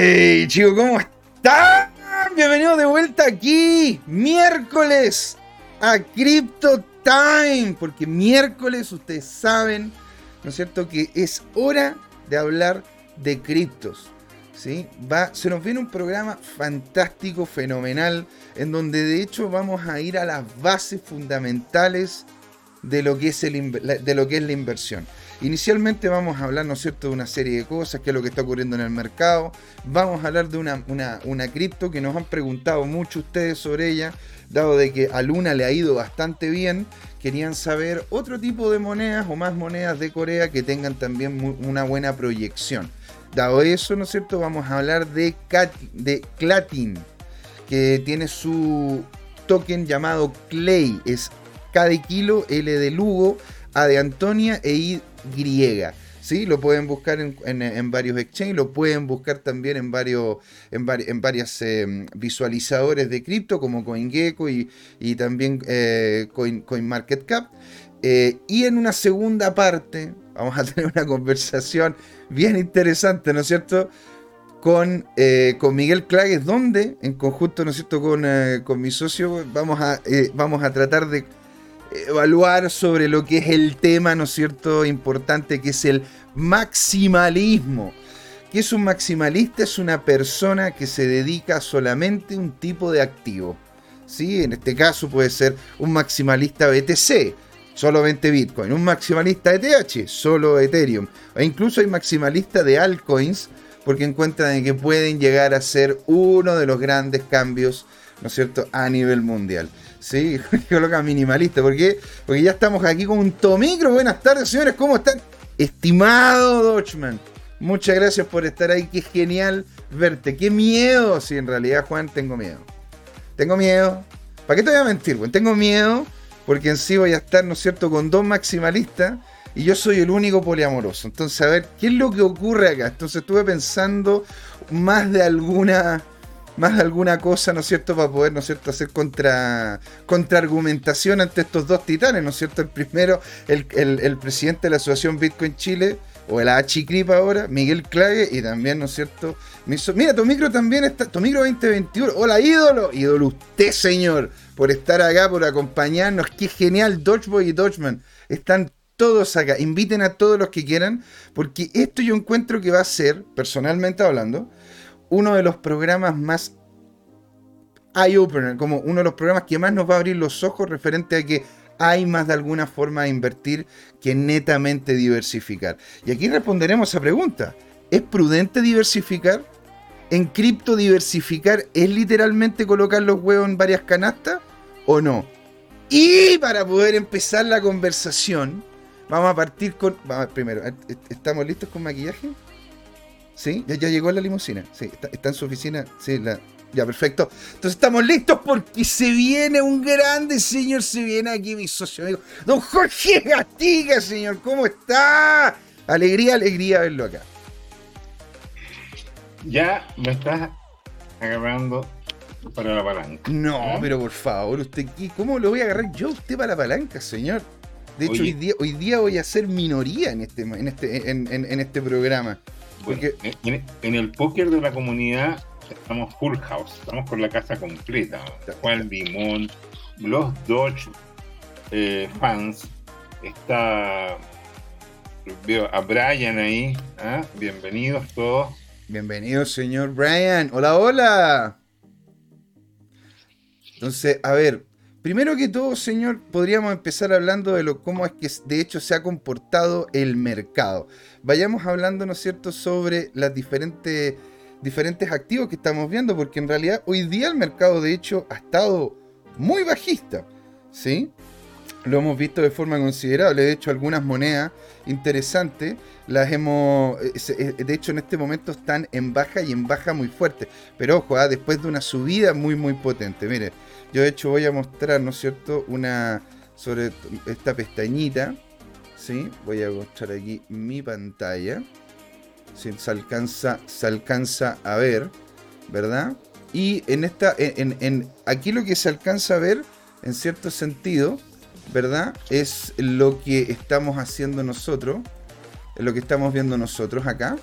¡Hey, chicos! ¿Cómo están? Bienvenidos de vuelta aquí, miércoles, a Crypto Time. Porque miércoles, ustedes saben, ¿no es cierto?, que es hora de hablar de criptos. ¿sí? Va, se nos viene un programa fantástico, fenomenal, en donde de hecho vamos a ir a las bases fundamentales de lo que es, el, de lo que es la inversión. Inicialmente vamos a hablar, ¿no es cierto?, de una serie de cosas, qué es lo que está ocurriendo en el mercado. Vamos a hablar de una, una, cripto que nos han preguntado mucho ustedes sobre ella, dado de que a Luna le ha ido bastante bien. Querían saber otro tipo de monedas o más monedas de Corea que tengan también una buena proyección. Dado eso, ¿no es cierto?, vamos a hablar de, de Clatin, que tiene su token llamado Clay. Es K de kilo, L de Lugo, A de Antonia e I griega. ¿sí? Lo pueden buscar en, varios exchanges, lo pueden buscar también en varios en, varias em, visualizadores de cripto como CoinGecko y, también eh, Coin, CoinMarketCap. Eh, y en una segunda parte vamos a tener una conversación bien interesante, ¿no es cierto? Con, eh, con Miguel Clagues, donde en conjunto, ¿no es cierto?, con, con mi socio vamos a, vamos a tratar de evaluar sobre lo que es el tema, ¿no es cierto?, importante, que es el maximalismo. ¿Qué es un maximalista? Es una persona que se dedica solamente a un tipo de activo. ¿sí? En este caso puede ser un maximalista BTC, solamente Bitcoin. Un maximalista ETH, solo Ethereum. O incluso hay maximalistas de altcoins porque encuentran que pueden llegar a ser uno de los grandes cambios, ¿no es cierto?, a nivel mundial. Sí, coloca minimalista. ¿Por qué? Porque ya estamos aquí con un Tomicro. Buenas tardes, señores. ¿Cómo están? Estimado Dodgeman. Muchas gracias por estar ahí. Qué genial verte. Qué miedo. Sí, en realidad, Juan, tengo miedo. Tengo miedo. ¿Para qué te voy a mentir, Juan? Tengo miedo porque en sí voy a estar, ¿no es cierto?, con dos maximalistas y yo soy el único poliamoroso. Entonces, a ver, ¿qué es lo que ocurre acá? Entonces estuve pensando más de alguna más alguna cosa, ¿no es cierto?, para poder, ¿no es cierto?, hacer contra, contraargumentación ante estos dos titanes, ¿no es cierto? El primero, el, presidente de la Asociación Bitcoin Chile, o el Achicrip ahora, Miguel Clague, y también, ¿no es cierto? Mira, tu micro también está, tu micro 2021. Hola, ídolo, ídolo usted, señor, por estar acá, por acompañarnos. Qué genial, Dodgeboy y Dodgeman. Están todos acá. Inviten a todos los que quieran, porque esto yo encuentro que va a ser, personalmente hablando, uno de los programas más eye-opener, como uno de los programas que más nos va a abrir los ojos referente a que hay más de alguna forma de invertir que netamente diversificar. Y aquí responderemos a esa pregunta. ¿Es prudente diversificar? ¿En cripto diversificar es literalmente colocar los huevos en varias canastas o no? Y para poder empezar la conversación, vamos a partir con... Primero, ¿estamos listos con maquillaje? ¿Sí? ¿Ya, llegó la limusina? Sí, está, en su oficina. Sí, la, ya, perfecto. Entonces estamos listos porque se viene un grande señor. Se viene aquí mi socio amigo, don Jorge Gastiga, señor. ¿Cómo está? Alegría, alegría verlo acá. Ya me estás agarrando para la palanca. No, ¿Eh? pero por favor, usted, ¿cómo lo voy a agarrar yo a usted para la palanca, señor? De hecho, hoy día, hoy día voy a ser minoría en este, en este, en este programa en, el póker de la comunidad estamos full house, estamos con la casa completa. Juan Limón, los Dodge eh, fans, está veo a Brian ahí, ¿ah? bienvenidos todos. Bienvenido, señor Brian. Hola, hola. Entonces, a ver, primero que todo, señor, podríamos empezar hablando de lo, cómo es que de hecho se ha comportado el mercado vayamos hablando, ¿no es cierto?, sobre las diferentes, diferentes activos que estamos viendo, porque en realidad hoy día el mercado, de hecho, ha estado muy bajista, ¿sí? Lo hemos visto de forma considerable, de hecho, algunas monedas interesantes las hemos, eh, eh, de hecho, en este momento están en baja y en baja muy fuerte, pero ojo, ¿ah? después de una subida muy, muy potente, mire, yo de hecho voy a mostrar, ¿no es cierto?, una sobre esta pestañita, Voy a mostrar aquí mi pantalla. Si se alcanza, se alcanza a ver, ¿verdad? Y en esta, en, aquí lo que se alcanza a ver, en cierto sentido, ¿verdad? Es lo que estamos haciendo nosotros, lo que estamos viendo nosotros acá,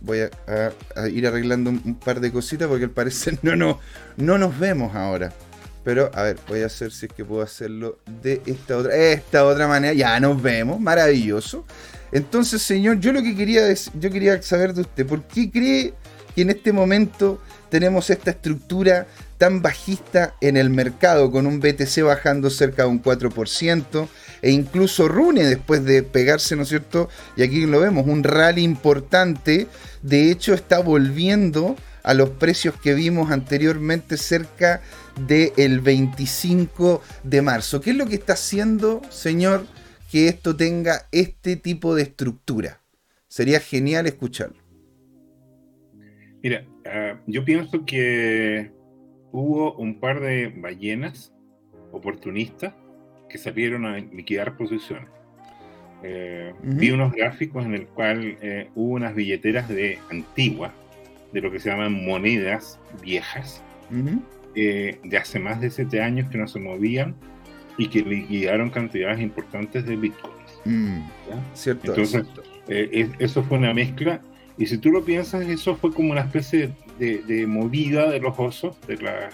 Voy, a, ir arreglando un, par de cositas porque al parecer no, no, no nos vemos ahora. Pero a ver, voy a hacer si es que puedo hacerlo de esta otra, esta otra manera. Ya nos vemos, maravilloso. Entonces, señor, yo lo que quería yo quería saber de usted, ¿por qué cree que en este momento tenemos esta estructura tan bajista en el mercado, con un BTC bajando cerca de un 4%, e incluso Rune después de pegarse, ¿no es cierto? Y aquí lo vemos, un rally importante, de hecho está volviendo a los precios que vimos anteriormente cerca del 25 de marzo. ¿Qué es lo que está haciendo, señor, que esto tenga este tipo de estructura? Sería genial escucharlo. Mira, ah, yo pienso que hubo un par de ballenas oportunistas que salieron a liquidar posiciones. Eh, vi unos gráficos en el cual eh, hubo unas billeteras de antiguas, de lo que se llaman monedas viejas, eh, de hace más de siete años que no se movían y que liquidaron cantidades importantes de bitcoins. Mm, cierto, Entonces, eso fue una mezcla y si tú lo piensas, eso fue como una especie de, movida de los osos, de la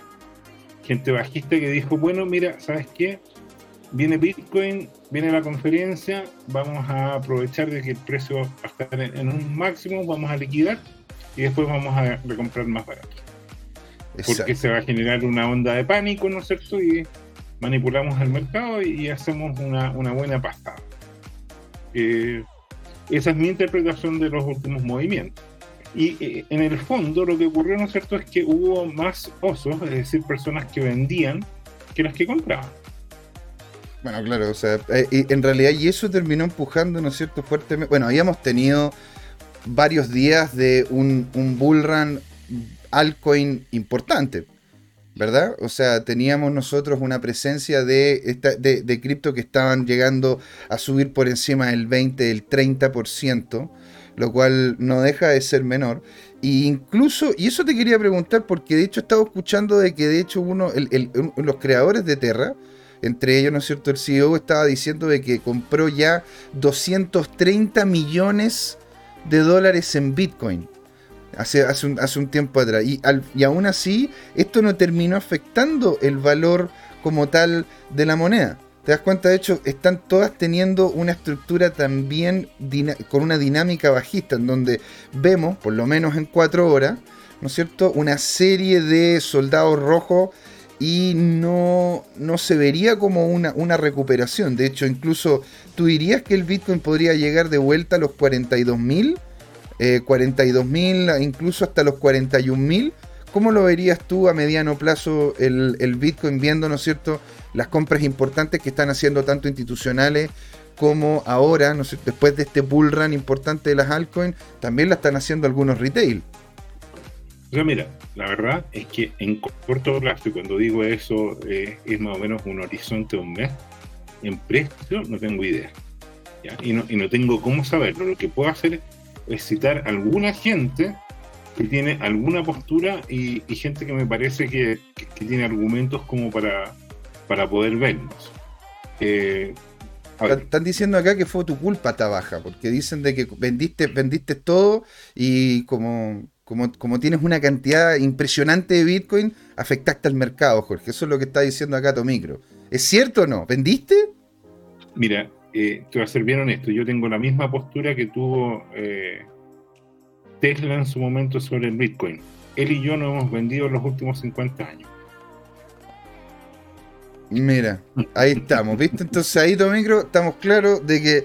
gente bajista que dijo, bueno, mira, ¿sabes qué? Viene Bitcoin, viene la conferencia, vamos a aprovechar de que el precio va a estar en, un máximo, vamos a liquidar y después vamos a recomprar más barato. Porque se va a generar una onda de pánico, ¿no es cierto? Y manipulamos el mercado y, hacemos una, buena pasada. Eh, esa es mi interpretación de los últimos movimientos. Y eh, en el fondo lo que ocurrió, ¿no es cierto?, es que hubo más osos, es decir, personas que vendían que las que compraban. Bueno, claro, o sea, eh, en realidad, y eso terminó empujando, ¿no es cierto?, fuertemente. Bueno, habíamos tenido varios días de un, un bull run altcoin importante. ¿verdad? O sea, teníamos nosotros una presencia de, de, cripto que estaban llegando a subir por encima del 20, del 30%, lo cual no deja de ser menor. E incluso, y eso te quería preguntar, porque de hecho he estado escuchando de que de hecho uno, los creadores de Terra, entre ellos, ¿no es cierto? El CEO estaba diciendo de que compró ya 230 millones de dólares en Bitcoin hace, hace, un, hace un tiempo atrás. Y, y aún así, esto no terminó afectando el valor como tal de la moneda. ¿Te das cuenta? De hecho, están todas teniendo una estructura también con una dinámica bajista, en donde vemos, por lo menos en cuatro horas, ¿no es cierto?, una serie de soldados rojos y no, no se vería como una, una recuperación. De hecho, incluso tú dirías que el Bitcoin podría llegar de vuelta a los 42 mil eh, 42.000, incluso hasta los 41.000. ¿Cómo lo verías tú a mediano plazo el, Bitcoin viendo, ¿no es cierto?, las compras importantes que están haciendo tanto institucionales como ahora, ¿no después de este bull run importante de las altcoins, también la están haciendo algunos retail. Mira, la verdad es que en corto plazo, cuando digo eso, eh, es más o menos un horizonte de un mes, en precio no tengo idea. Y, no, y no tengo cómo saberlo. Lo que puedo hacer es citar alguna gente que tiene alguna postura y, gente que me parece que, tiene argumentos como para, para poder vernos. Eh, están diciendo acá que fue tu culpa esta baja, porque dicen de que vendiste, vendiste todo y como, como, como tienes una cantidad impresionante de Bitcoin, afectaste al mercado, Jorge. Eso es lo que está diciendo acá Tomicro. ¿Es cierto o no? ¿Vendiste? Mira, eh, te voy a ser bien honesto, yo tengo la misma postura que tuvo eh, Tesla en su momento sobre el Bitcoin. Él y yo no hemos vendido los últimos 50 años. Mira, ahí estamos, ¿viste? Entonces ahí, Domingro, estamos claros de que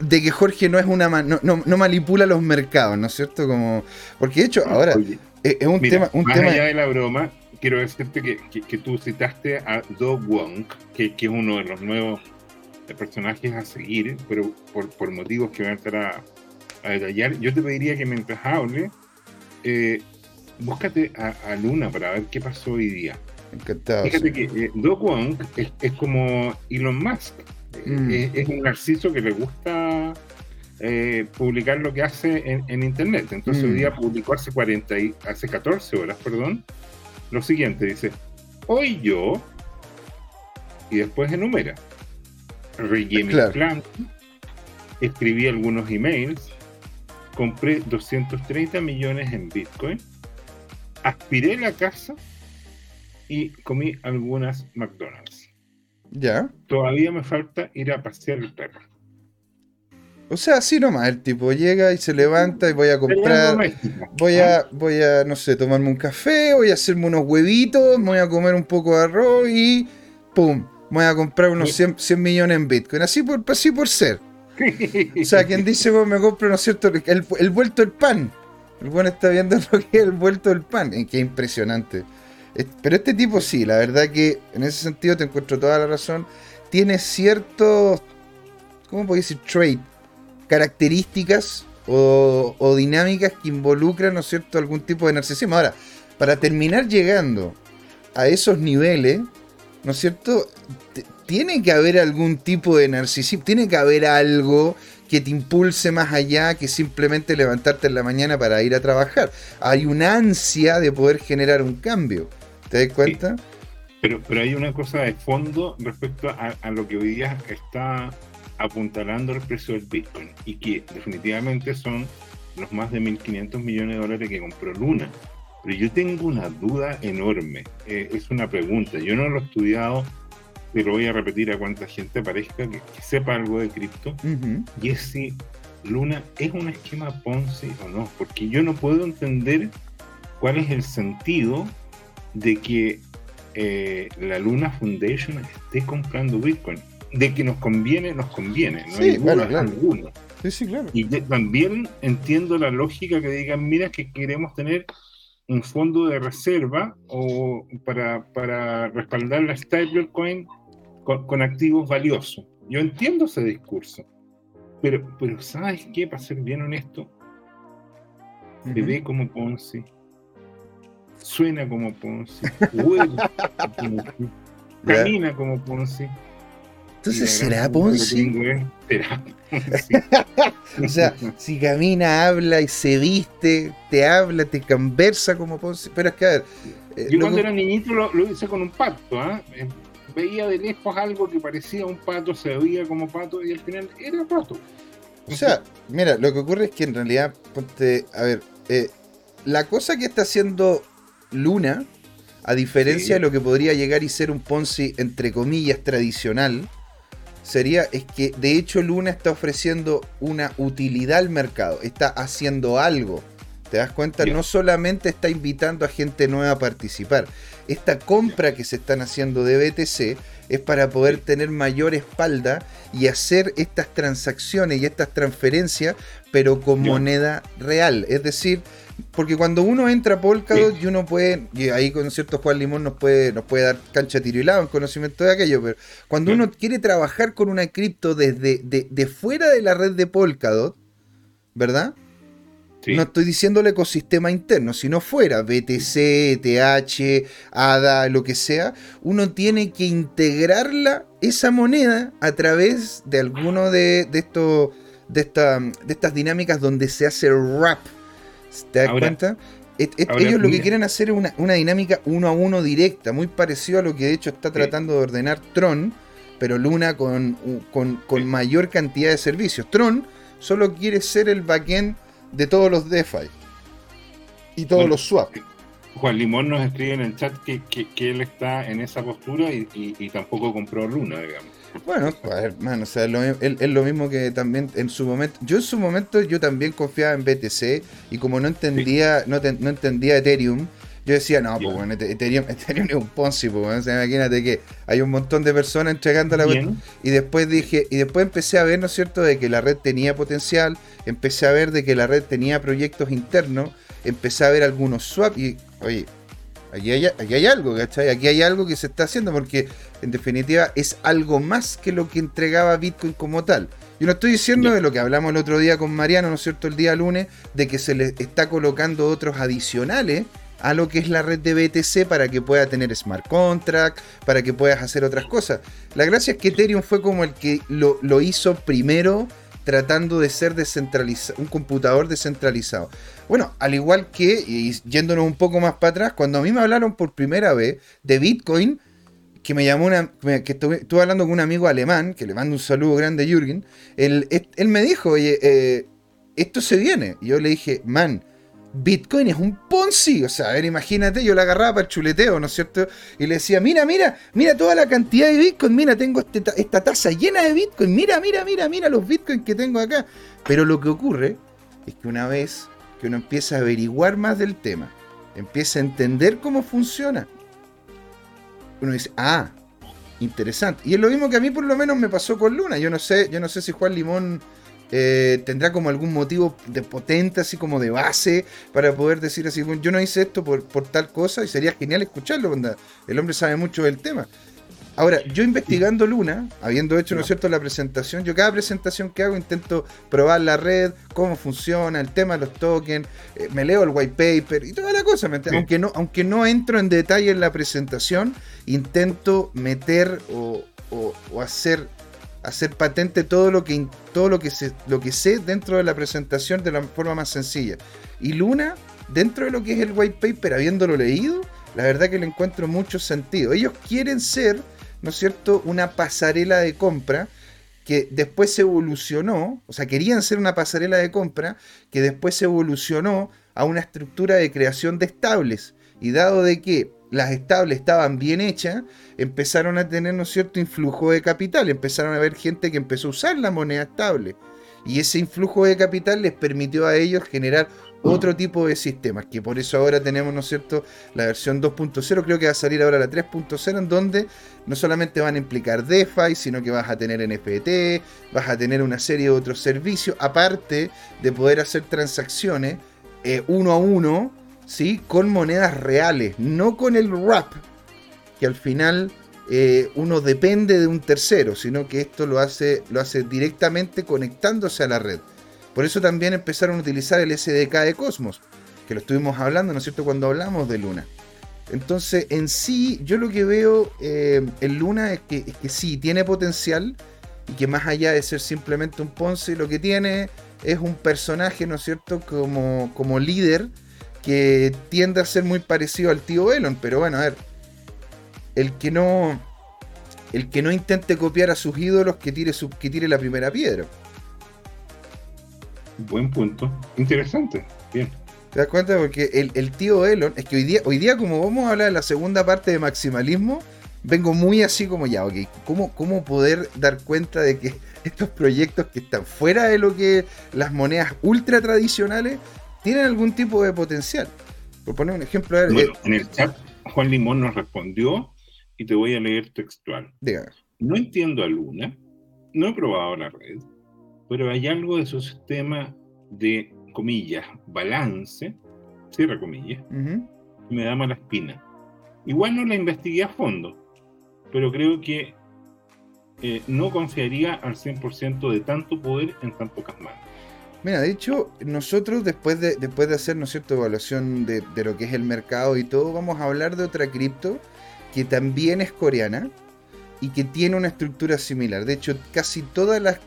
de que Jorge no es una no, manipula los mercados, ¿no es cierto? Como porque de hecho ahora es, un tema un más allá de la broma, quiero decirte que, tú citaste a Do Wong, que, que es uno de los nuevos personajes a seguir, pero por, motivos que voy a entrar a, detallar, yo te pediría que mientras hable, eh, búscate a, Luna para ver qué pasó hoy día. Fíjate que eh, Do Wong es, como Elon Musk. Mm. Es, un narciso que le gusta eh, publicar lo que hace en, internet. Entonces hoy mm. día publicó hace 40 y, hace 14 horas, perdón, lo siguiente, dice, hoy yo, y después enumera, regué mi plan, escribí algunos emails, compré 230 millones en Bitcoin, aspiré la casa y comí algunas McDonald's. Ya. Todavía me falta ir a pasear el perro. O sea, así nomás, el tipo llega y se levanta y voy a comprar, voy a, voy a, no sé, tomarme un café, voy a hacerme unos huevitos, voy a comer un poco de arroz y ¡pum! Voy a comprar unos 100, 100 millones en Bitcoin, así por, así por ser. O sea, quien dice, pues me compro, ¿no es cierto?, el, el vuelto del pan. El bueno está viendo lo que es el vuelto del pan. Qué impresionante. Pero este tipo sí, la verdad que en ese sentido te encuentro toda la razón. Tiene ciertos, ¿cómo puedo decir? Trait, características o, dinámicas que involucran, ¿no es cierto?, algún tipo de narcisismo. Ahora, para terminar llegando a esos niveles, ¿no es cierto? tiene que haber algún tipo de narcisismo, tiene que haber algo que te impulse más allá que simplemente levantarte en la mañana para ir a trabajar. Hay una ansia de poder generar un cambio. ¿Te das cuenta? Pero, pero hay una cosa de fondo respecto a, a, lo que hoy día está apuntalando el precio del Bitcoin y que definitivamente son los más de 1.500 millones de dólares que compró Luna. Pero yo tengo una duda enorme. Eh, es una pregunta. Yo no lo he estudiado pero voy a repetir a cuánta gente parezca que, sepa algo de cripto, y es si Luna es un esquema Ponzi o no, porque yo no puedo entender cuál es el sentido de que eh, la Luna Foundation esté comprando Bitcoin. De que nos conviene, nos conviene, no hay duda alguna. Sí, sí, claro. Y también entiendo la lógica que digan, mira que queremos tener un fondo de reserva o para, para respaldar la stablecoin con, activos valiosos. Yo entiendo ese discurso, pero, pero ¿sabes qué? Para ser bien honesto, se ve como Ponzi, suena como Ponzi, huele como Ponzi, camina como Ponzi. Entonces, ¿será Ponzi? o sea, si camina, habla y se viste, te habla, te conversa como Ponzi. Pero es que, a ver. Eh, Yo cuando era niñito lo, hice con un pacto, ¿ah? veía de lejos algo que parecía un pato, se veía como pato y al final era pato. O sea, mira, lo que ocurre es que en realidad, ponte, a ver, eh, la cosa que está haciendo Luna, a diferencia de lo que podría llegar y ser un Ponzi, entre comillas, tradicional, sería, es que de hecho Luna está ofreciendo una utilidad al mercado, está haciendo algo. ¿Te das cuenta? No solamente está invitando a gente nueva a participar, esta compra que se están haciendo de BTC es para poder tener mayor espalda y hacer estas transacciones y estas transferencias, pero con moneda real. Es decir, porque cuando uno entra a Polkadot y uno puede, y ahí con cierto Juan Limón nos puede, nos puede dar cancha tiro y lado en conocimiento de aquello, pero cuando uno quiere trabajar con una cripto desde de fuera de la red de Polkadot, ¿verdad? No estoy diciendo el ecosistema interno, si no fuera BTC, ETH, ADA, lo que sea, uno tiene que integrarla, esa moneda, a través de alguno de, estos de, de estas dinámicas donde se hace rap. ¿Te das cuenta? ellos lo que quieren hacer es una, dinámica uno a uno directa, muy parecido a lo que de hecho está tratando de ordenar Tron, pero Luna con, con, con mayor cantidad de servicios. Tron solo quiere ser el backend de todos los DeFi y todos los swap. Juan Limón nos escribe en el chat que, que, él está en esa postura y, y, tampoco compró Luna, digamos. Bueno, hermano, o sea, es lo mismo que también en su momento. Yo en su momento yo también confiaba en BTC y como no entendía, no, no entendía Ethereum, yo decía, no, pues bueno, Ethereum, Ethereum, es un Ponzi, pues imagínate que hay un montón de personas entregando la web. Y después dije, y después empecé a ver, ¿no es cierto?, de que la red tenía potencial, empecé a ver de que la red tenía proyectos internos, empecé a ver algunos swap y, oye, aquí hay, aquí hay algo, ¿cachai? Aquí hay algo que se está haciendo porque, en definitiva, es algo más que lo que entregaba Bitcoin como tal. Yo no estoy diciendo de lo que hablamos el otro día con Mariano, ¿no es cierto?, el día lunes, de que se le está colocando otros adicionales a lo que es la red de BTC para que pueda tener smart contract, para que puedas hacer otras cosas. La gracia es que Ethereum fue como el que lo, hizo primero tratando de ser descentralizado, un computador descentralizado. Bueno, al igual que, y yéndonos un poco más para atrás, cuando a mí me hablaron por primera vez de Bitcoin, que me llamó una, que estuve, hablando con un amigo alemán, que le mando un saludo grande a Jürgen, él, él me dijo, oye, eh, esto se viene. Y yo le dije, man, Bitcoin es un Ponzi. O sea, a ver, imagínate, yo la agarraba para el chuleteo, ¿no es cierto? Y le decía, mira, mira, mira toda la cantidad de Bitcoin, mira, tengo este esta taza llena de Bitcoin, mira, mira, mira, mira los Bitcoin que tengo acá. Pero lo que ocurre es que una vez que uno empieza a averiguar más del tema, empieza a entender cómo funciona, uno dice, ah, interesante. Y es lo mismo que a mí por lo menos me pasó con Luna. Yo no sé, yo no sé si Juan Limón eh, tendrá como algún motivo de potente, así como de base, para poder decir así, yo no hice esto por, por tal cosa y sería genial escucharlo, el hombre sabe mucho del tema. Ahora, yo investigando Luna, habiendo hecho, ¿no es cierto?, la presentación, yo cada presentación que hago intento probar la red, cómo funciona, el tema de los tokens, eh, me leo el white paper y toda la cosa, aunque, no, aunque no entro en detalle en la presentación, intento meter o, o hacer hacer patente todo lo que todo lo que se, lo que sé dentro de la presentación de la forma más sencilla. Y Luna, dentro de lo que es el white paper, habiéndolo leído, la verdad que le encuentro mucho sentido. Ellos quieren ser, ¿no es cierto?, una pasarela de compra que después se evolucionó, o sea, querían ser una pasarela de compra que después se evolucionó a una estructura de creación de estables. Y dado de que las estables estaban bien hechas, empezaron a tener un cierto influjo de capital, empezaron a haber gente que empezó a usar la moneda estable. Y ese influjo de capital les permitió a ellos generar otro tipo de sistemas, que por eso ahora tenemos, ¿no es cierto?, la versión 2.0, creo que va a salir ahora la 3.0, en donde no solamente van a implicar DeFi, sino que vas a tener NFT, vas a tener una serie de otros servicios, aparte de poder hacer transacciones eh, uno a uno ¿sí? con monedas reales, no con el RAP, que al final eh, uno depende de un tercero, sino que esto lo hace, lo hace directamente conectándose a la red. Por eso también empezaron a utilizar el SDK de Cosmos, que lo estuvimos hablando, ¿no es cierto?, cuando hablamos de Luna. Entonces, en sí, yo lo que veo eh, en Luna es que, es que sí, tiene potencial y que más allá de ser simplemente un Ponce, lo que tiene es un personaje, ¿no es cierto?, como, como líder que tiende a ser muy parecido al tío Elon, pero bueno, a ver, el que no el que no intente copiar a sus ídolos que tire su, que tire la primera piedra. Buen punto, interesante, bien. ¿Te das cuenta? Porque el, tío Elon, es que hoy día, hoy día como vamos a hablar de la segunda parte de maximalismo, vengo muy así como ya, ok, ¿cómo, cómo poder dar cuenta de que estos proyectos que están fuera de lo que las monedas ultra tradicionales tienen algún tipo de potencial. Por poner un ejemplo. Eh, en el chat, Juan Limón nos respondió y te voy a leer textual. No entiendo a Luna, no he probado la red, pero hay algo de su sistema de, comillas, balance, cierra comillas, que me da mala espina. Igual no la investigué a fondo, pero creo que eh, no confiaría al 100% de tanto poder en tan pocas manos. Mira, de hecho, nosotros después de, después de hacer, ¿no cierto?, evaluación de, lo que es el mercado y todo, vamos a hablar de otra cripto que también es coreana y que tiene una estructura similar. De hecho, casi todas las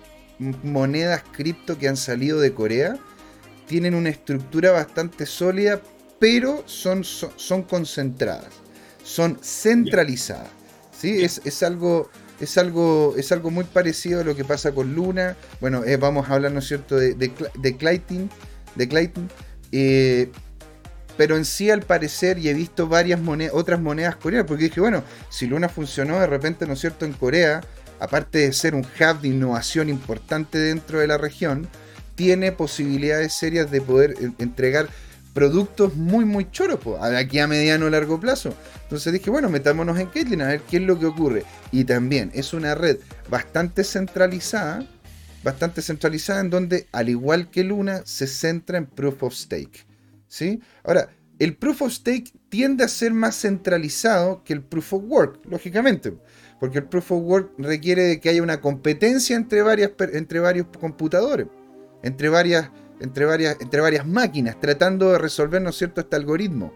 monedas cripto que han salido de Corea tienen una estructura bastante sólida, pero son, son, concentradas, son centralizadas. ¿sí? Es, es algo es algo, es algo muy parecido a lo que pasa con Luna. Bueno, eh, vamos a hablar, ¿no es cierto?, de, de, de Clayton. De Clayton eh, pero en sí, al parecer, y he visto varias monedas, otras monedas coreanas, porque dije, bueno, si Luna funcionó de repente, ¿no es cierto?, en Corea, aparte de ser un hub de innovación importante dentro de la región, tiene posibilidades serias de poder entregar productos muy, muy choros, aquí a mediano o largo plazo. Entonces dije, bueno, metámonos en Caitlyn a ver qué es lo que ocurre. Y también es una red bastante centralizada, bastante centralizada en donde, al igual que Luna, se centra en Proof of Stake. ¿sí? Ahora, el Proof of Stake tiende a ser más centralizado que el Proof of Work, lógicamente. Porque el Proof of Work requiere de que haya una competencia entre, varias, entre varios computadores, entre varias entre varias, entre varias máquinas, tratando de resolver, ¿no es cierto?, este algoritmo.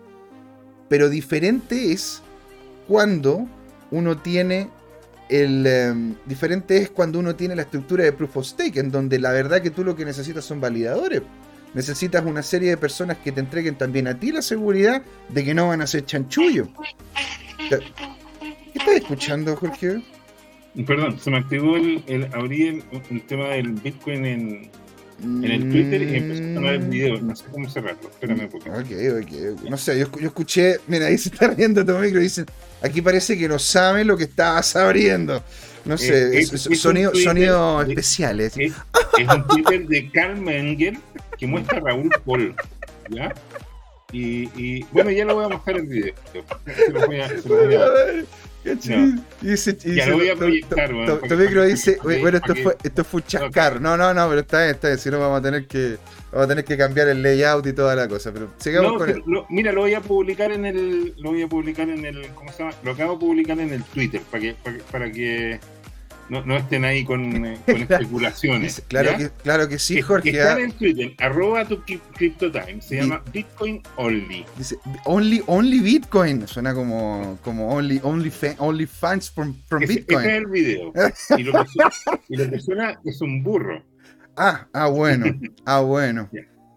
Pero diferente es cuando uno tiene el em, diferente es cuando uno tiene la estructura de proof of stake, en donde la verdad que tú lo que necesitas son validadores. Necesitas una serie de personas que te entreguen también a ti la seguridad de que no van a ser chanchullo. ¿Qué estás escuchando, Jorge? Perdón, se me activó el, el abrir el, tema del Bitcoin en, en el Twitter y empezó a sonar el video. No sé cómo cerrarlo. Espérame un poquito. Ok, ok, No sé, yo, yo, escuché. Mira, ahí se está riendo tu micro y dicen. Aquí parece que no sabe lo que estabas abriendo. No sé, es, sonido, sonido especiales. Es, un Twitter de Carl Menger que muestra a Raúl Paul. ¿Ya? Y, y, bueno, ya lo voy a mostrar el video. Se lo voy a, se lo voy a... No. Dice, lo voy a proyectar, bueno, dice, esto fue, esto fue un chascar. No, no, no, pero está bien, está bien. Si no, vamos a tener que vamos a tener que cambiar el layout y toda la cosa. Pero sigamos no, con Lo, mira, lo voy a publicar en el. Lo voy a publicar en el. ¿Cómo se llama? Lo acabo de publicar en el Twitter para que, para, para que no, no estén ahí con, eh, con especulaciones. claro, que, claro que sí, Jorge. Que está en Twitter, arroba tu CryptoTime, se llama Bitcoin Only. Dice, only, only Bitcoin, suena como, como only, only, only fans from, from Bitcoin. Ese es el video. Y lo, que suena, y lo que suena es un burro. Ah, ah, bueno, ah, bueno.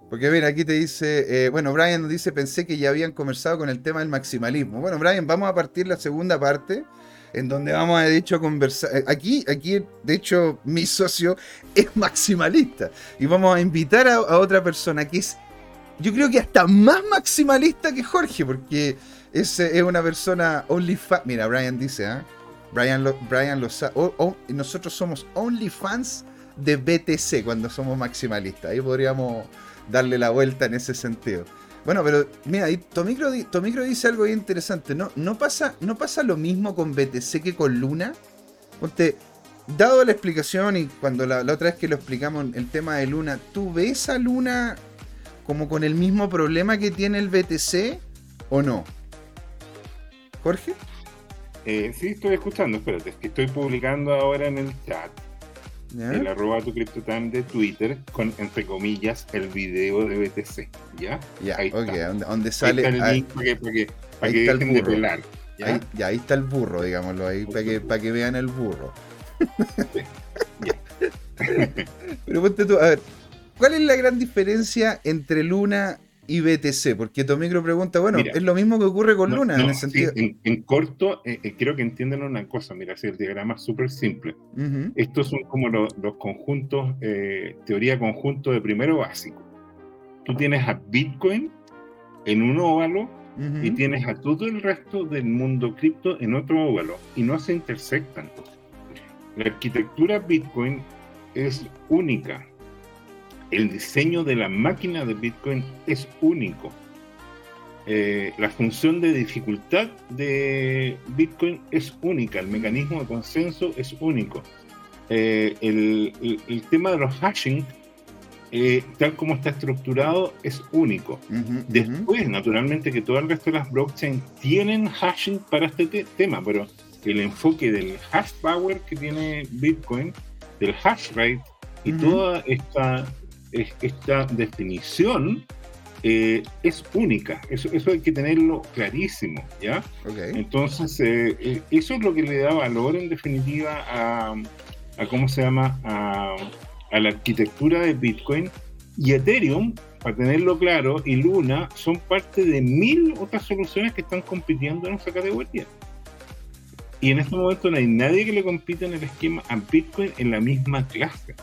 Porque mira, aquí te dice, eh, bueno, Brian nos dice, pensé que ya habían conversado con el tema del maximalismo. Bueno, Brian, vamos a partir la segunda parte en donde vamos a, de hecho, a conversar. Eh, aquí, aquí, de hecho, mi socio es maximalista. Y vamos a invitar a, otra persona que es, yo creo que hasta más maximalista que Jorge, porque es, es una persona only fan. Mira, Brian dice, ¿ah? Brian lo, Brian lo sabe. nosotros somos only fans de BTC cuando somos maximalistas. Ahí podríamos darle la vuelta en ese sentido. Bueno, pero mira, Tomicro, Tomicro dice algo interesante. ¿No, no, pasa, ¿No pasa lo mismo con BTC que con Luna? Ponte, dado la explicación y cuando la, otra vez que lo explicamos el tema de Luna, ¿tú ves a Luna como con el mismo problema que tiene el BTC o no? ¿Jorge? Eh, sí, estoy escuchando, espérate, estoy publicando ahora en el chat el arroba tu CryptoTime de Twitter con, entre comillas, el video de BTC. ¿Ya? Ya, ahí ok, donde, sale. Ahí está el link para que, para que, para que dejen de pelar. ¿ya? Ahí, ya, ahí está el burro, digámoslo, ahí para que, para que vean el burro. Pero ponte tú, a ver, ¿cuál es la gran diferencia entre Luna y BTC? Porque Tomicro pregunta, bueno, es lo mismo que ocurre con Luna en el sentido. en, corto, eh, eh, creo que entienden una cosa, mira, si el diagrama es súper simple. Estos son como los conjuntos, eh, teoría conjunto de primero básico. Tú tienes a Bitcoin en un óvalo y tienes a todo el resto del mundo cripto en otro óvalo y no se intersectan. La arquitectura Bitcoin es única el diseño de la máquina de Bitcoin es único. Eh, la función de dificultad de Bitcoin es única, el mecanismo de consenso es único. Eh, el, tema de los hashing, eh, tal como está estructurado, es único. Después, naturalmente, que todo el resto de las blockchains tienen hashing para este tema, pero el enfoque del hash power que tiene Bitcoin, del hash rate y toda esta esta definición eh, es única. Eso, eso hay que tenerlo clarísimo, ¿ya? Entonces, eh, eh, eso es lo que le da valor en definitiva a, a ¿cómo se llama? A, a, la arquitectura de Bitcoin. Y Ethereum, para tenerlo claro, y Luna son parte de mil otras soluciones que están compitiendo en esa categoría. Y en este momento no hay nadie que le compita en el esquema a Bitcoin en la misma clase.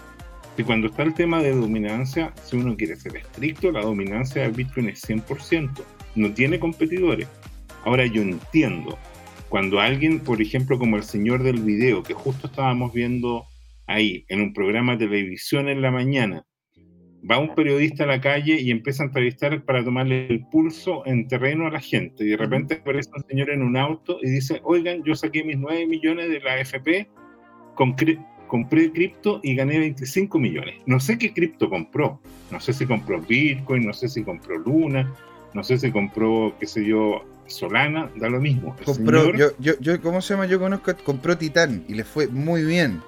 Y cuando está el tema de dominancia, si uno quiere ser estricto, la dominancia de Bitcoin es 100%, no tiene competidores. Ahora yo entiendo, cuando alguien, por ejemplo, como el señor del video, que justo estábamos viendo ahí, en un programa de televisión en la mañana, va un periodista a la calle y empieza a entrevistar para tomarle el pulso en terreno a la gente. Y de repente aparece un señor en un auto y dice, oigan, yo saqué mis 9 millones de la AFP con, compré cripto y gané 25 millones. No sé qué cripto compró. No sé si compró Bitcoin, no sé si compró Luna, no sé si compró, qué sé yo, Solana, da lo mismo. compró, yo, yo, ¿cómo se llama? Yo conozco, compró Titán y le fue muy bien.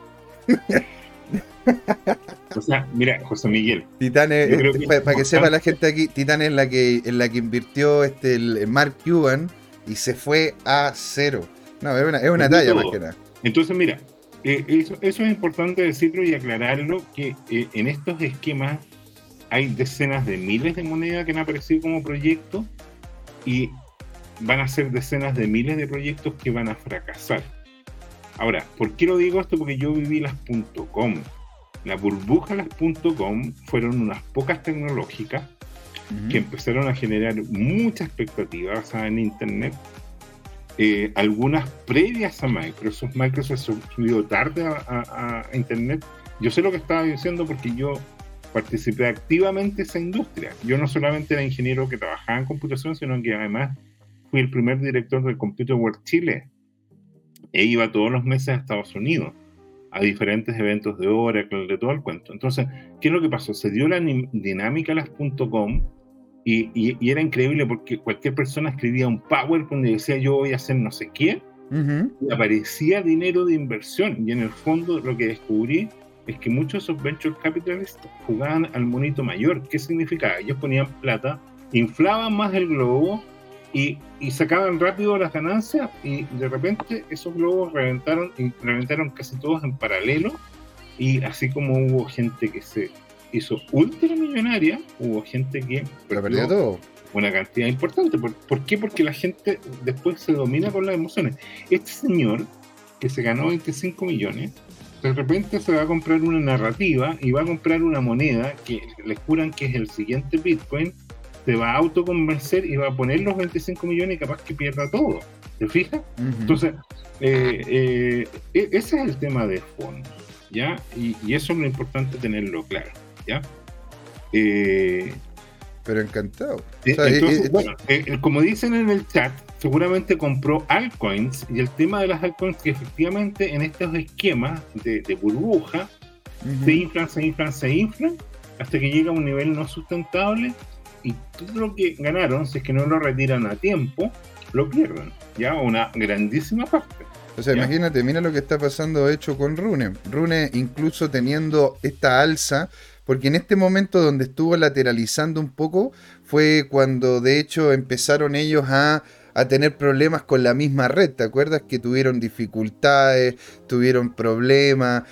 o sea, mira, José Miguel. Titán es, para, que sepa la gente aquí, Titán es la que, en la que invirtió este, el Mark Cuban y se fue a cero. No, es una, es una talla más que nada. Entonces, mira, eh, eso, es importante decirlo y aclararlo, que eh, en estos esquemas hay decenas de miles de monedas que han aparecido como proyectos y van a ser decenas de miles de proyectos que van a fracasar. Ahora, ¿por qué lo digo esto? Porque yo viví las .com. La burbuja las.com fueron unas pocas tecnológicas que empezaron a generar mucha expectativa basada en Internet. Eh, algunas previas a Microsoft. Microsoft subió tarde a, Internet. Yo sé lo que estaba diciendo porque yo participé activamente en esa industria. Yo no solamente era ingeniero que trabajaba en computación, sino que además fui el primer director del Computer World Chile. E iba todos los meses a Estados Unidos a diferentes eventos de Oracle, de todo el cuento. Entonces, ¿qué es lo que pasó? Se dio la dinámica a las .com y, y, era increíble porque cualquier persona escribía un PowerPoint y decía yo voy a hacer no sé qué, y aparecía dinero de inversión. Y en el fondo lo que descubrí es que muchos de esos venture capitalists jugaban al monito mayor. ¿Qué significaba? Ellos ponían plata, inflaban más el globo y, y, sacaban rápido las ganancias y de repente esos globos reventaron y reventaron casi todos en paralelo y así como hubo gente que se hizo ultramillonaria, hubo gente que perdió todo. una cantidad importante. ¿Por, ¿Por, qué? Porque la gente después se domina con las emociones. Este señor que se ganó 25 millones, de repente se va a comprar una narrativa y va a comprar una moneda que le juran que es el siguiente Bitcoin se va a autoconvencer y va a poner los 25 millones y capaz que pierda todo. ¿Te fijas? Entonces, eh, eh, e-, ese es el tema de fondo, ¿ya? Y, eso es lo importante tenerlo claro, ¿ya? Eh, Pero encantado. bueno, como dicen en el chat, seguramente compró altcoins y el tema de las altcoins que efectivamente en estos esquemas de, burbuja se inflan, se inflan, se inflan hasta que llega a un nivel no sustentable y todo lo que ganaron, si es que no lo retiran a tiempo, lo pierden, ya una grandísima parte. O sea, imagínate, mira lo que está pasando hecho con Rune. Rune incluso teniendo esta alza, porque en este momento donde estuvo lateralizando un poco fue cuando de hecho empezaron ellos a a tener problemas con la misma red. ¿Te acuerdas que tuvieron dificultades, tuvieron problemas?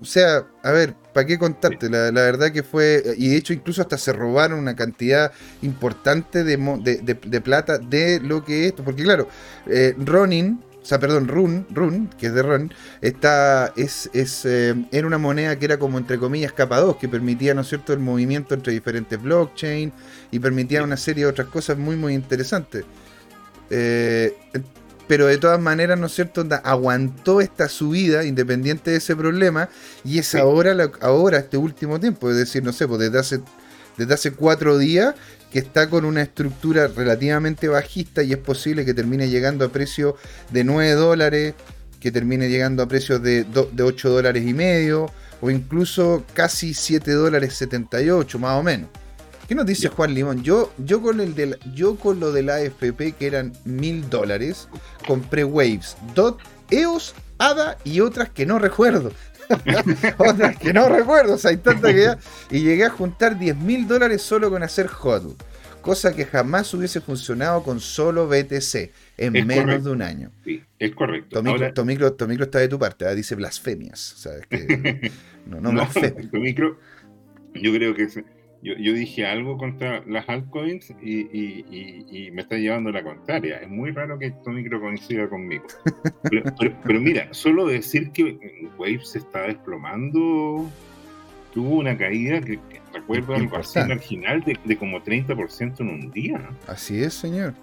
O sea, a ver, ¿para qué contarte? La, verdad que fue, y de hecho incluso hasta se robaron una cantidad importante de, de, plata de lo que es esto. Porque claro, eh, Ronin, sea, perdón, Run, Run, que es de Run, está, es, es, eh, era una moneda que era como entre comillas capa 2, que permitía, ¿no es cierto?, el movimiento entre diferentes blockchains y permitía una serie de otras cosas muy, muy interesantes. Eh, pero de todas maneras, ¿no es cierto? Aguantó esta subida independiente de ese problema y es ahora, ahora, este último tiempo, es decir, no sé, pues desde hace, desde hace cuatro días que está con una estructura relativamente bajista y es posible que termine llegando a precios de 9 dólares, que termine llegando a precios de, de 8 dólares y medio o incluso casi 7 dólares 78 más o menos. ¿Qué nos dice Juan Limón? Yo, yo, con el del, yo con lo de la AFP, que eran mil dólares, compré Waves, Dot, EOS, ADA y otras que no recuerdo. otras que no recuerdo, o sea, hay tanta que ya. Y llegué a juntar 10 mil dólares solo con hacer HODL, cosa que jamás hubiese funcionado con solo BTC en menos de un año. Sí, es correcto. Tomicro, está de tu parte, ¿ah? dice blasfemias. O sea, es que, no, no, no Tomicro, yo creo que yo, yo, dije algo contra las altcoins y, y, me está llevando la contraria. Es muy raro que esto micro coincida conmigo. Pero, mira, solo decir que Wave se está desplomando, tuvo una caída que, recuerdo algo así marginal de, de como 30% en un día. Así es, señor.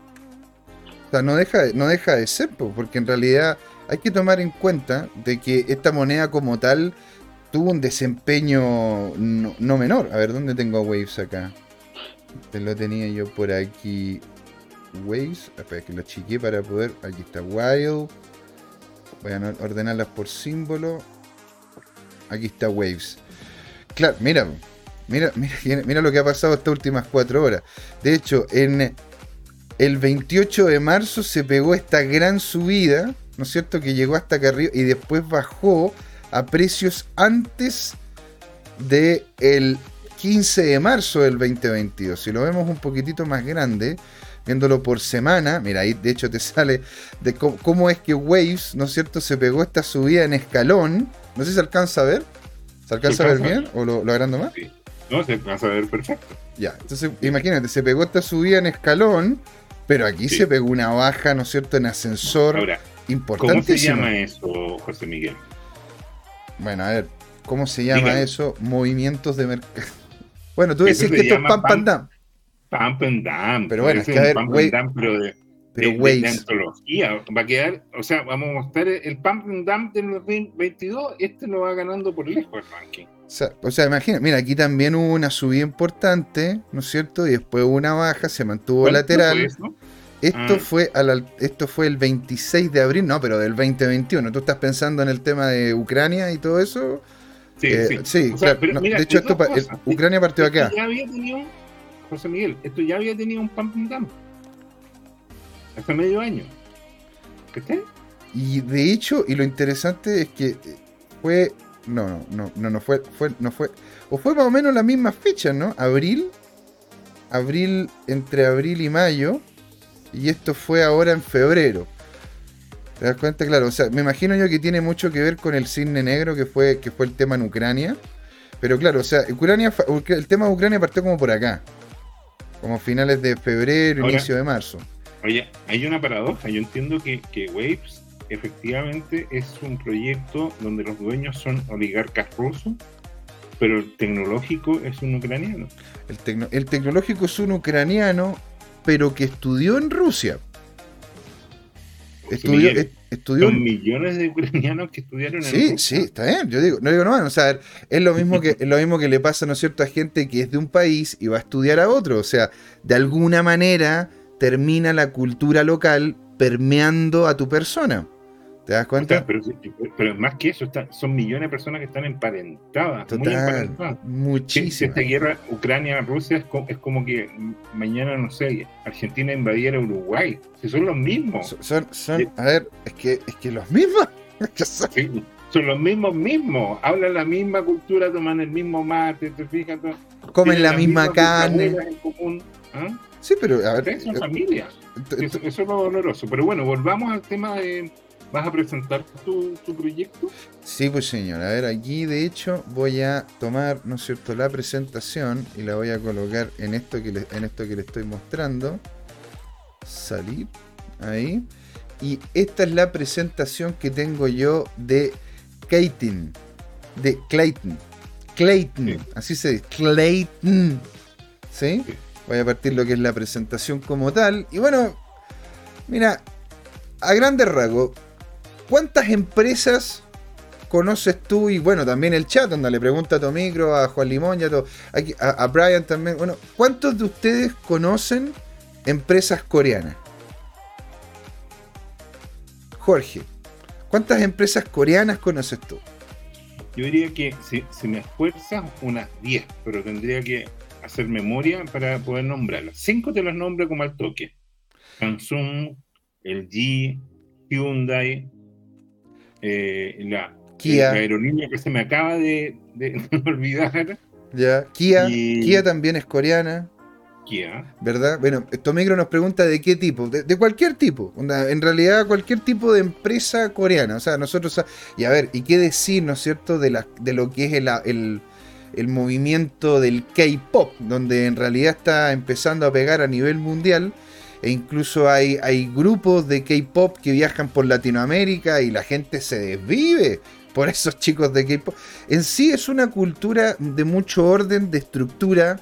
O sea, no deja, no deja de ser, porque en realidad hay que tomar en cuenta de que esta moneda como tal tuvo un desempeño no, menor. A ver, ¿dónde tengo Waves acá? Te lo tenía yo por aquí. Waves. Espera, que lo chiqué para poder. Aquí está Wild. Voy a ordenarlas por símbolo. Aquí está Waves. Claro, mira, mira, mira, mira lo que ha pasado estas últimas cuatro horas. De hecho, en el 28 de marzo se pegó esta gran subida, ¿no es cierto? Que llegó hasta acá arriba y después bajó a precios antes del el 15 de marzo del 2022. Si lo vemos un poquitito más grande, viéndolo por semana, mira, ahí de hecho te sale de cómo, es que Waves, ¿no es cierto?, se pegó esta subida en escalón. No sé si se alcanza a ver. ¿Se alcanza a ver bien o lo, agrando más? Sí. No, se alcanza a ver perfecto. Ya, entonces imagínate, se pegó esta subida en escalón, pero aquí se pegó una baja, ¿no es cierto?, en ascensor. Ahora, ¿cómo se llama eso, José Miguel? Bueno, a ver, ¿cómo se llama eso? Movimientos de mercado. Bueno, tú decís que esto es pam, pam- dam. Pump and dump. Pero bueno, es que, a ver, pump and dump, pero de, Pero de- antología. Va a quedar, o sea, vamos a mostrar el pump and dump del 2022. Este lo va ganando por lejos el ranking. O sea, o sea, imagina, mira, aquí también hubo una subida importante, ¿no es cierto? Y después hubo una baja, se mantuvo ¿Cuánto lateral. fue eso? Esto Ah. fue a la- esto fue el 26 de abril, no, pero del 2021. ¿Tú estás pensando en el tema de Ucrania y todo eso? Sí, Eh, sí. O sea, claro, no, mira, de hecho, esto el-. Ucrania partió Esto acá. ya había tenido, José Miguel, esto ya había tenido un pump and dump. Hasta medio año. ¿Qué Y de hecho, y lo interesante es que fue. No, no, no, no, no fue, fue, no fue. O fue más o menos la misma fecha, ¿no? Abril. Abril, entre abril y mayo. Y esto fue ahora en febrero. ¿Te das cuenta? Claro, o sea, me imagino yo que tiene mucho que ver con el cisne negro que fue, que fue el tema en Ucrania. Pero claro, o sea, Ucrania, el tema de Ucrania partió como por acá. Como finales de febrero, Ahora- inicio de marzo. Oye, hay una paradoja. Yo entiendo que, que Waves efectivamente es un proyecto donde los dueños son oligarcas rusos, pero el tecnológico es un ucraniano. El, tecno- el tecnológico es un ucraniano, pero que estudió en Rusia. Estudió, Miguel, est- estudió Son en- millones de ucranianos que estudiaron en Sí, Rusia. sí, está bien. Yo digo, no digo no, o sea, es lo mismo que es lo mismo que le pasa, ¿no es cierto?, a gente que es de un país y va a estudiar a otro. O sea, de alguna manera termina la cultura local permeando a tu persona. ¿Te das O cuenta? sea, pero, pero más que eso, está- son millones de personas que están emparentadas, muy Total, emparentadas. Si- si muchísimo. esta guerra Ucrania-Rusia es, co- es como que mañana, no sé, Argentina invadiera Uruguay. Si son los mismos. Son, son, son- Sí. a ver, es que, es que los mismos. son- Sí, son los mismos mismos. Hablan la misma cultura, toman el mismo mate, te fijas. comen la misma carne. bisabuelas en común. ¿Ah? Sí, pero a ver. Son eh, familia. t- Eso, eso es lo doloroso. Pero bueno, volvamos al tema de. ¿Vas a presentar tu, tu proyecto? Sí, pues señor. A ver, aquí de hecho voy a tomar, ¿no es cierto?, la presentación y la voy a colocar en esto que le, en esto que le estoy mostrando. Salir. Ahí. Y esta es la presentación que tengo yo de Clayton. De Clayton. Clayton. Sí. Así se dice. Clayton. ¿Sí? Sí. Voy a partir lo que es la presentación como tal. Y bueno, mira, a grandes rasgos, ¿cuántas empresas conoces tú? Y bueno, también el chat, donde le pregunta a Tomicro, a Juan Limón, y a, Brian también. Bueno, ¿cuántos de ustedes conocen empresas coreanas? Jorge, ¿cuántas empresas coreanas conoces tú? Yo diría que si, me esfuerzas, unas 10, pero tendría que hacer memoria para poder nombrarlas. Cinco te las nombro como al toque. Samsung, LG, Hyundai, eh, la, Kia. la aerolínea que se me acaba de, de olvidar, ¿Ya? Kia, Y- Kia también es coreana. Kia. ¿Verdad? Bueno, Tomicro nos pregunta de qué tipo, de, de cualquier tipo, en realidad cualquier tipo de empresa coreana, o sea, nosotros, y a ver, ¿y qué decir, no es cierto, de, la, de lo que es el, el, el movimiento del K-Pop, donde en realidad está empezando a pegar a nivel mundial, e incluso hay, hay grupos de K-Pop que viajan por Latinoamérica y la gente se desvive por esos chicos de K-Pop. En sí es una cultura de mucho orden, de estructura,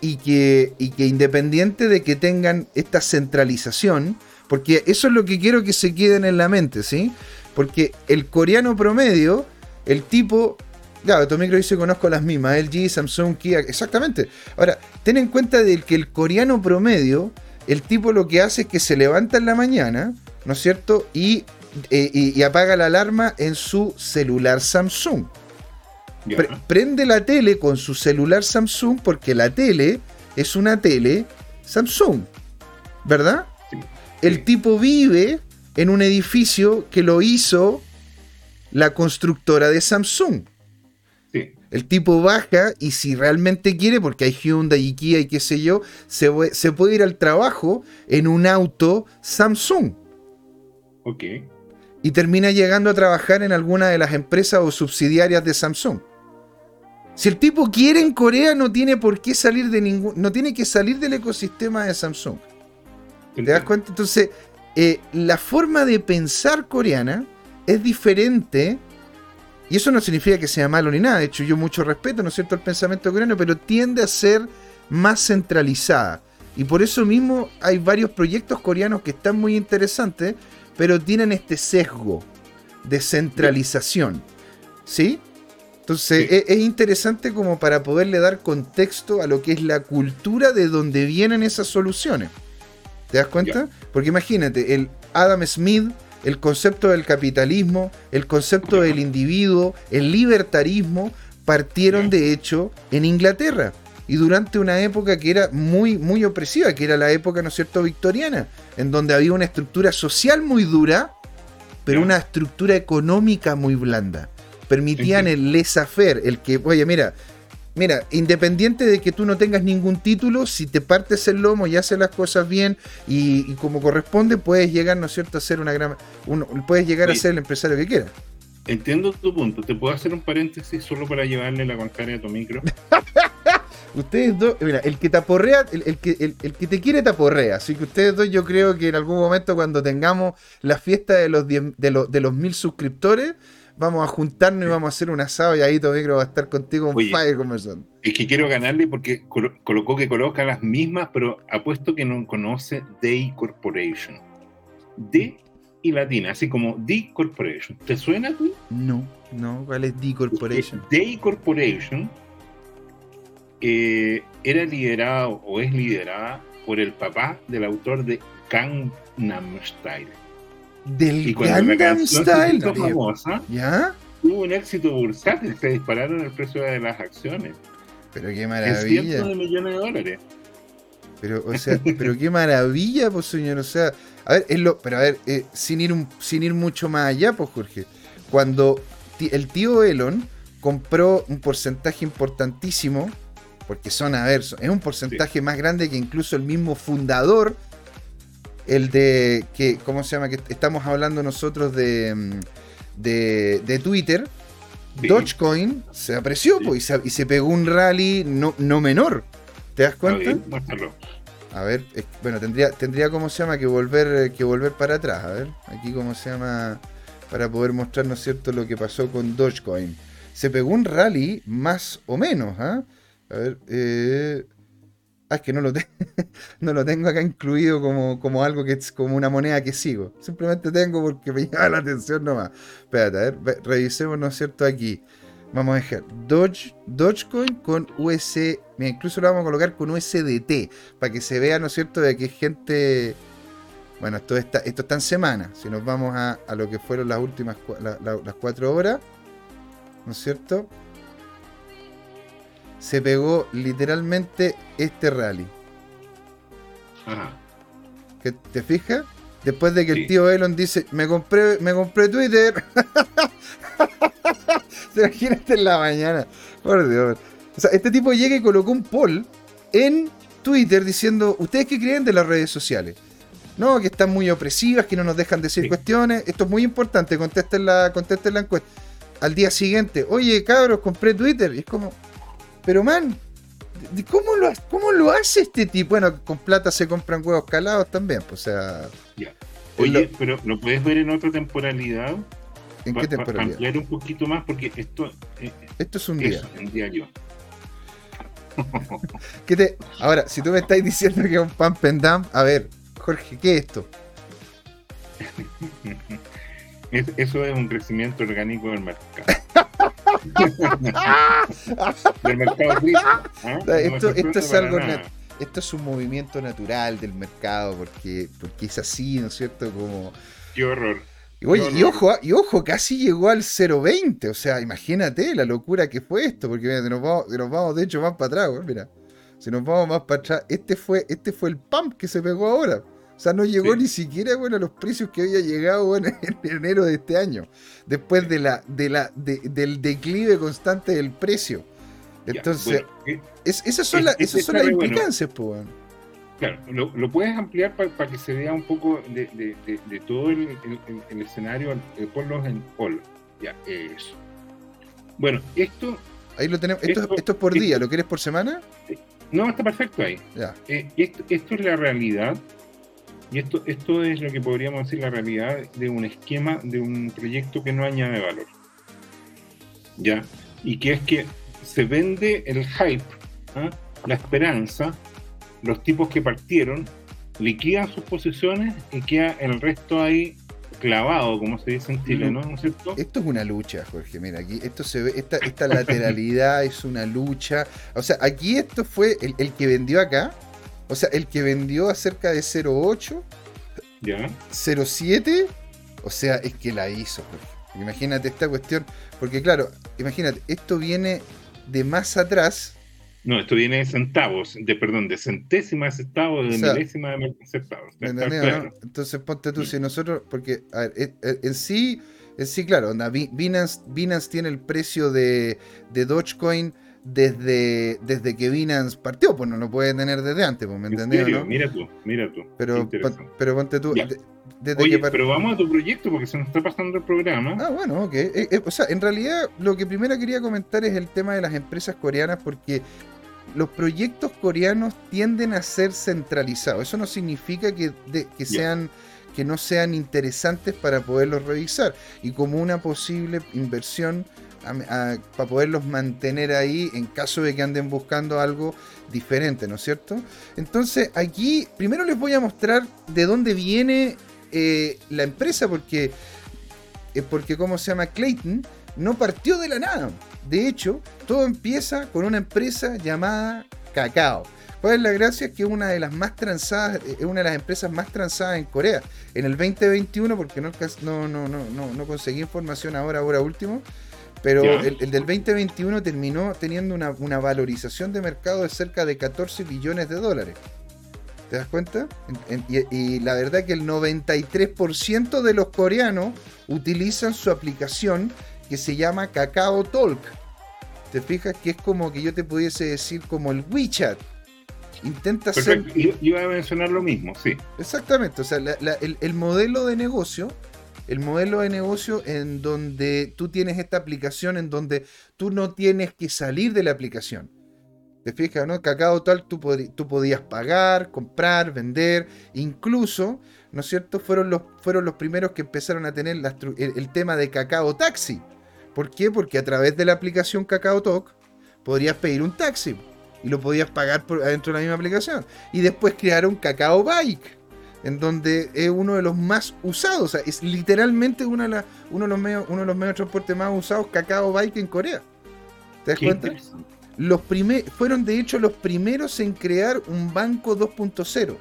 y que, y que independiente de que tengan esta centralización, porque eso es lo que quiero que se queden en la mente, ¿sí? Porque el coreano promedio, el tipo, claro, Tomicro dice conozco las mismas, LG, Samsung, Kia, exactamente. Ahora, ten en cuenta de que el coreano promedio, el tipo lo que hace es que se levanta en la mañana, ¿no es cierto? Y, eh, y- y apaga la alarma en su celular Samsung. Pre- prende la tele con su celular Samsung porque la tele es una tele Samsung, ¿verdad? Sí. El Sí. tipo vive en un edificio que lo hizo la constructora de Samsung. El tipo baja y si realmente quiere, porque hay Hyundai y Kia y qué sé yo, se puede ir al trabajo en un auto Samsung Ok. y termina llegando a trabajar en alguna de las empresas o subsidiarias de Samsung. Si el tipo quiere en Corea, no tiene por qué salir de ningún, no tiene que salir del ecosistema de Samsung. ¿Te das cuenta? Entonces, eh, la forma de pensar coreana es diferente y eso no significa que sea malo ni nada, de hecho yo mucho respeto, ¿no es cierto?, el pensamiento coreano, pero tiende a ser más centralizada. Y por eso mismo hay varios proyectos coreanos que están muy interesantes, pero tienen este sesgo de centralización. ¿Sí? Entonces e-, Es, interesante como para poderle dar contexto a lo que es la cultura de donde vienen esas soluciones. ¿Te das cuenta? Porque imagínate, el Adam Smith, el concepto del capitalismo, el concepto del individuo, el libertarismo, partieron de hecho en Inglaterra y durante una época que era muy, muy opresiva, que era la época, ¿no es cierto?, victoriana, en donde había una estructura social muy dura, pero una estructura económica muy blanda. Permitían el laissez-faire, el que, oye, mira, mira, independiente de que tú no tengas ningún título, si te partes el lomo y haces las cosas bien y, como corresponde, puedes llegar, ¿no es cierto?, a ser una gran, puedes llegar a ser el empresario que quieras. Entiendo tu punto. ¿Te puedo hacer un paréntesis solo para llevarle la contraria a tu micro? ustedes dos, mira, el que taporrea, el, el que, el, que te quiere taporrea. Así que ustedes dos, yo creo que en algún momento, cuando tengamos la fiesta de los, de los, de los mil suscriptores, vamos a juntarnos y vamos a hacer un asado y ahí tu micro va a estar contigo en fire conversando. Es que quiero ganarle porque colocó que coloca las mismas, pero apuesto que no conoce Day Corporation. D y latina, así como D Corporation. ¿Te suena tú? No, no, ¿cuál es D Corporation? D Corporation eh, era liderado o es liderada por el papá del autor de Gangnam Style. ¿Del Gangnam Style? famosa, ¿Ya? Tuvo un éxito bursátil, se dispararon el precio de las acciones. Pero qué maravilla. cientos de millones de dólares. Pero, o sea, pero qué maravilla, pues señor. O sea, a ver, es lo, pero a ver, eh, sin, ir sin ir mucho más allá, pues Jorge. Cuando el tío Elon compró un porcentaje importantísimo, porque son, a ver, es un porcentaje más grande que incluso el mismo fundador, el de, que, ¿cómo se llama? Que estamos hablando nosotros de, mm, de, Twitter. Dogecoin se apreció pues, y, se, pegó un rally no, no menor. ¿Te das cuenta? A ver, bueno, tendría, tendría como se llama que volver, que volver para atrás. A ver, aquí como se llama para poder mostrar, ¿no es cierto?, lo que pasó con Dogecoin. Se pegó un rally más o menos, ¿ah? A ver, eh... Es que no lo, no lo tengo acá incluido como, como algo que es como una moneda que sigo. Simplemente tengo porque me llama la atención nomás. Espérate, a ver, revisemos, ¿no es cierto? Aquí. Vamos a dejar Doge, Dogecoin con US. Mira, incluso lo vamos a colocar con USDT. Para que se vea, ¿no es cierto?, de que gente. Bueno, esto está, esto está en semana. Si nos vamos a, lo que fueron las últimas las cuatro horas. ¿No es cierto? Se pegó literalmente este rally. Ajá. ¿Te fijas? Después de que el tío Elon dice, me compré, me compré Twitter. Imagínate en la mañana. Por Dios. O sea, este tipo llega y colocó un poll en Twitter diciendo, ¿ustedes qué creen de las redes sociales? No, que están muy opresivas, que no nos dejan decir cuestiones. Esto es muy importante, contesten la, contesten la encuesta. Al día siguiente, oye, cabros, compré Twitter. Y es como, pero man, ¿cómo lo, ¿cómo lo hace este tipo? Bueno, con plata se compran huevos calados también, pues, o sea... Oye, pero ¿lo puedes ver en otra temporalidad? ¿En qué temporalidad? Para ampliar un poquito más, porque esto. Eh, esto es un día. un diario. ¿Qué te... Ahora, si tú me estás diciendo que es un and dump, a ver, Jorge, ¿qué es esto? eso es un crecimiento orgánico del mercado. del mercado ¿ah? Esto, esto es algo esto es un movimiento natural del mercado porque, porque es así, ¿no es cierto? Como... Qué horror. Y, ojo, y ojo, casi llegó al 0.20. O sea, imagínate la locura que fue esto. Porque mira, nos vamos, nos vamos de hecho más para atrás, mira. Si nos vamos más para atrás, este fue, este fue el pump que se pegó ahora. O sea, no llegó ni siquiera bueno, a los precios que había llegado en enero de este año. Después de la, de la, del declive constante del precio. Entonces, eh, esas son, esas son las implicancias, pues. Claro, lo, puedes ampliar para que se vea un poco de, todo el, escenario, eh, ponlos en polo. Ya, eso. Bueno, esto. Ahí lo tenemos. Esto, esto, es por día, ¿lo quieres por semana? No, está perfecto ahí. Ya. Eh, esto, esto, es la realidad. Y esto, esto es lo que podríamos decir la realidad de un esquema de un proyecto que no añade valor. ¿ya? Y que es que se vende el hype, ¿ah? la esperanza, los tipos que partieron liquidan sus posiciones y queda el resto ahí clavado, como se dice en Chile, ¿no? ¿No es cierto? Esto es una lucha, Jorge. Mira, aquí esto se ve, esta, esta lateralidad es una lucha. O sea, aquí esto fue el, el que vendió acá. O sea, el que vendió acerca de 0.8, ¿Ya? 0.7. O sea, es que la hizo, Jorge. Imagínate esta cuestión. Porque, claro, imagínate, esto viene de más atrás. No, esto viene de centavos, de perdón, de centésimas de centavos, de O sea, milésimas de centavos. ¿Me Está entendés, claro. no? Entonces ponte tú, si nosotros, porque, a ver, eh, eh, en sí, en sí, claro, onda, Binance, Binance tiene el precio de, de Dogecoin desde, desde que Binance partió, pues no lo puede tener desde antes, pues, ¿me ¿En entendés? no? Mira tú, mira tú. Pero, pero ponte tú, de- desde Oye, que pero vamos a tu proyecto porque se nos está pasando el programa. Ah, bueno, ok. Eh, eh, o sea, en realidad lo que primero quería comentar es el tema de las empresas coreanas porque los proyectos coreanos tienden a ser centralizados. Eso no significa que, de- que sean que no sean interesantes para poderlos revisar y como una posible inversión para poderlos mantener ahí en caso de que anden buscando algo diferente, ¿no es cierto? Entonces aquí primero les voy a mostrar de dónde viene eh, la empresa porque eh, porque como se llama Clayton, no partió de la nada. De hecho, todo empieza con una empresa llamada Cacao. ¿Cuál es la gracia? Que es una de las más transadas, eh, es una de las empresas más transadas en Corea. En el 2021, porque no, no, no, no, no conseguí información ahora, ahora último, pero el, el del 2021 terminó teniendo una, una valorización de mercado de cerca de 14 billones de dólares. ¿Te das cuenta? En- en- y, y la verdad que el 93% de los coreanos utilizan su aplicación que se llama Kakao Talk. ¿Te fijas que es como que yo te pudiese decir como el WeChat? Intenta ser... Perfecto. I- Iba a mencionar lo mismo, sí. Exactamente, o sea, la- la- el, el modelo de negocio, el modelo de negocio en donde tú tienes esta aplicación, en donde tú no tienes que salir de la aplicación. ¿Te fijas, no? Cacao tal, tú, podías pagar, comprar, vender, incluso, ¿no es cierto? Fueron los, primeros que empezaron a tener el, tema de Cacao Taxi. ¿Por qué? Porque a través de la aplicación Cacao Talk podrías pedir un taxi y lo podías pagar por adentro de la misma aplicación. Y después crearon Cacao Bike, en donde es uno de los más usados. O sea, es literalmente una de la- uno, de los medios, uno de los medios de transporte más usados, Cacao Bike en Corea. ¿Te das Qué cuenta? Los prime- fueron de hecho los primeros en crear un banco 2.0.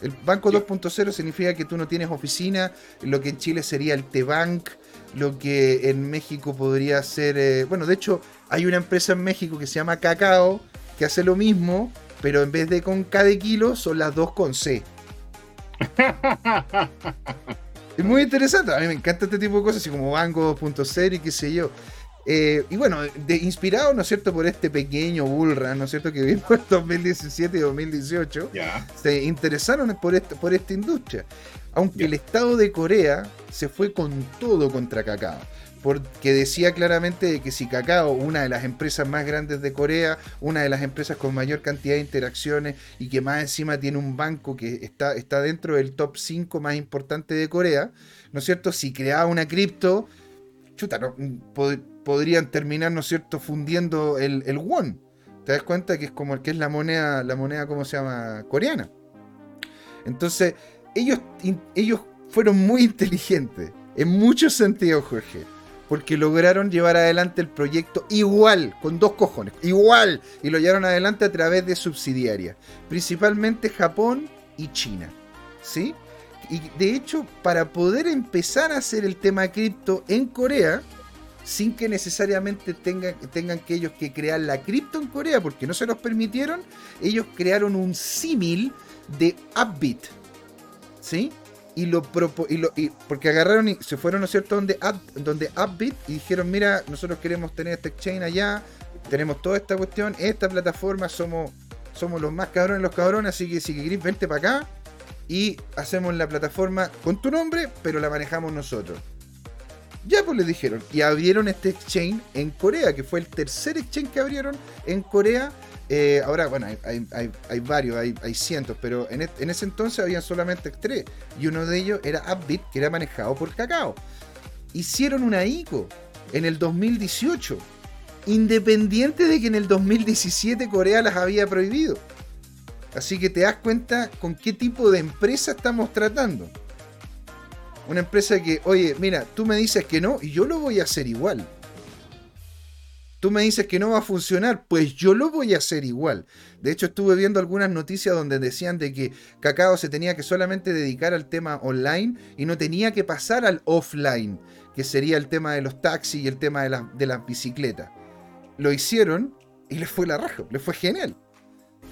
El banco Ya. 2.0 significa que tú no tienes oficina, lo que en Chile sería el T-Bank, lo que en México podría ser... eh, bueno, de hecho hay una empresa en México que se llama Cacao, que hace lo mismo, pero en vez de con K de kilo son las dos con C. Es muy interesante, a mí me encanta este tipo de cosas, así como Banco 2.0 y qué sé yo. Eh, y bueno, de, inspirado, ¿no es cierto?, por este pequeño bullrun, ¿no es cierto?, que vimos en 2017 y 2018, ya. se interesaron por, esta- por esta industria. Aunque el Estado de Corea se fue con todo contra Cacao. Porque decía claramente que si Cacao, una de las empresas más grandes de Corea, una de las empresas con mayor cantidad de interacciones y que más encima tiene un banco que está, está dentro del top 5 más importante de Corea, ¿no es cierto? Si creaba una cripto, chuta, pod- podrían terminar, ¿no es cierto?, fundiendo el, won. ¿Te das cuenta que es como el que es la moneda, la moneda, ¿cómo se llama? Coreana. Entonces, ellos, ellos fueron muy inteligentes, en muchos sentidos, Jorge, porque lograron llevar adelante el proyecto igual, con dos cojones, igual, y lo llevaron adelante a través de subsidiarias, principalmente Japón y China, ¿sí? Y de hecho, para poder empezar a hacer el tema cripto en Corea, sin que necesariamente tengan, tengan que ellos que crear la cripto en Corea, porque no se los permitieron, ellos crearon un símil de Upbit, ¿sí? Y lo, propo- y lo y- porque agarraron y se fueron, ¿no es cierto?, donde, Up- donde Upbit y dijeron, mira, nosotros queremos tener este exchange allá, tenemos toda esta cuestión, esta plataforma, somos, somos los más cabrones los cabrones, así que si querés, vente para acá y hacemos la plataforma con tu nombre, pero la manejamos nosotros. Ya pues les dijeron, y abrieron este exchange en Corea, que fue el tercer exchange que abrieron en Corea. Eh, ahora, bueno, hay, varios, hay, cientos, pero en, e- ese entonces habían solamente tres. Y uno de ellos era Upbit, que era manejado por Cacao. Hicieron una ICO. en el 2018, independiente de que en el 2017 Corea las había prohibido. Así que te das cuenta con qué tipo de empresa estamos tratando. Una empresa que, oye, mira, tú me dices que no y yo lo voy a hacer igual. Tú me dices que no va a funcionar, pues yo lo voy a hacer igual. De hecho, estuve viendo algunas noticias donde decían de que Cacao se tenía que solamente dedicar al tema online y no tenía que pasar al offline, que sería el tema de los taxis y el tema de, la, las bicicletas. Lo hicieron y les fue la raja, les fue genial.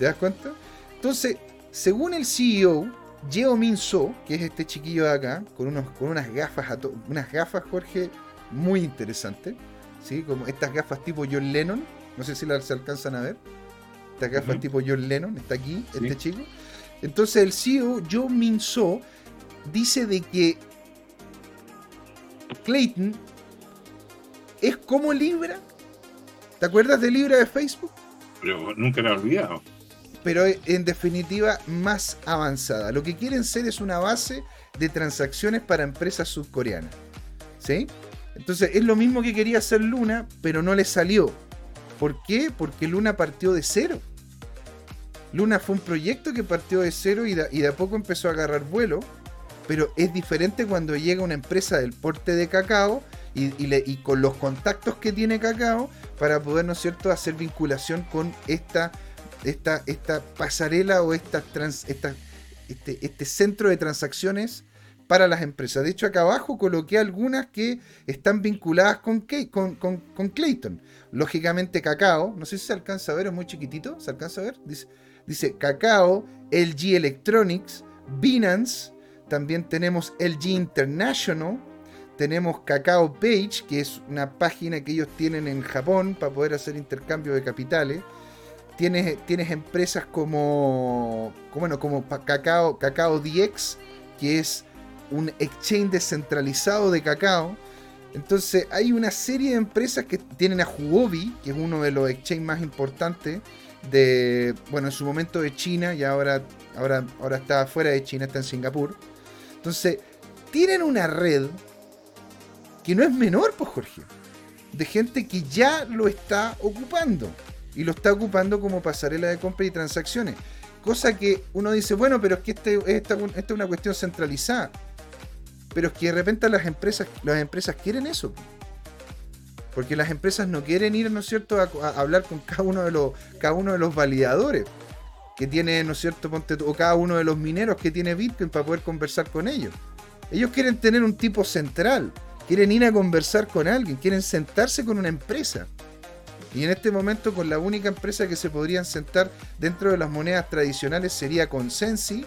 ¿Te das cuenta? Entonces, según el CEO, Yeo Min So, que es este chiquillo de acá, con, unos, con unas gafas, unas gafas, Jorge, muy interesantes ¿sí? Como estas gafas tipo John Lennon, no sé si las se alcanzan a ver. Estas gafas tipo John Lennon, está aquí, este chico. Entonces el CEO, Joe Min So, dice de que Clayton es como Libra. ¿Te acuerdas de Libra de Facebook? Pero nunca lo he olvidado. Pero en definitiva más avanzada. Lo que quieren ser es una base de transacciones para empresas subcoreanas. ¿Sí? Entonces es lo mismo que quería hacer Luna, pero no le salió. ¿Por qué? Porque Luna partió de cero. Luna fue un proyecto que partió de cero y de, a poco empezó a agarrar vuelo, pero es diferente cuando llega una empresa del porte de cacao y, con los contactos que tiene cacao para poder, ¿no es cierto?, hacer vinculación con esta, esta, esta pasarela o esta esta, este, este centro de transacciones para las empresas. De hecho, acá abajo coloqué algunas que están vinculadas con, Clayton. Lógicamente, Cacao, no sé si se alcanza a ver, es muy chiquitito, ¿se alcanza a ver? Dice, Cacao, LG Electronics, Binance, también tenemos LG International, tenemos Cacao Page, que es una página que ellos tienen en Japón para poder hacer intercambio de capitales. Tienes, tienes empresas como, bueno, como Cacao, Cacao DX, que es un exchange descentralizado de cacao. Entonces hay una serie de empresas que tienen a Huobi, que es uno de los exchanges más importantes de, bueno, en su momento de China y ahora, ahora, ahora está fuera de China, está en Singapur. Entonces, tienen una red que no es menor, pues Jorge, de gente que ya lo está ocupando y lo está ocupando como pasarela de compra y transacciones. Cosa que uno dice, bueno, pero es que este, esta, es una cuestión centralizada. Pero es que de repente las empresas, las empresas quieren eso. Porque las empresas no quieren ir, ¿no es cierto?, a, hablar con cada uno de los, cada uno de los validadores que tiene, ¿no es cierto?, o cada uno de los mineros que tiene Bitcoin para poder conversar con ellos. Ellos quieren tener un tipo central, quieren ir a conversar con alguien, quieren sentarse con una empresa. Y en este momento con la única empresa que se podrían sentar dentro de las monedas tradicionales sería Consensi,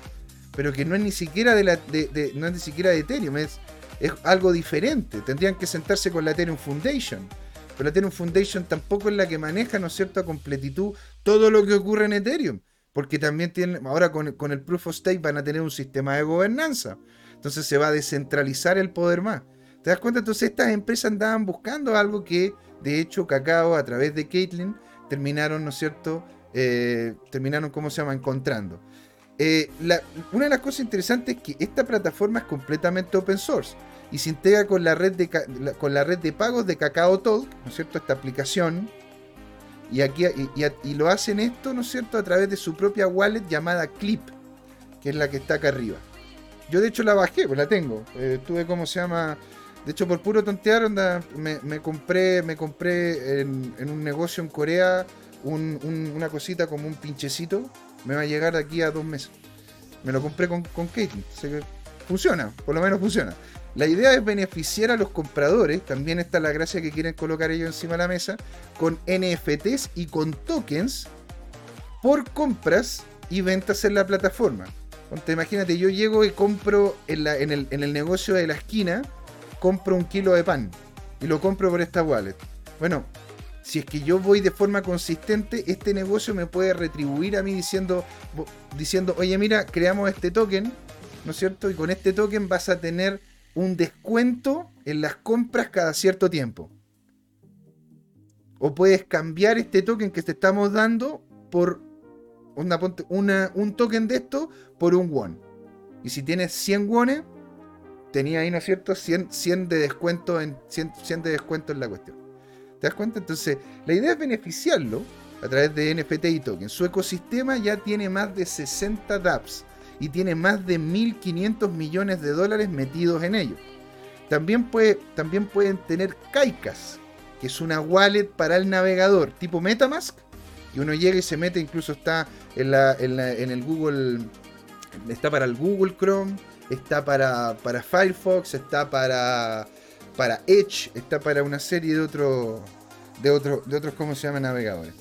pero que no es ni siquiera de, no es ni siquiera de Ethereum, es, es algo diferente. Tendrían que sentarse con la Ethereum Foundation. Pero la Ethereum Foundation tampoco es la que maneja, ¿no es cierto?, a completitud todo lo que ocurre en Ethereum. Porque también tienen, ahora con, con el Proof of Stake van a tener un sistema de gobernanza. Entonces se va a descentralizar el poder más. ¿Te das cuenta? Entonces estas empresas andaban buscando algo que, de hecho, Cacao, a través de Caitlin, terminaron, ¿no es cierto? Eh, terminaron, ¿cómo se llama?, encontrando. Eh, una de las cosas interesantes es que esta plataforma es completamente open source y se integra con la red de, con la red de pagos de Cacao Talk, ¿no es cierto? Esta aplicación. Y, aquí, y, lo hacen esto, ¿no es cierto?, a través de su propia wallet llamada Clip, que es la que está acá arriba. Yo de hecho la bajé, pues la tengo. Eh, tuve, ¿cómo se llama? De hecho, por puro tontear, me, compré, me compré en, un negocio en Corea una cosita como un pinchecito me va a llegar aquí a dos meses. Me lo compré con, con Katie. funciona, por lo menos funciona. La idea es beneficiar a los compradores, también está la gracia que quieren colocar ellos encima de la mesa, con NFTs y con tokens por compras y ventas en la plataforma. Entonces, imagínate, yo llego y compro en, en, el, en el negocio de la esquina, compro un kilo de pan y lo compro por esta wallet. Bueno, si es que yo voy de forma consistente, este negocio me puede retribuir a mí diciendo, diciendo, oye, mira, creamos este token, ¿no es cierto? Y con este token vas a tener un descuento en las compras cada cierto tiempo. O puedes cambiar este token que te estamos dando por una, un token de esto por un won. Y si tienes 100 wones, tenía ahí, ¿no es cierto?, 100, 100 de descuento en 100, 100 de descuento en la cuestión. ¿Te das cuenta? Entonces, la idea es beneficiarlo a través de NFT y token. Su ecosistema ya tiene más de 60 dApps y tiene más de 1.500 millones de dólares metidos en ellos. También, puede, también pueden tener Kaikas, que es una wallet para el navegador tipo Metamask, y uno llega y se mete, incluso está en, la, en, el Google, está para el Google Chrome, está para, para Firefox, está para, para Edge, está para una serie de otros, de, otros de otros, ¿cómo se llama? Navegadores.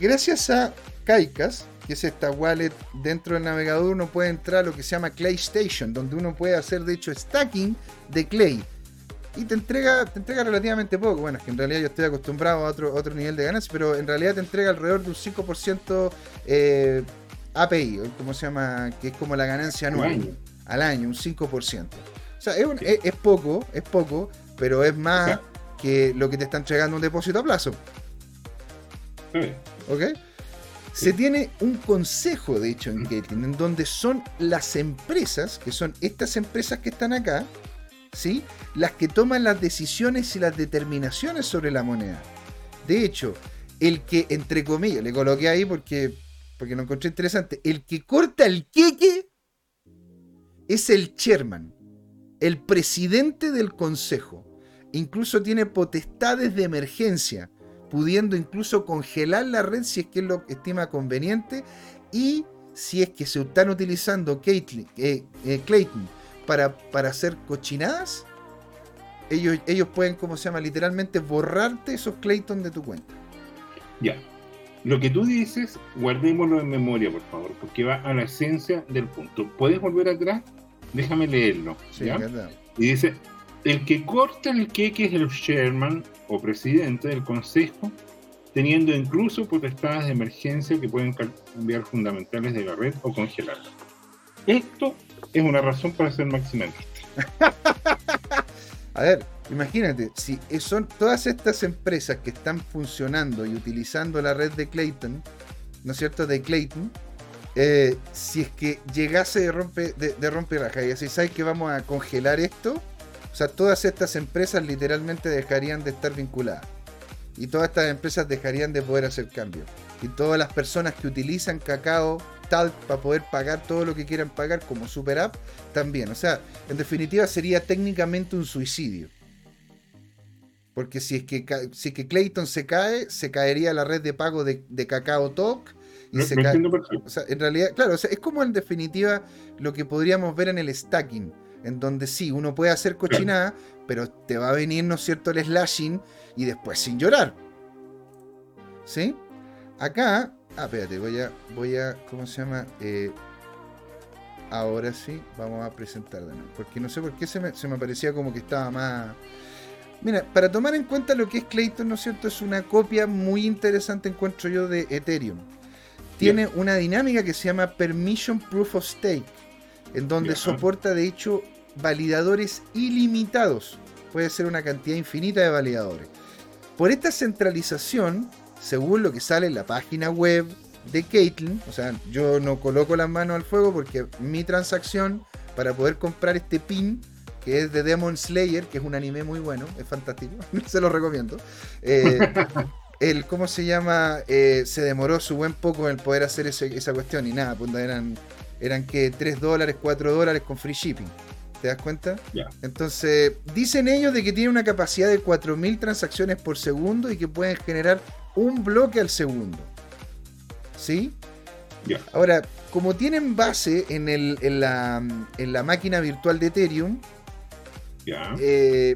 Gracias a Kaikas, que es esta wallet dentro del navegador, uno puede entrar a lo que se llama Clay Station, donde uno puede hacer de hecho stacking de Clay. Y te entrega, te entrega relativamente poco. Bueno, es que en realidad yo estoy acostumbrado a otro, otro nivel de ganancia, pero en realidad te entrega alrededor de un 5% eh, API, como se llama, que es como la ganancia anual. Al año, un 5%. Sea, es, poco, es poco, pero es más que lo que te está entregando un depósito a plazo. ¿Ok? Se tiene un consejo, de hecho, en Gating, en donde son las empresas, que son estas empresas que están acá, ¿sí? Las que toman las decisiones y las determinaciones sobre la moneda. De hecho, el que, entre comillas, le coloqué ahí porque, porque lo encontré interesante, el que corta el queque es el chairman, el presidente del consejo. Incluso tiene potestades de emergencia pudiendo incluso congelar la red si es que lo estima conveniente y si es que se están utilizando Caitlin, eh, eh, Clayton para, para hacer cochinadas, ellos, ellos pueden, como se llama, literalmente borrarte esos Clayton de tu cuenta. Ya. Lo que tú dices, guardémoslo en memoria, por favor, porque va a la esencia del punto. ¿Puedes volver atrás? Déjame leerlo. Sí, Y dice, el que corta el queque es el Sherman o presidente del Consejo, teniendo incluso potestades de emergencia que pueden cambiar fundamentales de la red o congelarla. Esto es una razón para ser maximalista. A ver, imagínate, si son todas estas empresas que están funcionando y utilizando la red de Clayton, ¿no es cierto? De Clayton, eh, si es que llegase de romper de, de raja y así sabes que vamos a congelar esto, o sea, todas estas empresas literalmente dejarían de estar vinculadas. Y todas estas empresas dejarían de poder hacer cambios. Y todas las personas que utilizan cacao tal para poder pagar todo lo que quieran pagar como super app también. O sea, en definitiva sería técnicamente un suicidio. Porque si es que, si que Clayton se cae, se caería la red de pago de, de Cacao Talk. Y se cae, o sea, en realidad, claro, es como en definitiva lo que podríamos ver en el stacking en donde sí, uno puede hacer cochinada, pero te va a venir, ¿no es cierto?, el slashing y después sin llorar. ¿Sí? Acá, ah, espérate, voy a, voy a, ¿cómo se llama? Eh, ahora sí, vamos a presentar de nuevo, porque no sé por qué se me, se me parecía como que estaba más... Mira, para tomar en cuenta lo que es Clayton, ¿no es cierto? Es una copia muy interesante, encuentro yo, de Ethereum. Tiene una dinámica que se llama Permission Proof of Stake, en donde soporta, de hecho, validadores ilimitados. Puede ser una cantidad infinita de validadores. Por esta centralización, según lo que sale en la página web de Caitlin, o sea, yo no coloco las manos al fuego porque mi transacción para poder comprar este pin, que es de Demon Slayer, que es un anime muy bueno, es fantástico, se lo recomiendo. Eh, el, ¿cómo se llama? Eh, se demoró su buen poco en poder hacer esa cuestión y nada, pues eran, eran que 3 dólares, 4 dólares con free shipping. ¿Te das cuenta? Entonces, dicen ellos de que tiene una capacidad de 4.000 transacciones por segundo y que pueden generar un bloque al segundo. ¿Sí? Ahora, como tienen base en, el, en, la, en la máquina virtual de Ethereum, eh,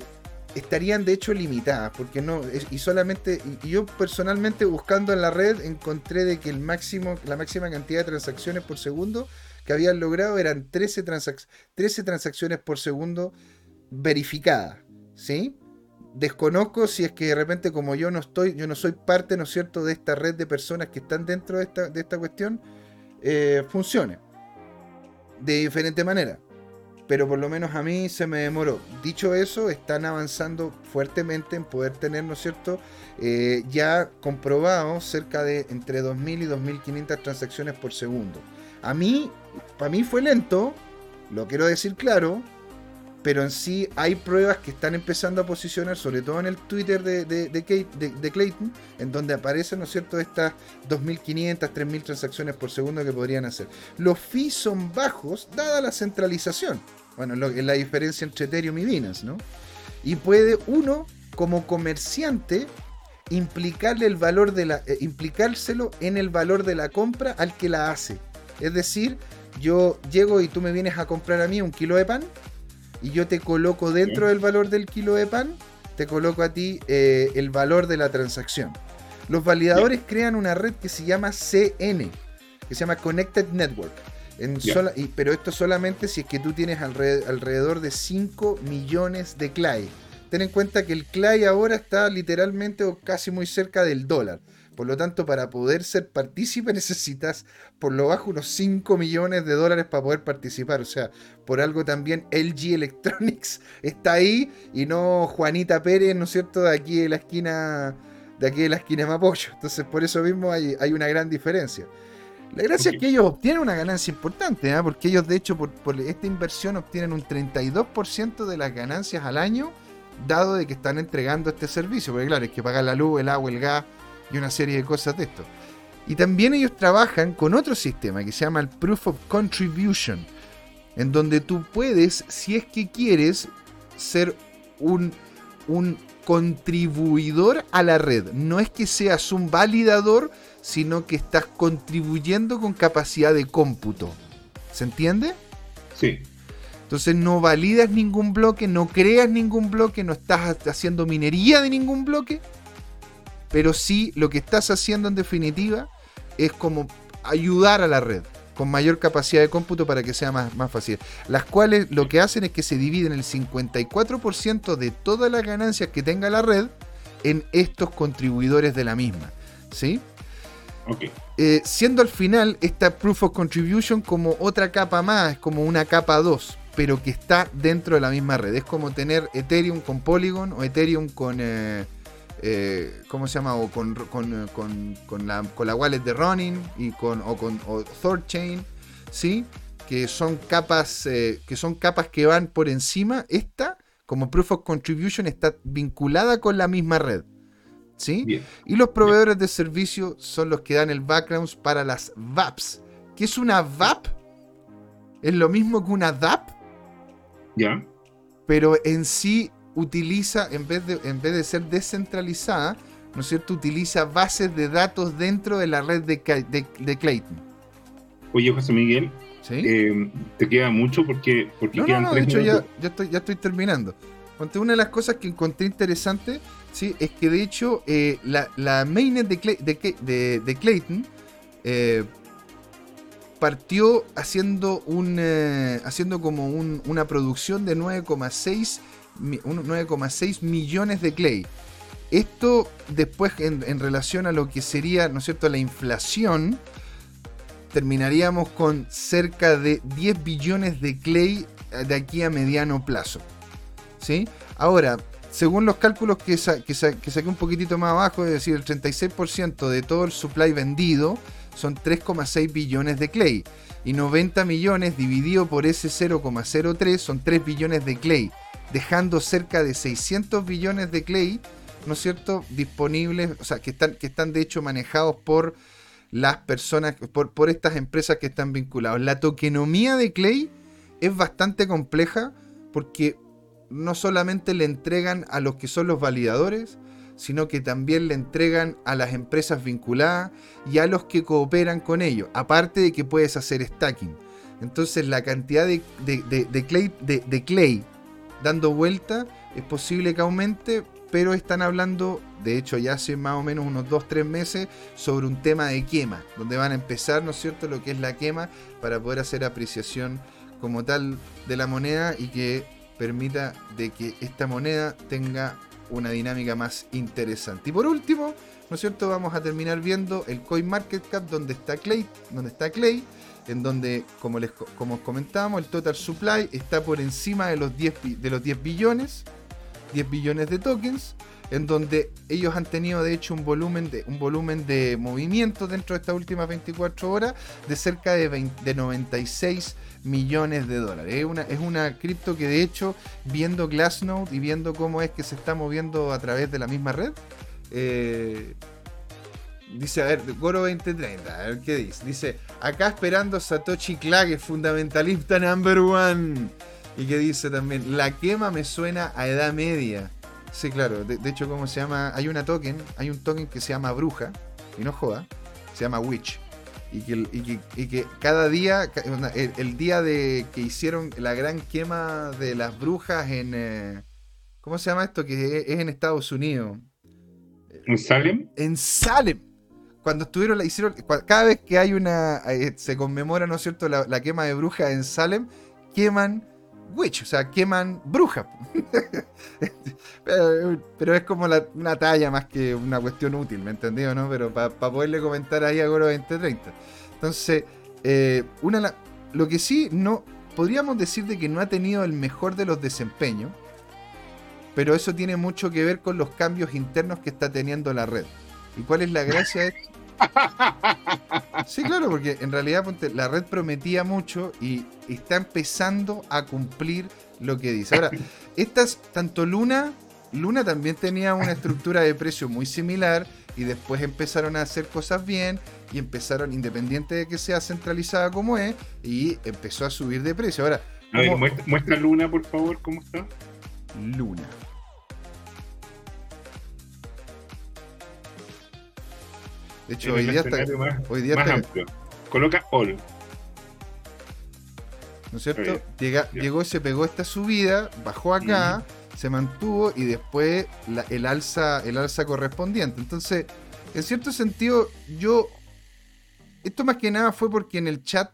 estarían de hecho limitadas, porque no, y solamente, y yo personalmente buscando en la red encontré de que el máximo, la máxima cantidad de transacciones por segundo que habían logrado eran 13, 13 transacciones por segundo verificadas. ¿Sí? Desconozco si es que de repente como yo no estoy, yo no soy parte, ¿no cierto?, de esta red de personas que están dentro de esta, de esta cuestión, eh, funcione. De diferente manera. Pero por lo menos a mí se me demoró. Dicho eso, están avanzando fuertemente en poder tener, ¿no es cierto?, eh, ya comprobado cerca de entre 2.000 y 2.500 transacciones por segundo. A mí, para mí fue lento, lo quiero decir claro, pero en sí hay pruebas que están empezando a posicionar, sobre todo en el Twitter de, de, Clayton, en donde aparecen, ¿no es cierto?, estas 2.500, 3.000 transacciones por segundo que podrían hacer. Los fees son bajos, dada la centralización. Bueno, es la diferencia entre Ethereum y Binance, ¿no? Y puede uno, como comerciante, implicarle el valor de la, eh, implicárselo en el valor de la compra al que la hace. Es decir, yo llego y tú me vienes a comprar a mí un kilo de pan y yo te coloco dentro del valor del kilo de pan, te coloco a ti eh, el valor de la transacción. Los validadores crean una red que se llama CN, que se llama Connected Network. pero esto solamente si es que tú tienes alrededor de 5 millones de CLAI. Ten en cuenta que el CLAI ahora está literalmente o casi muy cerca del dólar. Por lo tanto, para poder ser partícipe necesitas por lo bajo unos 5 millones de dólares para poder participar. O sea, por algo también LG Electronics está ahí y no Juanita Pérez, ¿no es cierto?, de aquí de la esquina de aquí de la esquina de Mapocho. Entonces, por eso mismo hay, una gran diferencia. La gracia es que ellos obtienen una ganancia importante, ¿eh? porque ellos de hecho por, por, esta inversión obtienen un 32% de las ganancias al año, dado de que están entregando este servicio, porque claro, hay que pagar la luz, el agua, el gas, y una serie de cosas de esto. Y también ellos trabajan con otro sistema que se llama el Proof of Contribution, en donde tú puedes, si es que quieres, ser un, un contribuidor a la red. No es que seas un validador, sino que estás contribuyendo con capacidad de cómputo. ¿Se entiende? Sí. Entonces no validas ningún bloque, no creas ningún bloque, no estás haciendo minería de ningún bloque, pero sí lo que estás haciendo en definitiva es como ayudar a la red con mayor capacidad de cómputo para que sea más, más fácil. Las cuales lo que hacen es que se dividen el 54% de todas las ganancias que tenga la red en estos contribuidores de la misma. ¿Sí? Okay. Eh, siendo al final esta Proof of Contribution como otra capa más, es como una capa 2, pero que está dentro de la misma red. Es como tener Ethereum con Polygon o Ethereum con... Eh, eh, ¿cómo se llama? O con, con, la, con la wallet de Ronin y con, o con o Thorchain, ¿sí? Que son capas eh, que son capas que van por encima. Esta, como Proof of Contribution, está vinculada con la misma red. ¿Sí? Y los proveedores de servicio son los que dan el background para las VAPs. ¿Qué es una VAP? Es lo mismo que una DAP. Ya. Pero en sí utiliza, en vez de, en vez de ser descentralizada, ¿no es cierto?, utiliza bases de datos dentro de la red de, de, Clayton. Oye, José Miguel, eh, te queda mucho porque, porque no, no, no, de hecho ya, ya, estoy, ya estoy terminando. una de las cosas que encontré interesante ¿sí? es que de hecho eh, la, la, mainnet de, de, Clayton eh, partió haciendo un haciendo como un, una producción de 9,6 9,6 millones de clay. Esto después en, relación a lo que sería, ¿no es cierto?, la inflación, terminaríamos con cerca de 10 billones de clay eh, de aquí a mediano plazo. ¿Sí? Ahora, según los cálculos que, que, saqué un poquitito más abajo, es decir, el 36% de todo el supply vendido son 3,6 billones de clay. Y 90 millones dividido por ese 0,03 son 3 billones de clay dejando cerca de 600 billones de Clay, ¿no es cierto?, disponibles, o sea, que están, que están de hecho manejados por las personas, por, por estas empresas que están vinculadas. La tokenomía de Clay es bastante compleja porque no solamente le entregan a los que son los validadores, sino que también le entregan a las empresas vinculadas y a los que cooperan con ellos, aparte de que puedes hacer stacking. Entonces la cantidad de, de, clay, de, clay dando vuelta, es posible que aumente, pero están hablando, de hecho ya hace más o menos unos 2-3 meses, sobre un tema de quema, donde van a empezar, ¿no es cierto?, lo que es la quema para poder hacer apreciación como tal de la moneda y que permita de que esta moneda tenga una dinámica más interesante. Y por último, ¿no es cierto?, vamos a terminar viendo el CoinMarketCap donde está Clay, donde está Clay en donde, como, les, como comentábamos, el total supply está por encima de los 10, de los 10 billones, 10 billones de tokens, en donde ellos han tenido de hecho un volumen de, un volumen de movimiento dentro de estas últimas 24 horas de cerca de, 96 millones de dólares. Es una, es una cripto que de hecho, viendo Glassnode y viendo cómo es que se está moviendo a través de la misma red, eh, Dice, a ver, Goro 2030, a ver qué dice. Dice, acá esperando Satoshi Klage, fundamentalista number one. Y que dice también, la quema me suena a edad media. Sí, claro, de, hecho, ¿cómo se llama? Hay una token, hay un token que se llama bruja, y no joda, se llama witch. Y que, y que, cada día, el, día de que hicieron la gran quema de las brujas en... Eh, ¿Cómo se llama esto? Que es en Estados Unidos. ¿En Salem? En Salem cuando estuvieron, la hicieron, cada vez que hay una, eh, se conmemora, ¿no es cierto?, la, quema de brujas en Salem, queman witch, o sea, queman brujas. pero, es como una talla más que una cuestión útil, ¿me entendió, no? Pero para poderle comentar ahí a Goro 2030. Entonces, eh, una, lo que sí, no, podríamos decir de que no ha tenido el mejor de los desempeños, pero eso tiene mucho que ver con los cambios internos que está teniendo la red. ¿Y cuál es la gracia de esto? Sí, claro, porque en realidad la red prometía mucho y está empezando a cumplir lo que dice. Ahora, estas, tanto Luna, Luna también tenía una estructura de precio muy similar y después empezaron a hacer cosas bien y empezaron, independiente de que sea centralizada como es, y empezó a subir de precio. Ahora, muestra Luna, por favor, ¿cómo está? Luna. De hecho, hoy día, está, hoy día está, Coloca all. ¿No es cierto? llegó y se pegó esta subida, bajó acá, se mantuvo y después el, alza, el alza correspondiente. Entonces, en cierto sentido, yo. Esto más que nada fue porque en el chat,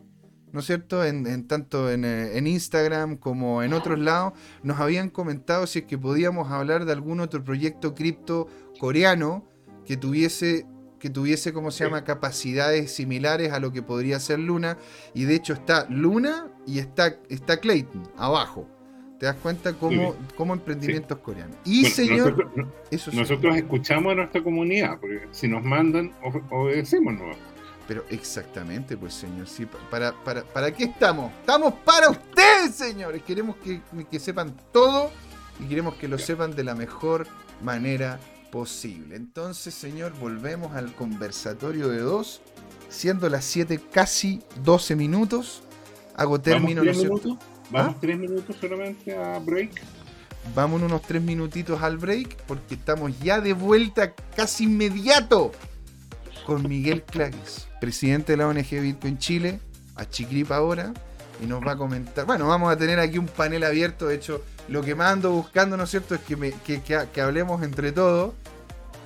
¿no es cierto? En, tanto en, eh, en, Instagram como en otros lados, nos habían comentado si es que podíamos hablar de algún otro proyecto cripto coreano que tuviese que tuviese, como se llama, capacidades similares a lo que podría ser Luna. Y de hecho está Luna y está, está Clayton abajo. ¿Te das cuenta cómo, emprendimientos coreanos? Y señor, nosotros, eso nosotros escuchamos a nuestra comunidad, porque si nos mandan, obedecemos, ¿no? Pero exactamente, pues señor, sí, para, para, ¿para qué estamos? Estamos para ustedes, señores. Queremos que, que sepan todo y queremos que lo sepan de la mejor manera posible. Entonces, señor, volvemos al conversatorio de dos, siendo las 7 casi 12 minutos. Hago término. ¿Vamos, tres minutos? ¿Vamos ¿Ah? tres minutos solamente a break? Vamos unos tres minutitos al break porque estamos ya de vuelta casi inmediato con Miguel Clagues, presidente de la ONG Bitcoin Chile, a Chicrip ahora, y nos va a comentar. Bueno, vamos a tener aquí un panel abierto. De hecho, lo que más ando buscando, ¿no es cierto?, es que, me, que, que hablemos entre todos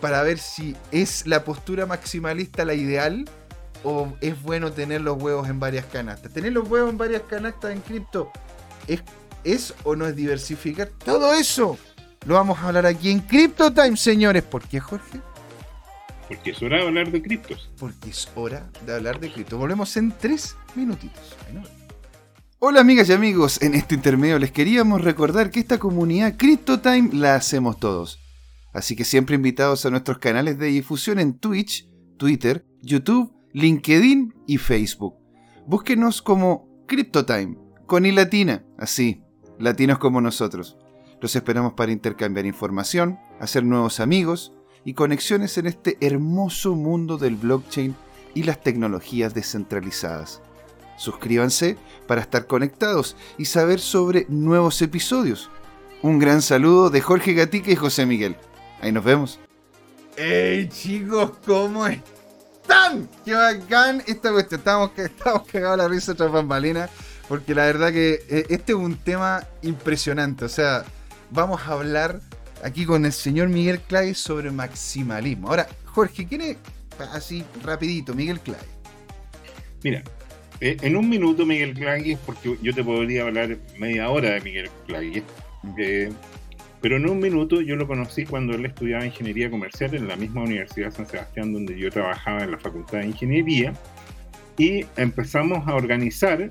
para ver si es la postura maximalista la ideal o es bueno tener los huevos en varias canastas. Tener los huevos en varias canastas en cripto es, es o no es diversificar. Todo eso lo vamos a hablar aquí en Crypto Time, señores. ¿Por qué, Jorge? Porque es hora de hablar de criptos. Porque es hora de hablar de cripto. Volvemos en tres minutitos. Hola amigas y amigos, en este intermedio les queríamos recordar que esta comunidad Crypto Time la hacemos todos. Así que siempre invitados a nuestros canales de difusión en Twitch, Twitter, YouTube, LinkedIn y Facebook. Búsquenos como CryptoTime, con i latina, así, latinos como nosotros. Los esperamos para intercambiar información, hacer nuevos amigos y conexiones en este hermoso mundo del blockchain y las tecnologías descentralizadas. Suscríbanse para estar conectados y saber sobre nuevos episodios. Un gran saludo de Jorge Gatica y José Miguel. Ahí nos vemos. ¡Hey chicos! ¿Cómo están? ¡Qué bacán esta cuestión! Estamos, estamos cagados la risa tras bambalina. Porque la verdad que eh, este es un tema impresionante. O sea, vamos a hablar aquí con el señor Miguel Clay sobre maximalismo. Ahora, Jorge, ¿quién es? Así, rapidito, Miguel Clay. Mira, en un minuto Miguel Clay, porque yo te podría hablar media hora de Miguel Clay. Eh, pero en un minuto yo lo conocí cuando él estudiaba ingeniería comercial en la misma Universidad de San Sebastián donde yo trabajaba en la Facultad de Ingeniería y empezamos a organizar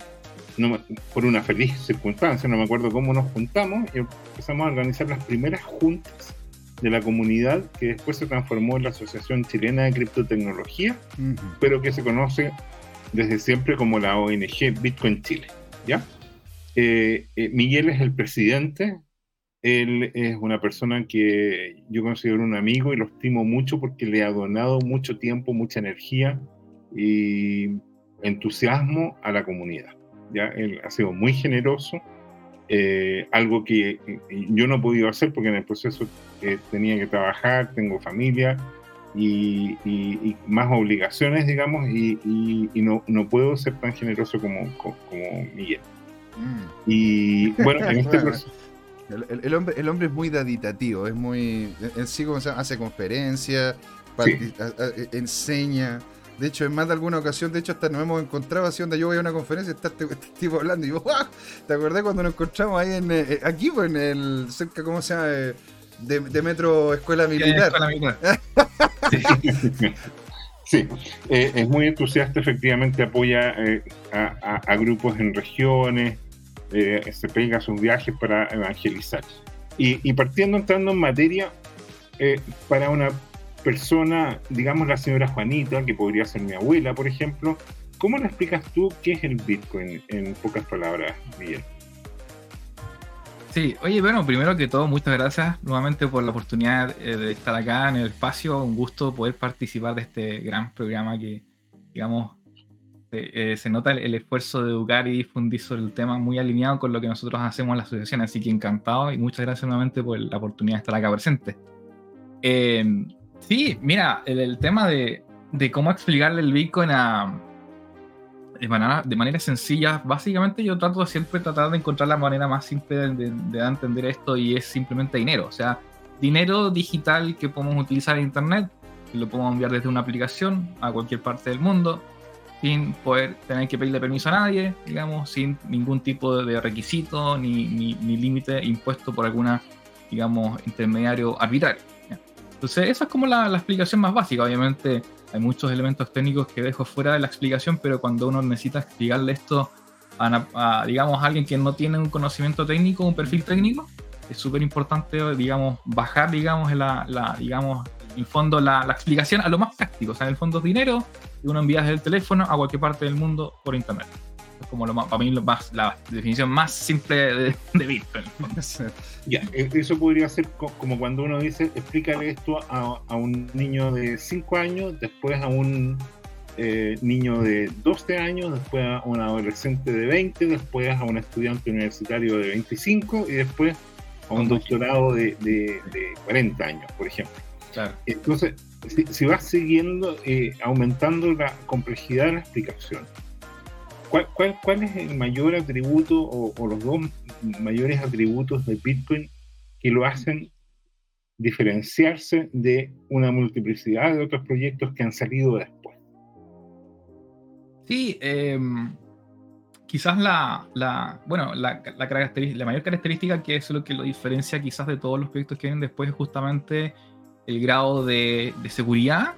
por una feliz circunstancia, no me acuerdo cómo nos juntamos, y empezamos a organizar las primeras juntas de la comunidad que después se transformó en la Asociación Chilena de Criptotecnología, pero que se conoce desde siempre como la ONG Bitcoin Chile. ¿ya? Eh, eh, Miguel es el presidente, él es una persona que yo considero un amigo y lo estimo mucho porque le ha donado mucho tiempo, mucha energía y entusiasmo a la comunidad. ¿ya? Él ha sido muy generoso eh, algo que yo no he podido hacer porque en el proceso tenía que trabajar, tengo familia y, más obligaciones, digamos, y, no, no, puedo ser tan generoso como, como, Miguel. Mm. Y bueno, en este proceso... El, hombre, el hombre es muy daditativo, es muy. En sí, como se hace conferencias, enseña. De hecho, en más de alguna ocasión, de hecho, hasta nos hemos encontrado así donde yo voy a una conferencia está este, este tipo hablando. Y yo, ¿te acordás cuando nos encontramos ahí en eh, aquí, pues, en el cerca, ¿cómo se llama? Eh, de, Metro Escuela Militar. Escuela Militar. sí, eh, es muy entusiasta, efectivamente apoya a, grupos en regiones, se pega sus viajes para evangelizar. Y, y partiendo entrando en materia, para una persona, digamos la señora Juanita, que podría ser mi abuela, por ejemplo, ¿cómo le explicas tú qué es el Bitcoin en pocas palabras, Miguel? Sí, oye, bueno, primero que todo, muchas gracias nuevamente por la oportunidad eh, de estar acá en el espacio. Un gusto poder participar de este gran programa que, digamos, eh, se nota el, esfuerzo de educar y difundir sobre el tema muy alineado con lo que nosotros hacemos en la asociación. Así que encantado y muchas gracias nuevamente por la oportunidad de estar acá presente. Eh, Sí, mira, el, tema de, cómo explicarle el Bitcoin a, de, manera, de manera sencilla, básicamente yo trato de siempre tratar de encontrar la manera más simple de, entender esto y es simplemente dinero. O sea, dinero digital que podemos utilizar en Internet, y lo podemos enviar desde una aplicación a cualquier parte del mundo, sin poder tener que pedirle permiso a nadie, digamos, sin ningún tipo de requisito ni, ni, ni límite impuesto por alguna, digamos, intermediario arbitrario. Entonces, esa es como la, explicación más básica. Obviamente, hay muchos elementos técnicos que dejo fuera de la explicación, pero cuando uno necesita explicarle esto a, digamos, alguien que no tiene un conocimiento técnico, un perfil técnico, es súper importante, digamos, bajar, digamos, la, la digamos, en fondo la, la, explicación a lo más práctico. O sea, en el fondo es dinero y uno envía desde el teléfono a cualquier parte del mundo por internet. Como lo más, para mí lo más, la definición más simple de, de Bitcoin. ya, e, eso podría ser como cuando uno dice, explícale esto a, a un niño de 5 años, después a un eh, niño de 12 años, después a un adolescente de 20, después a un estudiante universitario de 25 y después a un doctorado de, de, 40 años, por ejemplo. Claro. Entonces, si, si vas siguiendo, eh, aumentando la complejidad de la explicación, ¿Cuál, es el mayor atributo o, los dos mayores atributos de Bitcoin que lo hacen diferenciarse de una multiplicidad de otros proyectos que han salido después? Sí, em, quizás la, bueno, la, la, la, mayor característica que es lo que lo diferencia quizás de todos los proyectos que vienen después es justamente el grado de seguridad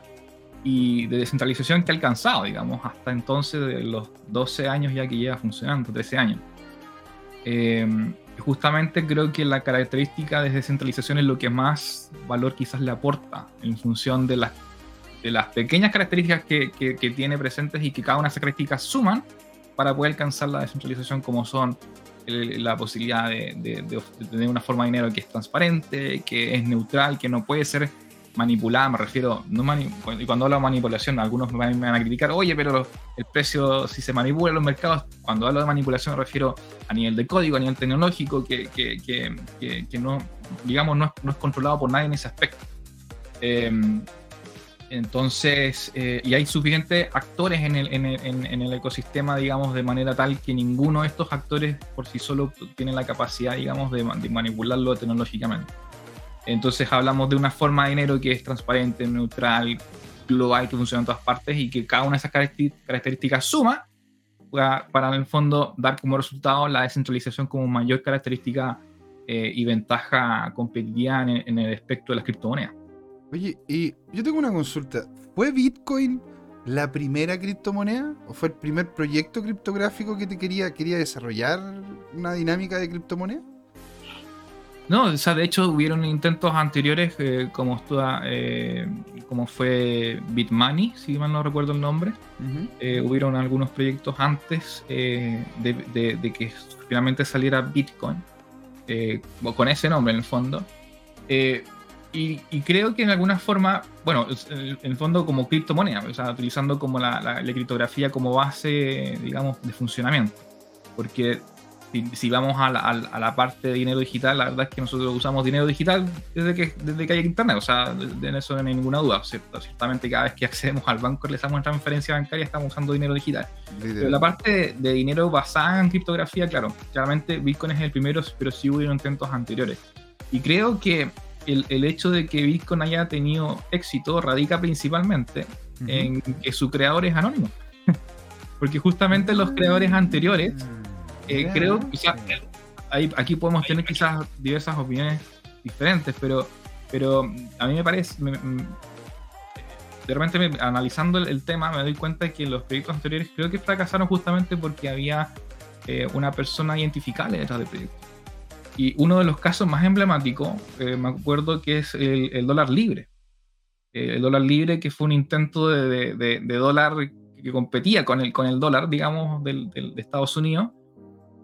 y de descentralización que ha alcanzado, digamos, hasta entonces de los 12 años ya que lleva funcionando, 13 años. Em, justamente creo que la característica de descentralización es lo que más valor quizás le aporta en función de las, de las pequeñas características que, que, tiene presentes y que cada una de esas características suman para poder alcanzar la descentralización como son la posibilidad de, de, tener una forma de dinero que es transparente, que es neutral, que no puede ser manipulada, me refiero, no y cuando hablo de manipulación, algunos me van, a criticar, oye, pero el precio, si se manipula en los mercados, cuando hablo de manipulación me refiero a nivel de código, a nivel tecnológico, que, que, que, que no, digamos, no es, no es, controlado por nadie en ese aspecto. Em, entonces, eh, y hay suficientes actores en el, en, el, en el, ecosistema, digamos, de manera tal que ninguno de estos actores por sí solo tiene la capacidad, digamos, de manipularlo tecnológicamente. Entonces hablamos de una forma de dinero que es transparente, neutral, global, que funciona en todas partes y que cada una de esas características suma para, en el fondo dar como resultado la descentralización como mayor característica eh, y ventaja competitiva en, el aspecto de las criptomonedas. Oye, y yo tengo una consulta. ¿Fue Bitcoin la primera criptomoneda? ¿O fue el primer proyecto criptográfico que te quería, quería desarrollar una dinámica de criptomoneda? No, o sea, de hecho hubieron intentos anteriores eh, como, eh, como fue Bitmoney, si mal no recuerdo el nombre. Eh, hubieron algunos proyectos antes de, que finalmente saliera Bitcoin, con ese nombre en el fondo. Y, creo que en alguna forma, bueno, en el fondo como criptomoneda, o sea, utilizando como la, la criptografía como base, digamos, de funcionamiento. Porque si, vamos a la, parte de dinero digital, la verdad es que nosotros usamos dinero digital desde que, desde que hay internet, o sea, de, eso no hay ninguna duda. ¿cierto? Ciertamente cada vez que accedemos al banco le damos transferencia bancaria, estamos usando dinero digital. Pero la parte de, dinero basada en criptografía, claro, claramente Bitcoin es el primero, pero sí hubo intentos anteriores. Y creo que el, el, hecho de que Bitcoin haya tenido éxito radica principalmente en que su creador es anónimo. Porque justamente los creadores anteriores eh, creo que aquí podemos tener quizás diversas opiniones diferentes, pero, pero a mí me parece, de repente analizando el, tema me doy cuenta de que los proyectos anteriores creo que fracasaron justamente porque había eh, una persona identificable detrás del proyecto. Y uno de los casos más emblemáticos, eh, me acuerdo que es el, dólar libre. el dólar libre que fue un intento de, de, dólar que competía con el, con el dólar, digamos, del, de Estados Unidos,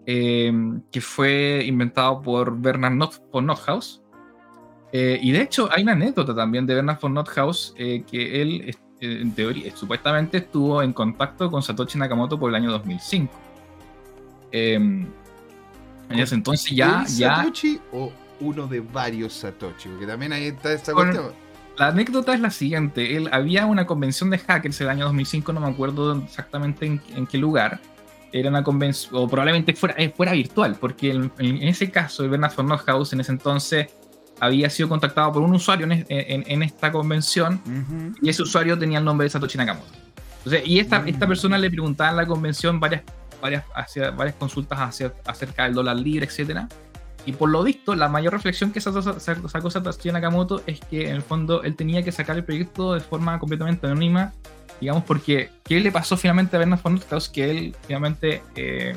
Em, que fue inventado por Bernard von Nothaus. Eh, y de hecho hay una anécdota también de Bernard von Nothaus eh, que él, eh, en teoría, supuestamente estuvo en contacto con Satoshi Nakamoto por el año 2005. Em, en ese entonces ya... ya Satoshi o uno de varios Satoshi? Porque también ahí está esta cuestión. La anécdota es la siguiente. Él, había una convención de hackers el año 2005, no me acuerdo exactamente en qué lugar era una convención, o probablemente fuera, eh, fuera virtual, porque en, ese caso, Bernard von House en ese entonces había sido contactado por un usuario en, esta convención y ese usuario tenía el nombre de Satoshi Nakamoto. Entonces, y esta, esta mm. persona le preguntaba en la convención varias, varias, hacia, varias consultas hacia, acerca del dólar libre, etcétera. Y por lo visto, la mayor reflexión que sacó, sacó Satoshi Nakamoto es que en el fondo él tenía que sacar el proyecto de forma completamente anónima digamos, porque ¿qué le pasó finalmente a Bernard von Que él finalmente eh,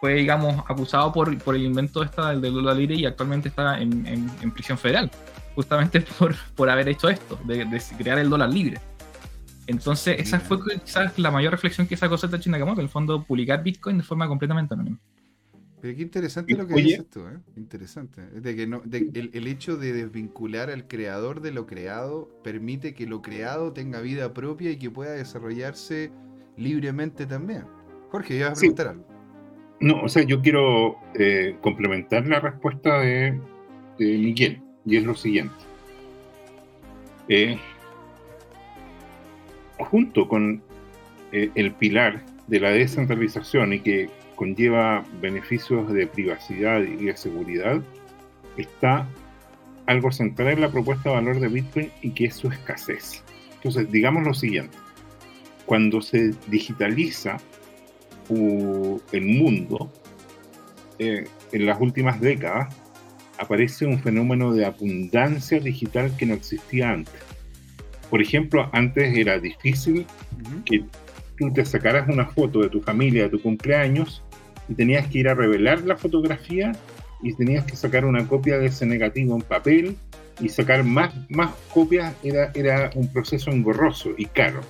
fue, digamos, acusado por, por el invento esta del, dólar libre y actualmente está en, en, prisión federal, justamente por, por haber hecho esto, de, crear el dólar libre. Entonces, esa fue quizás la mayor reflexión que sacó Satoshi Nakamoto, en el fondo, publicar Bitcoin de forma completamente anónima. Pero qué interesante lo que dices tú, ¿eh? Interesante. De que no, el, hecho de desvincular al creador de lo creado permite que lo creado tenga vida propia y que pueda desarrollarse libremente también. Jorge, ¿ibas a preguntar algo? No, o sea, yo quiero eh, complementar la respuesta de, Miguel, y es lo siguiente. Eh, junto con eh, el pilar de la descentralización y que conlleva beneficios de privacidad y de seguridad, está algo central en la propuesta de valor de Bitcoin y que es su escasez. Entonces, digamos lo siguiente, cuando se digitaliza el mundo, eh, en las últimas décadas, aparece un fenómeno de abundancia digital que no existía antes. Por ejemplo, antes era difícil que tú te sacaras una foto de tu familia, de tu cumpleaños, y tenías que ir a revelar la fotografía y tenías que sacar una copia de ese negativo en papel y sacar más, más copias era, era un proceso engorroso y caro.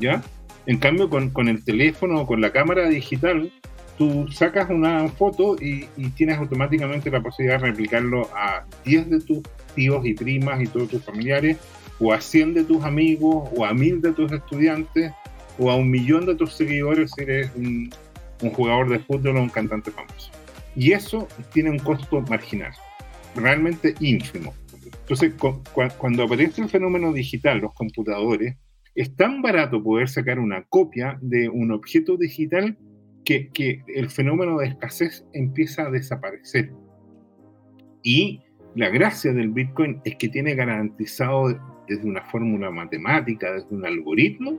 ¿Ya? En cambio, con, con el teléfono o con la cámara digital, tú sacas una foto y, y, tienes automáticamente la posibilidad de replicarlo a 10 de tus tíos y primas y todos tus familiares, o a 100 de tus amigos, o a 1000 de tus estudiantes, o a un millón de tus seguidores si eres un, un jugador de fútbol o un cantante famoso. Y eso tiene un costo marginal, realmente ínfimo. Entonces, cuando aparece el fenómeno digital, los computadores, es tan barato poder sacar una copia de un objeto digital que, que el fenómeno de escasez empieza a desaparecer. Y la gracia del Bitcoin es que tiene garantizado desde una fórmula matemática, desde un algoritmo,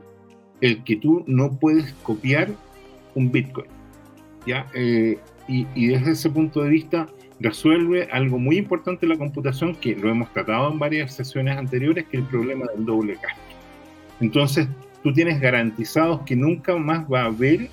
el que tú no puedes copiar un Bitcoin. Eh, y, desde ese punto de vista resuelve algo muy importante la computación que lo hemos tratado en varias sesiones anteriores, que es el problema del doble gasto. Entonces, tú tienes garantizados que nunca más va a haber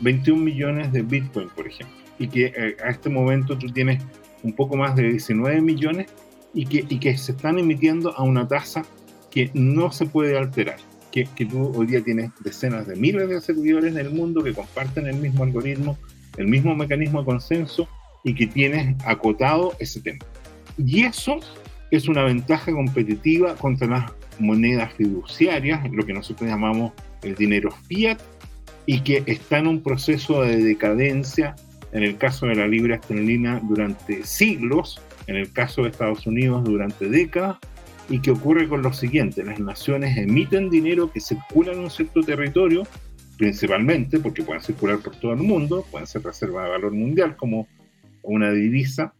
21 millones de Bitcoin, por ejemplo, y que eh, a este momento tú tienes un poco más de 19 millones y que se están emitiendo a una tasa que no se puede alterar. Que, que, tú hoy día tienes decenas de miles de servidores en el mundo que comparten el mismo algoritmo, el mismo mecanismo de consenso y que tienes acotado ese tema. Y eso es una ventaja competitiva contra las monedas fiduciarias, lo que nosotros llamamos el dinero fiat, y que está en un proceso de decadencia, en el caso de la libra esterlina durante siglos, en el caso de Estados Unidos durante décadas, y que ocurre con lo siguiente, las naciones emiten dinero que circula en un cierto territorio, principalmente porque pueden circular por todo el mundo, pueden ser reserva de valor mundial como una divisa,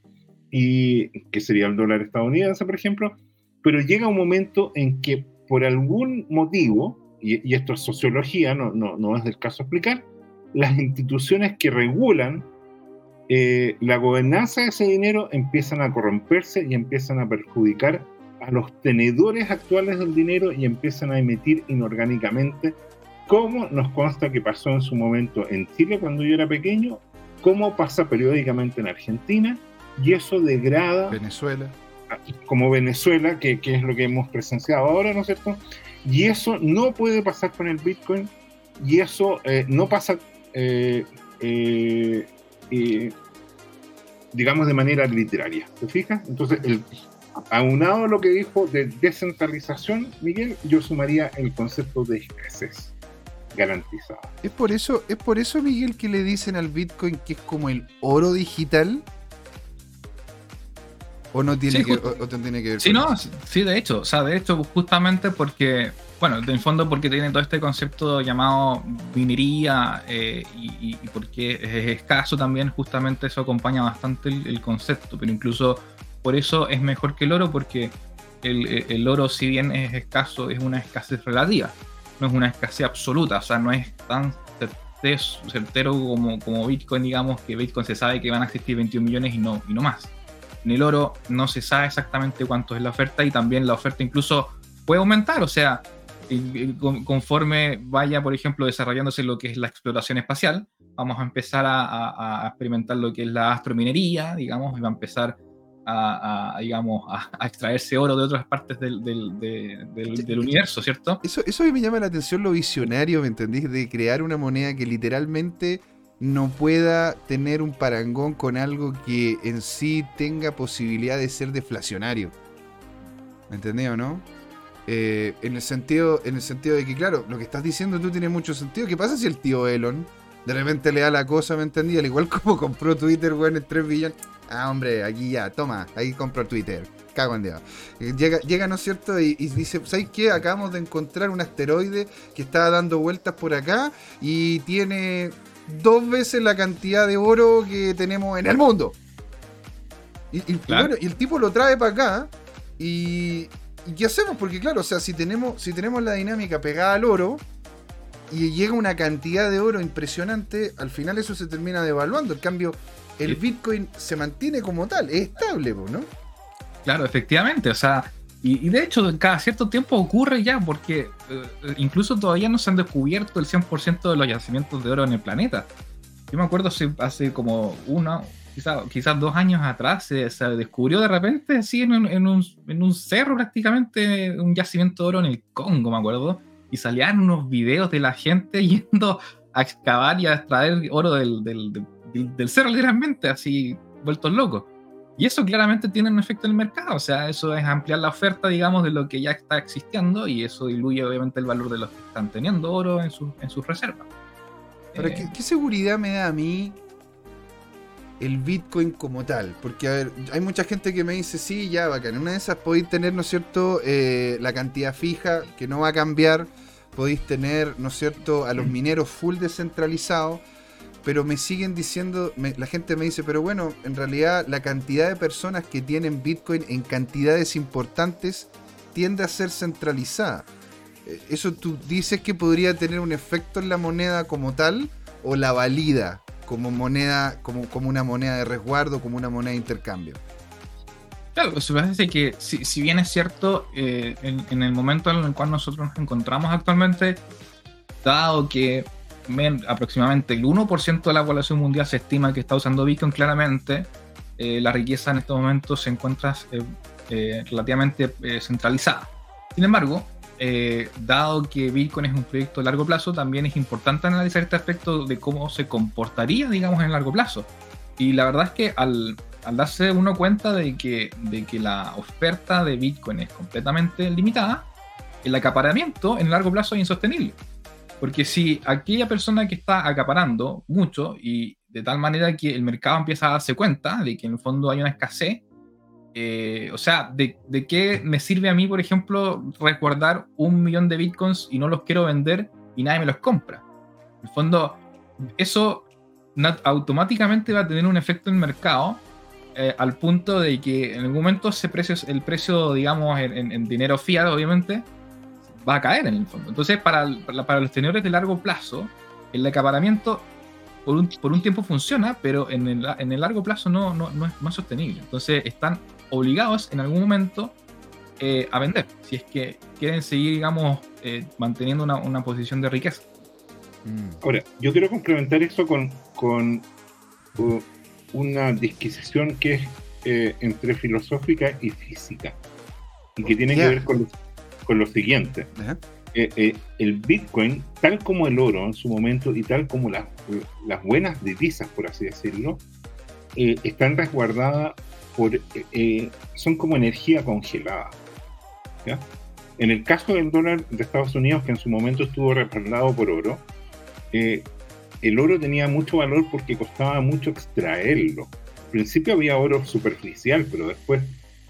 y que sería el dólar estadounidense, por ejemplo, pero llega un momento en que por algún motivo, y, esto es sociología, no, no, no, es del caso explicar, las instituciones que regulan eh, la gobernanza de ese dinero empiezan a corromperse y empiezan a perjudicar a los tenedores actuales del dinero y empiezan a emitir inorgánicamente, como nos consta que pasó en su momento en Chile cuando yo era pequeño, como pasa periódicamente en Argentina, y eso degrada Venezuela como Venezuela, que, es lo que hemos presenciado ahora, ¿no es cierto? Y eso no puede pasar con el Bitcoin y eso eh, no pasa, eh, eh, digamos, de manera literaria. ¿Te fijas? Entonces, el, aunado a lo que dijo de descentralización, Miguel, yo sumaría el concepto de escasez garantizada. Es por eso, es por eso, Miguel, que le dicen al Bitcoin que es como el oro digital. ¿O no tiene, que, tiene que ver Sí, no, sí, de hecho. O sea, de hecho, justamente porque, bueno, en fondo porque tiene todo este concepto llamado minería eh, y, porque es escaso también, justamente eso acompaña bastante el, concepto. Pero incluso por eso es mejor que el oro, porque el, oro, si bien es escaso, es una escasez relativa. No es una escasez absoluta. O sea, no es tan certero como, como Bitcoin, digamos, que Bitcoin se sabe que van a existir 21 millones y no, y no más. En el oro no se sabe exactamente cuánto es la oferta y también la oferta incluso puede aumentar, o sea, conforme vaya, por ejemplo, desarrollándose lo que es la exploración espacial, vamos a empezar a, experimentar lo que es la astrominería, digamos, y va a empezar a, digamos, a, extraerse oro de otras partes del, del, universo, ¿cierto? Eso, eso me llama la atención lo visionario, ¿me entendís? De crear una moneda que literalmente no pueda tener un parangón con algo que en sí tenga posibilidad de ser deflacionario. ¿Me entendés o no? Eh, en, el sentido, en el sentido de que, claro, lo que estás diciendo tú tiene mucho sentido. ¿Qué pasa si el tío Elon de repente le da la cosa, ¿me entendí? Al igual como compró Twitter, weón, en 3 billones. Ah, hombre, aquí ya, toma, ahí compró Twitter. Cago en Dios. Eh, llega, llega, ¿no es cierto? Y, y, dice, ¿sabes qué? Acabamos de encontrar un asteroide que estaba dando vueltas por acá y tiene dos veces la cantidad de oro que tenemos en el mundo. Y, bueno, y el tipo lo trae para acá. Y, qué hacemos? Porque claro, o sea, si tenemos, si tenemos la dinámica pegada al oro y llega una cantidad de oro impresionante, al final eso se termina devaluando. En cambio, el Bitcoin se mantiene como tal, es estable, ¿no? Claro, efectivamente. O sea, y, de hecho, cada cierto tiempo ocurre ya, porque eh, incluso todavía no se han descubierto el 100% de los yacimientos de oro en el planeta. Yo me acuerdo hace, hace como uno, quizás quizás dos años atrás, se, descubrió de repente, así en un, en, un, en un, cerro prácticamente, un yacimiento de oro en el Congo, me acuerdo. Y salían unos videos de la gente yendo a excavar y a extraer oro del, del, del, del cerro, literalmente, así vueltos locos. Y eso claramente tiene un efecto en el mercado, o sea, eso es ampliar la oferta, digamos, de lo que ya está existiendo y eso diluye obviamente el valor de los que están teniendo oro en, en sus reservas. Pero, eh, ¿qué, seguridad me da a mí el Bitcoin como tal? Porque, a ver, hay mucha gente que me dice, sí, ya, bacán, en una de esas podéis tener, ¿no es cierto?, eh, la cantidad fija que no va a cambiar, podéis tener, ¿no es cierto?, a los mineros full descentralizados pero me siguen diciendo, la gente me dice, pero bueno, en realidad la cantidad de personas que tienen Bitcoin en cantidades importantes tiende a ser centralizada. Eh, ¿Eso tú dices que podría tener un efecto en la moneda como tal o la valida como moneda, como, como una moneda de resguardo, como una moneda de intercambio? Claro, lo que pasa es que si, si, bien es cierto, eh, en, en, el momento en el cual nosotros nos encontramos actualmente, dado que aproximadamente el 1% de la población mundial se estima que está usando Bitcoin, claramente eh, la riqueza en estos momentos se encuentra eh, eh, relativamente centralizada. Sin embargo, dado que Bitcoin es un proyecto de largo plazo, también es importante analizar este aspecto de cómo se comportaría, digamos, en largo plazo. Y la verdad es que al, al darse uno cuenta de que, de que la oferta de Bitcoin es completamente limitada, el acaparamiento en largo plazo es insostenible. Porque si aquella persona que está acaparando mucho y de tal manera que el mercado empieza a darse cuenta de que en el fondo hay una escasez, eh, o sea, de, de, qué me sirve a mí, por ejemplo, resguardar un millón de bitcoins y no los quiero vender y nadie me los compra? En el fondo, eso automáticamente va a tener un efecto en el mercado eh, al punto de que en algún momento ese precio, el precio, digamos, en, en dinero fiat, obviamente, va a caer en el fondo. Entonces, para, para, los tenedores de largo plazo, el acaparamiento por un, por un tiempo funciona, pero en el, en el largo plazo no, no, no, es, no, sostenible. Entonces, están obligados en algún momento eh, a vender, si es que quieren seguir, digamos, eh, manteniendo una, una, posición de riqueza. Mm. Ahora, yo quiero complementar eso con, con una disquisición que es eh, entre filosófica y física, y que tiene que ver con los con lo siguiente. Eh, eh, el Bitcoin, tal como el oro en su momento y tal como las, las buenas divisas, por así decirlo, eh, están resguardadas por, son como energía congelada. En el caso del dólar de Estados Unidos, que en su momento estuvo respaldado por oro, el oro tenía mucho valor porque costaba mucho extraerlo. Al principio había oro superficial, pero después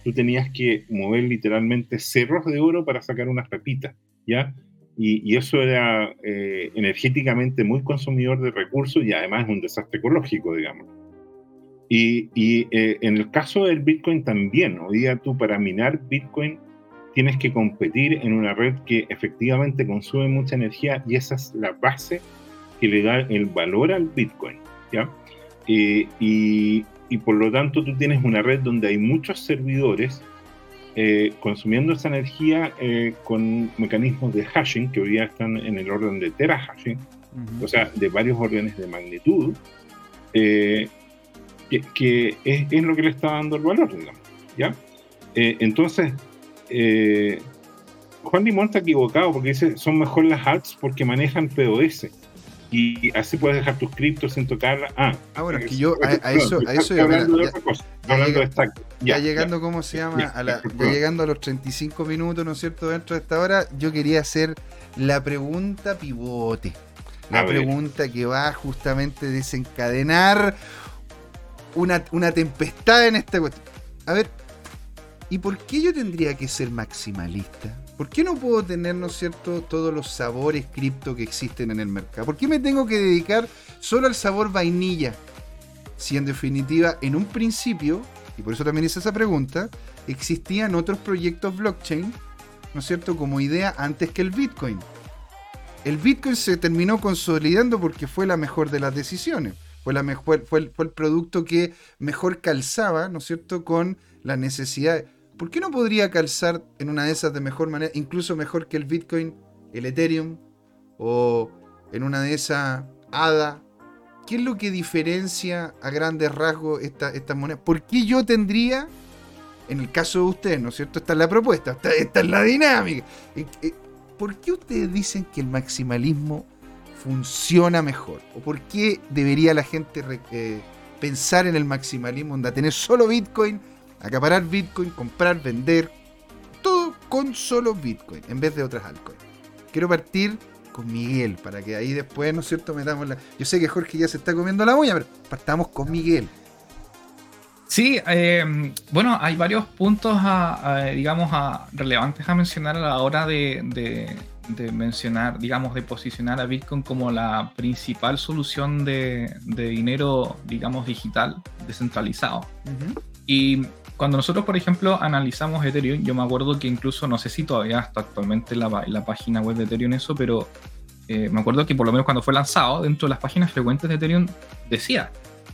tú tenías que mover literalmente cerros de oro para sacar unas pepitas, ¿ya? Y, eso era eh, energéticamente muy consumidor de recursos y además un desastre ecológico, digamos. Y, eh, en el caso del Bitcoin también, hoy día tú para minar Bitcoin tienes que competir en una red que efectivamente consume mucha energía y esa es la base que le da el valor al Bitcoin, ¿ya? Eh, y, y por lo tanto tú tienes una red donde hay muchos servidores eh, consumiendo esa energía eh, con mecanismos de hashing que hoy día están en el orden de terahashing, o sea, de varios órdenes de magnitud, eh, que, es, es, lo que le está dando el valor, digamos, ¿ya? entonces, Juan Limón está equivocado porque dice son mejor las ads porque manejan POS y así puedes dejar tus criptos sin tocarla. Ah, ah bueno, que yo a, eso, a eso ya, hablando de otra cosa, hablando de stack. Ya, llegando, ¿cómo se llama? a la, ya llegando a los 35 minutos, ¿no es cierto? Dentro de esta hora, yo quería hacer la pregunta pivote. La pregunta que va justamente a desencadenar una, una tempestad en esta cuestión. A ver, ¿y por qué yo tendría que ser maximalista? ¿Por qué no puedo tener, ¿no es cierto?, todos los sabores cripto que existen en el mercado. ¿Por qué me tengo que dedicar solo al sabor vainilla? Si en definitiva, en un principio, y por eso también hice esa pregunta, existían otros proyectos blockchain, ¿no es cierto?, como idea antes que el Bitcoin. El Bitcoin se terminó consolidando porque fue la mejor de las decisiones. Fue, la mejor, fue, el, fue el producto que mejor calzaba, ¿no es cierto?, con la necesidad ¿por qué no podría calzar en una de esas de mejor manera, incluso mejor que el Bitcoin, el Ethereum o en una de esas ADA? ¿Qué es lo que diferencia a grandes rasgos estas esta monedas? ¿Por qué yo tendría, en el caso de ustedes, ¿no es cierto? Esta es la propuesta, esta, es la dinámica. Eh, eh, ¿Por qué ustedes dicen que el maximalismo funciona mejor? ¿O por qué debería la gente eh, pensar en el maximalismo, a tener solo Bitcoin? Acaparar Bitcoin, comprar, vender, todo con solo Bitcoin en vez de otras altcoins. Quiero partir con Miguel para que ahí después, ¿no es cierto?, metamos la... Yo sé que Jorge ya se está comiendo la uña, pero partamos con Miguel. Sí, eh, bueno, hay varios puntos, digamos, relevantes a mencionar a la hora de, mencionar, digamos, de posicionar a Bitcoin como la principal solución de, dinero, digamos, digital, descentralizado. Y cuando nosotros, por ejemplo, analizamos Ethereum, yo me acuerdo que incluso, no sé si todavía está actualmente la, la página web de Ethereum eso, pero eh, me acuerdo que por lo menos cuando fue lanzado, dentro de las páginas frecuentes de Ethereum decía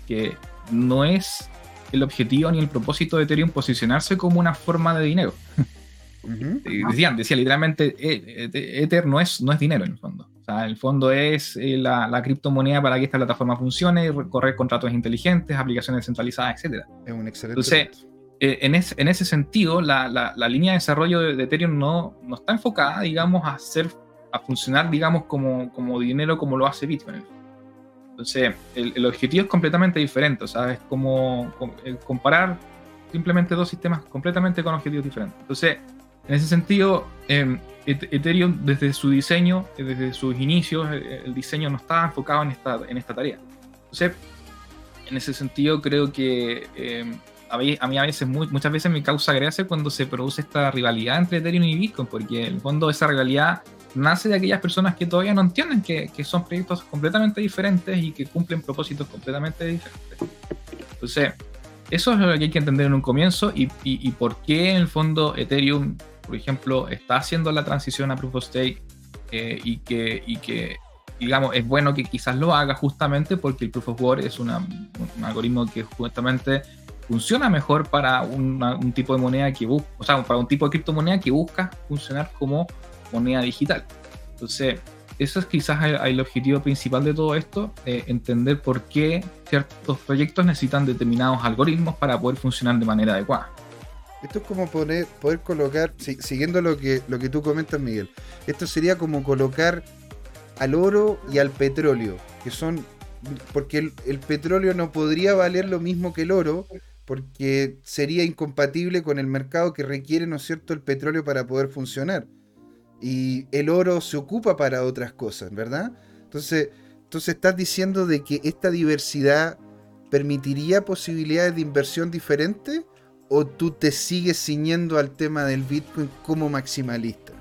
que no es el objetivo ni el propósito de Ethereum posicionarse como una forma de dinero. decían, decía literalmente, eh, eh, Ether no es, no es dinero en el fondo. O sea, el fondo es eh, la, criptomoneda para que esta plataforma funcione, correr contratos inteligentes, aplicaciones centralizadas, etc. Es un excelente. Entonces, en, en, ese sentido, la, la, línea de desarrollo de, Ethereum no, no, está enfocada, digamos, a hacer, a funcionar, digamos, como, como dinero como lo hace Bitcoin. Entonces, el, el objetivo es completamente diferente, o sea, es como, comparar simplemente dos sistemas completamente con objetivos diferentes. Entonces, en ese sentido, em, Ethereum desde su diseño, eh, desde sus inicios, eh, el diseño no estaba enfocado en esta, en esta tarea. Entonces, en ese sentido creo que a, mí, a mí a veces, muchas veces me causa gracia cuando se produce esta rivalidad entre Ethereum y Bitcoin, porque en el fondo esa rivalidad nace de aquellas personas que todavía no entienden que, que son proyectos completamente diferentes y que cumplen propósitos completamente diferentes. Entonces, eso es lo que hay que entender en un comienzo y, y, y por qué en el fondo Ethereum por ejemplo, está haciendo la transición a Proof of Stake eh, y, que, y que, digamos, es bueno que quizás lo haga justamente porque el Proof of Work es un algoritmo que justamente funciona mejor para un tipo de moneda que busca, o sea, para un tipo de criptomoneda que busca funcionar como moneda digital. Entonces, eso es quizás el, objetivo principal de todo esto, eh, entender por qué ciertos proyectos necesitan determinados algoritmos para poder funcionar de manera adecuada. Esto es como poner, poder colocar, siguiendo lo que, lo que tú comentas, Miguel, esto sería como colocar al oro y al petróleo, que son, porque el, petróleo no podría valer lo mismo que el oro, porque sería incompatible con el mercado que requiere, ¿no es cierto?, el petróleo para poder funcionar. Y el oro se ocupa para otras cosas, ¿verdad? Entonces, entonces estás diciendo de que esta diversidad permitiría posibilidades de inversión diferentes o tú te sigues ciñendo al tema del Bitcoin como maximalista?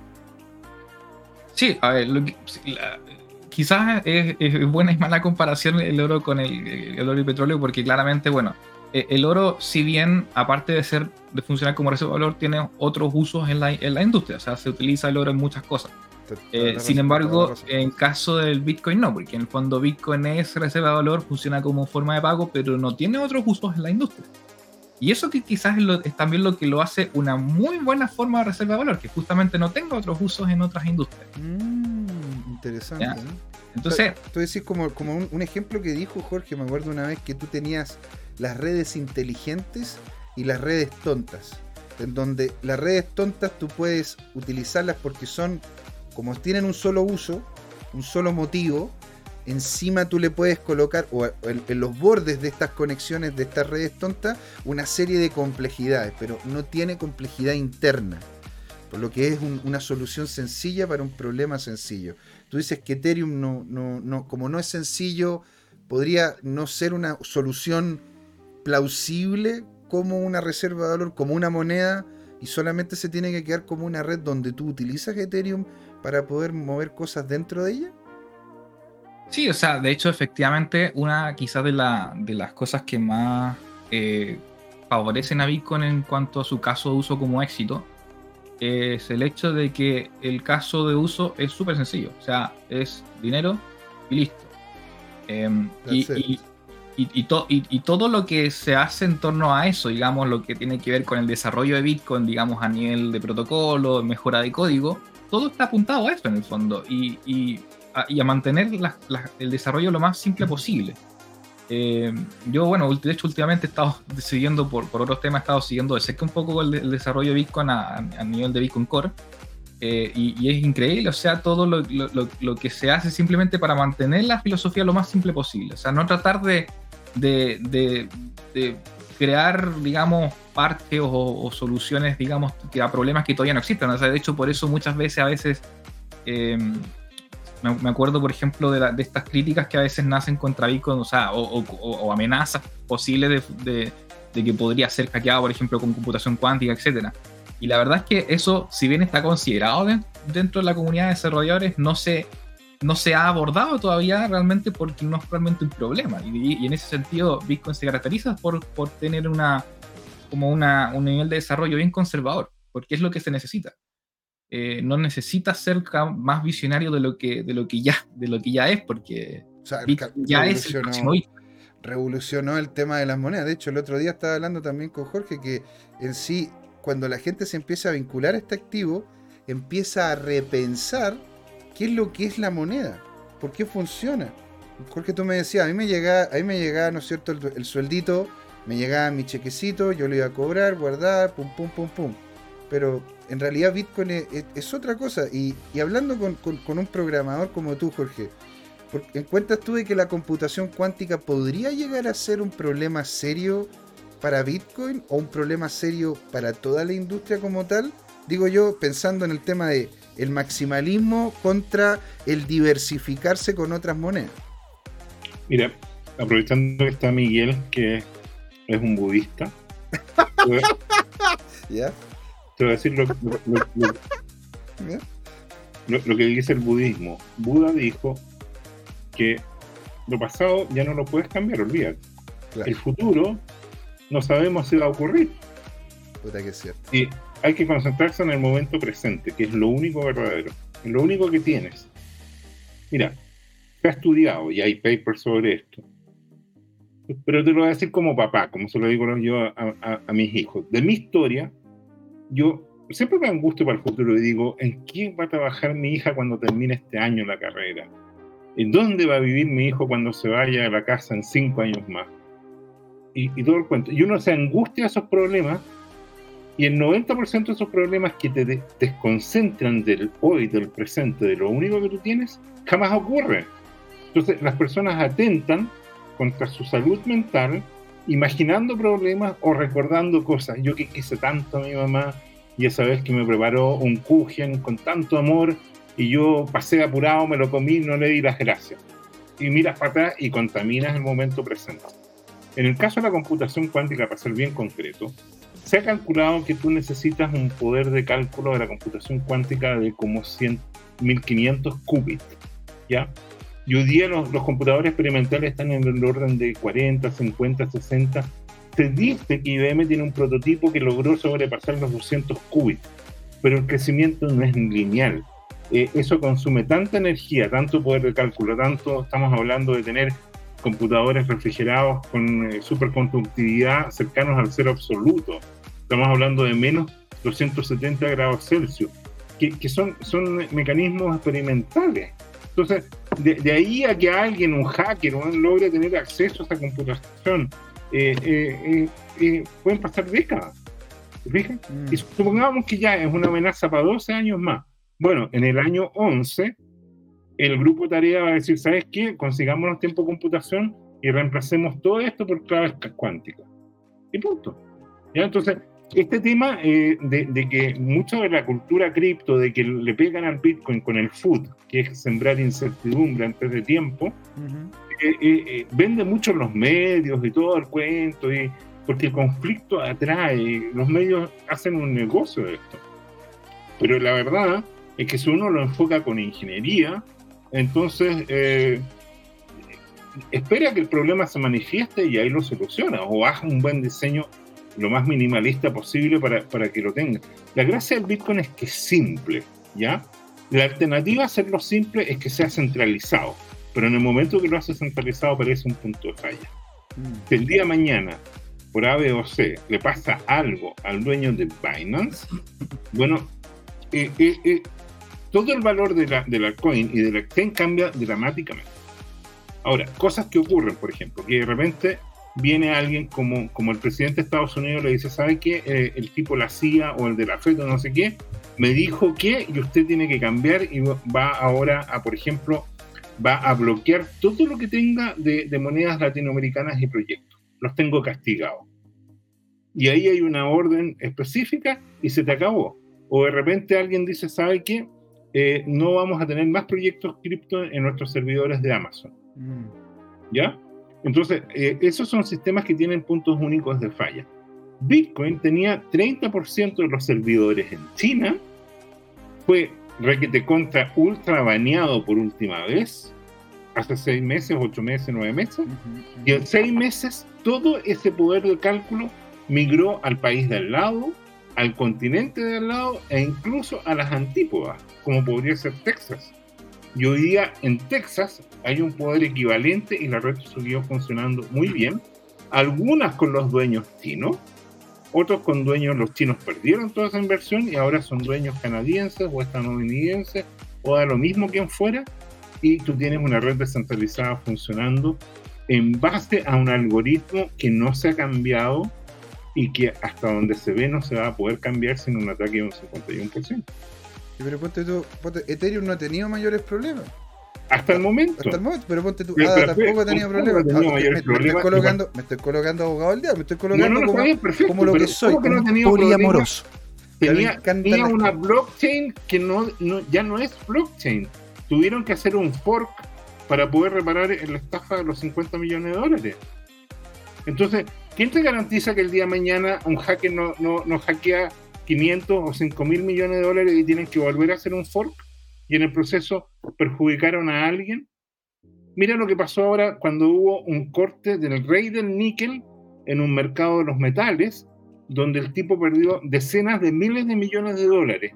Sí, a ver, quizás es, buena y mala comparación el oro con el, oro y el petróleo, porque claramente, bueno, e, el oro, si bien aparte de ser de funcionar como reserva de valor, tiene otros usos en la, en la industria, o sea, se utiliza el oro en muchas cosas. Eh, sin embargo, en caso del Bitcoin no, porque en el fondo Bitcoin es reserva de valor, funciona como forma de pago, pero no tiene otros usos en la industria. Y eso que quizás es, también lo que lo hace una muy buena forma de reserva de valor, que justamente no tenga otros usos en otras industrias. Mm, interesante. ¿eh? Entonces, tú decís como, como un, ejemplo que dijo Jorge, me acuerdo una vez que tú tenías las redes inteligentes y las redes tontas. En donde las redes tontas tú puedes utilizarlas porque son, como tienen un solo uso, un solo motivo, encima tú le puedes colocar, o en, los bordes de estas conexiones, de estas redes tontas, una serie de complejidades, pero no tiene complejidad interna. Por lo que es una solución sencilla para un problema sencillo. Tú dices que Ethereum no, no, no, como no es sencillo, podría no ser una solución plausible como una reserva de valor, como una moneda, y solamente se tiene que quedar como una red donde tú utilizas Ethereum para poder mover cosas dentro de ella. Sí, o sea, de hecho, efectivamente, una quizás de, la, de las cosas que más eh, favorecen a Bitcoin en cuanto a su caso de uso como éxito es el hecho de que el caso de uso es súper sencillo. O sea, es dinero y listo. Em, y, y, todo lo que se hace en torno a eso, digamos, lo que tiene que ver con el desarrollo de Bitcoin, digamos, a nivel de protocolo, mejora de código, todo está apuntado a eso en el fondo. y y a mantener el desarrollo lo más simple posible. Eh, yo, bueno, de hecho, últimamente he estado siguiendo por, por otros temas, he estado siguiendo de cerca un poco el, desarrollo de Bitcoin a, nivel de Bitcoin Core. Eh, y, es increíble, o sea, todo lo, lo, lo, que se hace simplemente para mantener la filosofía lo más simple posible. O sea, no tratar de, de, de, crear, digamos, parches o, soluciones, digamos, que a problemas que todavía no existen. O sea, de hecho, por eso muchas veces, a veces, eh, me, acuerdo, por ejemplo, de, de, estas críticas que a veces nacen contra Bitcoin, o sea, o, amenazas posibles de, de, que podría ser hackeado, por ejemplo, con computación cuántica, etcétera. Y la verdad es que eso, si bien está considerado dentro de la comunidad de desarrolladores, no se, no se ha abordado todavía realmente porque no es realmente un problema. Y, en ese sentido, Bitcoin se caracteriza por, por tener una, como una, un nivel de desarrollo bien conservador, porque es lo que se necesita. Eh, no necesita ser más visionario de lo que, de lo que, ya, de lo que ya es, porque ya es el próximo revolucionó el tema de las monedas. De hecho, el otro día estaba hablando también con Jorge que en sí, cuando la gente se empieza a vincular a este activo, empieza a repensar qué es lo que es la moneda, por qué funciona. Jorge, tú me decías, a mí me llegaba, a mí me llegaba, ¿no es cierto?, el, sueldito, me llegaba mi chequecito, yo lo iba a cobrar, guardar, pum, pum, pum, pum. Pero en realidad Bitcoin es, otra cosa. Y, hablando con, un programador como tú, Jorge, ¿encuentras tú de que la computación cuántica podría llegar a ser un problema serio para Bitcoin o un problema serio para toda la industria como tal? Digo yo, pensando en el tema de el maximalismo contra el diversificarse con otras monedas. Mira, aprovechando que está Miguel, que es un budista, ¿Ya? Te voy a decir lo, que dice el budismo. Buda dijo que lo pasado ya no lo puedes cambiar, olvídate. El futuro no sabemos si va a ocurrir. Puta que es cierto. Y hay que concentrarse en el momento presente, que es lo único verdadero, es lo único que tienes. Mira, se ha estudiado y hay papers sobre esto. Pero te lo voy a decir como papá, como se lo digo yo a, mis hijos. De mi historia, yo siempre me angustio para el futuro y digo, ¿en quién va a trabajar mi hija cuando termine este año la carrera? ¿En dónde va a vivir mi hijo cuando se vaya a la casa en cinco años más? Y, todo el cuento. Y uno se angustia a esos problemas y el 90% de esos problemas que te desconcentran del hoy, del presente, de lo único que tú tienes, jamás ocurre. Entonces las personas atentan contra su salud mental imaginando problemas o recordando cosas. Yo que quise tanto a mi mamá y esa vez que me preparó un kuchen con tanto amor y yo pasé apurado, me lo comí, no le di las gracias. Y miras para atrás y contaminas el momento presente. En el caso de la computación cuántica, para ser bien concreto, se ha calculado que tú necesitas un poder de cálculo de la computación cuántica de como 100, 1500 qubits, ¿ya? Y hoy día los, computadores experimentales están en el orden de 40, 50, 60. Se dice que IBM tiene un prototipo que logró sobrepasar los 200 qubits, pero el crecimiento no es lineal. Eh, eso consume tanta energía, tanto poder de cálculo, tanto estamos hablando de tener computadores refrigerados con eh, superconductividad cercanos al cero absoluto. Estamos hablando de menos 270 grados Celsius, que, que son, son mecanismos experimentales. Entonces, de, ahí a que alguien, un hacker, logre tener acceso a esa computación, eh, eh, eh, pueden pasar décadas. ¿Fijan? Mm. Y supongamos que ya es una amenaza para 12 años más. Bueno, en el año 11, el grupo de tarea va a decir, ¿sabes qué? Consigamos tiempo de computación y reemplacemos todo esto por claves cuánticas. Y punto. ¿Ya? Entonces, este tema eh, de, que mucha de la cultura cripto, de que le pegan al Bitcoin con el food, que es sembrar incertidumbre antes de tiempo, eh, eh, vende mucho los medios y todo el cuento, y, porque el conflicto atrae, los medios hacen un negocio de esto. Pero la verdad es que si uno lo enfoca con ingeniería, entonces espera que el problema se manifieste y ahí lo soluciona, o haga un buen diseño lo más minimalista posible para, para que lo tenga. La gracia del Bitcoin es que es simple, ¿ya? La alternativa a hacerlo simple es que sea centralizado, pero en el momento que lo hace centralizado parece un punto de falla. Mm. Si el día de mañana, por A, B o C, le pasa algo al dueño de Binance, bueno, eh, eh, eh, todo el valor de la, de la coin y de la exchange cambia dramáticamente. Ahora, cosas que ocurren, por ejemplo, que de repente viene alguien como, como el presidente de Estados Unidos le dice, ¿sabe qué? Eh, el tipo la CIA o el de la FED o no sé qué, me dijo que y usted tiene que cambiar y va ahora a, por ejemplo, va a bloquear todo lo que tenga de, monedas latinoamericanas y proyectos. Los tengo castigados. Y ahí hay una orden específica y se te acabó. O de repente alguien dice, ¿sabe qué? Eh, no vamos a tener más proyectos cripto en nuestros servidores de Amazon. Mm. ¿Ya? Entonces, eh, esos son sistemas que tienen puntos únicos de falla. Bitcoin tenía 30% de los servidores en China, fue requete contra ultra baneado por última vez, hace seis meses, ocho meses, nueve meses, y en seis meses todo ese poder de cálculo migró al país de al lado, al continente de al lado e incluso a las antípodas, como podría ser Texas. Y hoy día en Texas hay un poder equivalente y la red siguió funcionando muy bien. Algunas con los dueños chinos, otros con dueños, los chinos perdieron toda esa inversión y ahora son dueños canadienses o estadounidenses o da lo mismo quien fuera. Y tú tienes una red descentralizada funcionando en base a un algoritmo que no se ha cambiado y que hasta donde se ve no se va a poder cambiar sin un ataque de un 51%. Pero ponte tú, Ethereum no ha tenido mayores problemas. Hasta el momento. Hasta el momento, pero ponte tú, ADA tampoco ha tenido problemas. Ah, me, estoy colocando, me estoy colocando abogado del día, me estoy colocando como, como, lo que soy, no poliamoroso. Tenía, tenía una blockchain que no, no, ya no es blockchain. Tuvieron que hacer un fork para poder reparar la estafa de los 50 millones de dólares. Entonces, ¿quién te garantiza que el día de mañana un hacker no, no, no hackea 500 o 5 mil millones de dólares y tienen que volver a hacer un fork y en el proceso perjudicaron a alguien. Mira lo que pasó ahora cuando hubo un corte del rey del níquel en un mercado de los metales, donde el tipo perdió decenas de miles de millones de dólares.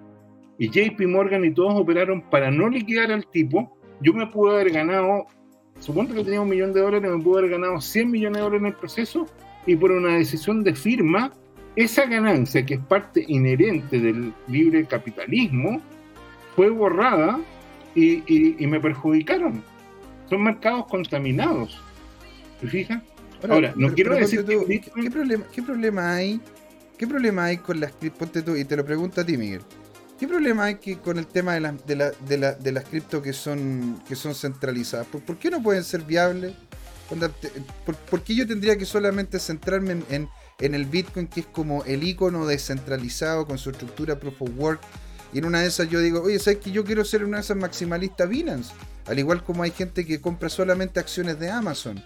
Y JP Morgan y todos operaron para no liquidar al tipo. Yo me pude haber ganado, supongo que tenía un millón de dólares, me pude haber ganado 100 millones de dólares en el proceso y por una decisión de firma esa ganancia, que es parte inherente del libre capitalismo, fue borrada y, me perjudicaron. Son mercados contaminados. ¿Te fijas? Ahora, no quiero decir ¿qué, problema, ¿qué problema hay? ¿Qué problema hay con las ponte tú, y te lo pregunto a ti, Miguel? ¿Qué problema hay que, con el tema de, la, de, la, de, la, de las cripto que son, que son centralizadas? ¿Por, qué no pueden ser viables? ¿Por, qué yo tendría que solamente centrarme en en el Bitcoin, que es como el icono descentralizado con su estructura proof of work. Y en una de esas yo digo, oye, ¿sabes que yo quiero ser una de esas maximalistas Binance? Al igual como hay gente que compra solamente acciones de Amazon.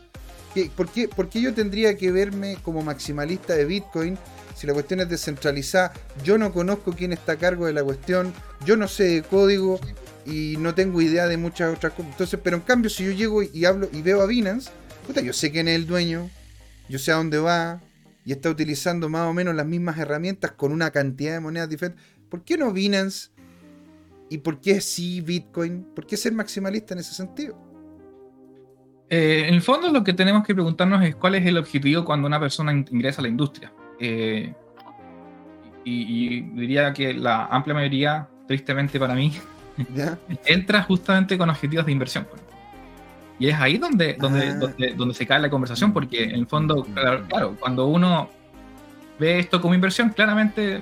por, qué, ¿Por qué yo tendría que verme como maximalista de Bitcoin si la cuestión es descentralizada? Yo no conozco quién está a cargo de la cuestión, yo no sé de código y no tengo idea de muchas otras cosas. Entonces, pero en cambio, si yo llego y hablo y veo a Binance, puta, yo sé quién es el dueño, yo sé a dónde va, y está utilizando más o menos las mismas herramientas con una cantidad de monedas diferentes. ¿Por qué no Binance? ¿Y por qué sí Bitcoin? ¿Por qué ser maximalista en ese sentido? Eh, en el fondo lo que tenemos que preguntarnos es cuál es el objetivo cuando una persona ingresa a la industria. Eh, y, diría que la amplia mayoría, tristemente para mí, entra justamente con objetivos de inversión. Y es ahí donde, donde, ah. donde, se cae la conversación, porque en el fondo, claro, cuando uno ve esto como inversión, claramente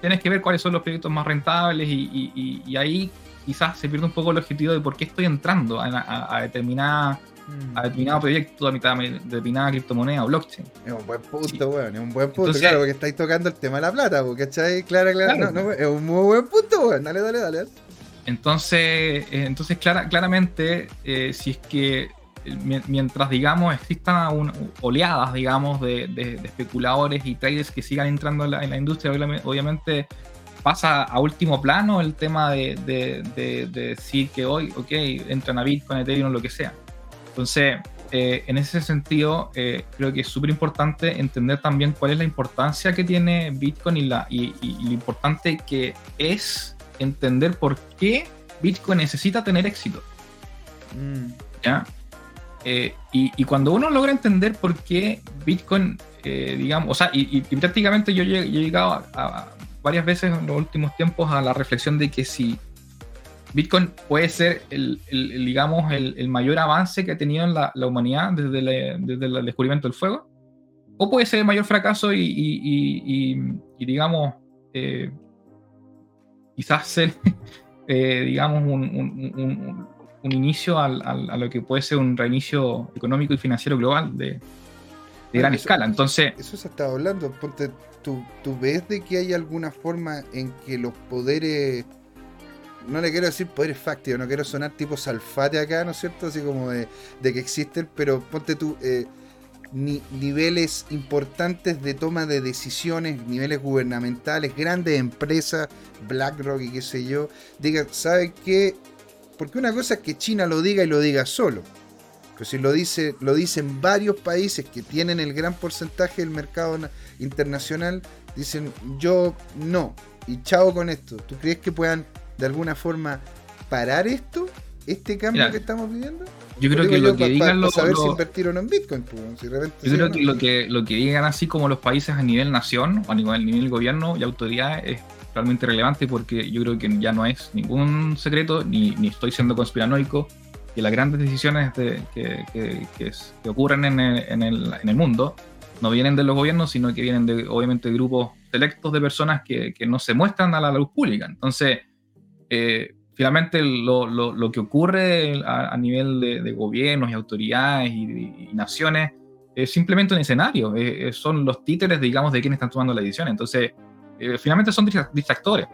tienes que ver cuáles son los proyectos más rentables y, y, ahí quizás se pierde un poco el objetivo de por qué estoy entrando a, a, determinada a determinado proyecto, a mitad de determinada criptomoneda o blockchain. Es un buen punto, weón, es un buen punto, claro, porque estáis tocando el tema de la plata, ¿cachai? Claro, claro, claro. No, no, es un muy buen punto, weón, dale, dale, dale. Entonces, eh, entonces claramente, eh, si es que eh, mientras, digamos, existan oleadas, digamos, de, especuladores y traders que sigan entrando en la, industria, obviamente pasa a último plano el tema de, decir que hoy, ok, entran a Bitcoin, Ethereum, lo que sea. Entonces, en ese sentido, creo que es súper importante entender también cuál es la importancia que tiene Bitcoin y, la, y lo importante que es entender por qué Bitcoin necesita tener éxito. Mm. ¿Ya? Eh, y, cuando uno logra entender por qué Bitcoin, eh, digamos, o sea, y, prácticamente yo, he llegado a, varias veces en los últimos tiempos a la reflexión de que si Bitcoin puede ser el, digamos, el, mayor avance que ha tenido en la, humanidad desde, desde, el descubrimiento del fuego, o puede ser el mayor fracaso y, digamos, eh, quizás ser, eh, digamos, un, inicio a lo que puede ser un reinicio económico y financiero global de, gran escala. Entonces. Eso se está hablando. Ponte, ¿tú, ¿tú, ves de que hay alguna forma en que los poderes. No le quiero decir poderes fácticos, no quiero sonar tipo salfate acá, ¿no es cierto? Así como de, que existen, pero ponte tú. Eh, niveles importantes de toma de decisiones, niveles gubernamentales, grandes empresas, BlackRock y qué sé yo, digan, ¿sabe qué? Porque una cosa es que China lo diga y lo diga solo. Pero si lo, dice, lo dicen varios países que tienen el gran porcentaje del mercado internacional, dicen yo no. Y chao con esto. ¿Tú crees que puedan de alguna forma parar esto? este cambio que estamos viviendo? Yo creo que lo que digan los. saber si invertir o no en Bitcoin. Yo creo que lo, que lo que digan así como los países a nivel nación o a nivel, nivel gobierno y autoridad es realmente relevante porque yo creo que ya no es ningún secreto, ni, ni estoy siendo conspiranoico, que las grandes decisiones que, que, que, ocurren en el, en, el, en el, mundo no vienen de los gobiernos, sino que vienen de, obviamente, de grupos selectos de personas que, no se muestran a la luz pública. Entonces, eh, finalmente lo, lo, lo, que ocurre a, nivel de, gobiernos y autoridades y, naciones es simplemente un escenario, son los títeres, digamos, de quienes están tomando la decisión. Entonces, eh, finalmente son distractores.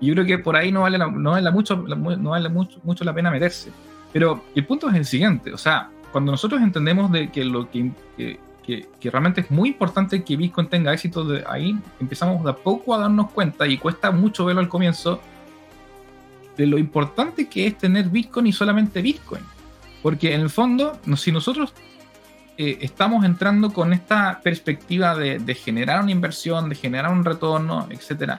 Y yo creo que por ahí no vale, no vale, mucho, no vale mucho, mucho la pena meterse. Pero el punto es el siguiente, o sea, cuando nosotros entendemos de que lo que, que, que, realmente es muy importante que Bitcoin tenga éxito de ahí, empezamos de a poco a darnos cuenta y cuesta mucho verlo al comienzo, de lo importante que es tener Bitcoin y solamente Bitcoin. Porque en el fondo, si nosotros eh, estamos entrando con esta perspectiva de, generar una inversión, de generar un retorno, etc.,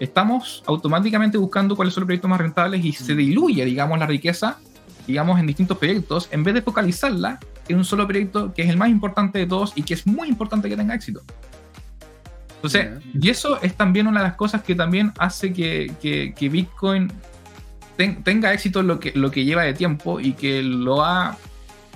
estamos automáticamente buscando cuáles son los proyectos más rentables y se diluye, digamos, la riqueza, digamos, en distintos proyectos, en vez de focalizarla en un solo proyecto que es el más importante de todos y que es muy importante que tenga éxito. Entonces, y eso es también una de las cosas que también hace que, que Bitcoin tenga éxito lo que, lo que lleva de tiempo y que lo ha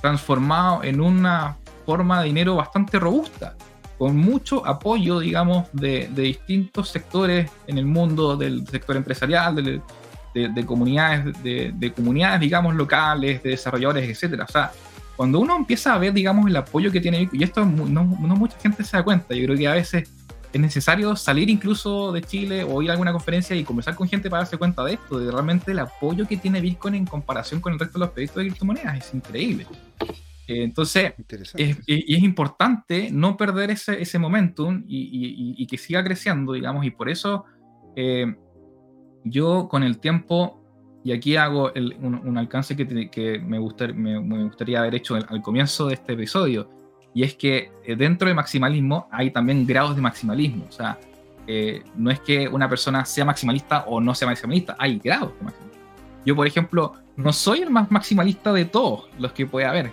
transformado en una forma de dinero bastante robusta, con mucho apoyo, digamos, de, distintos sectores en el mundo, del sector empresarial, de, comunidades, de, comunidades, digamos, locales, de desarrolladores, etcétera. O sea, cuando uno empieza a ver, digamos, el apoyo que tiene, y esto no, no mucha gente se da cuenta, yo creo que a veces es necesario salir incluso de Chile o ir a alguna conferencia y conversar con gente para darse cuenta de esto, de realmente el apoyo que tiene Bitcoin en comparación con el resto de los proyectos de criptomonedas. Es increíble. Eh, entonces, es, y es importante no perder ese, ese momentum y, y, que siga creciendo, digamos, y por eso eh, yo con el tiempo, y aquí hago un, alcance que, que me, me, gustaría haber hecho al comienzo de este episodio, y es que eh, dentro del maximalismo hay también grados de maximalismo. O sea, eh, no es que una persona sea maximalista o no sea maximalista, hay grados de maximalismo. Yo, por ejemplo, no soy el más maximalista de todos los que puede haber.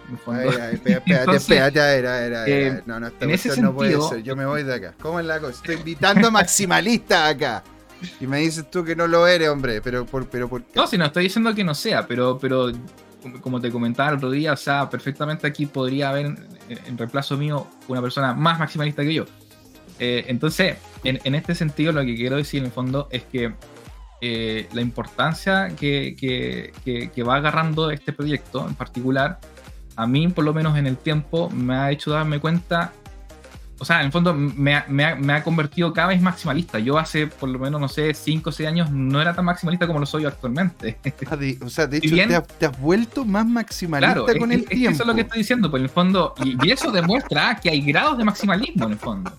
eh, no, no, en ese no puede ser. Yo me voy de acá. ¿Cómo es la cosa? Estoy invitando a maximalista acá. Y me dices tú que no lo eres, hombre. Pero por, pero por No, si no estoy diciendo que no sea, pero, pero como te comentaba el otro día, o sea, perfectamente aquí podría haber en, reemplazo mío una persona más maximalista que yo. Eh, entonces, en, este sentido, lo que quiero decir en el fondo es que eh, la importancia que, va agarrando este proyecto en particular, a mí, por lo menos en el tiempo, me ha hecho darme cuenta o sea, en el fondo me ha, me, ha, convertido cada vez maximalista. Yo hace por lo menos, no sé, 5 o 6 años no era tan maximalista como lo soy actualmente. Ah, o sea, de hecho, te, has, vuelto más maximalista con el tiempo. eso es lo que estoy diciendo, pues en el fondo, y, eso demuestra que hay grados de maximalismo en el fondo.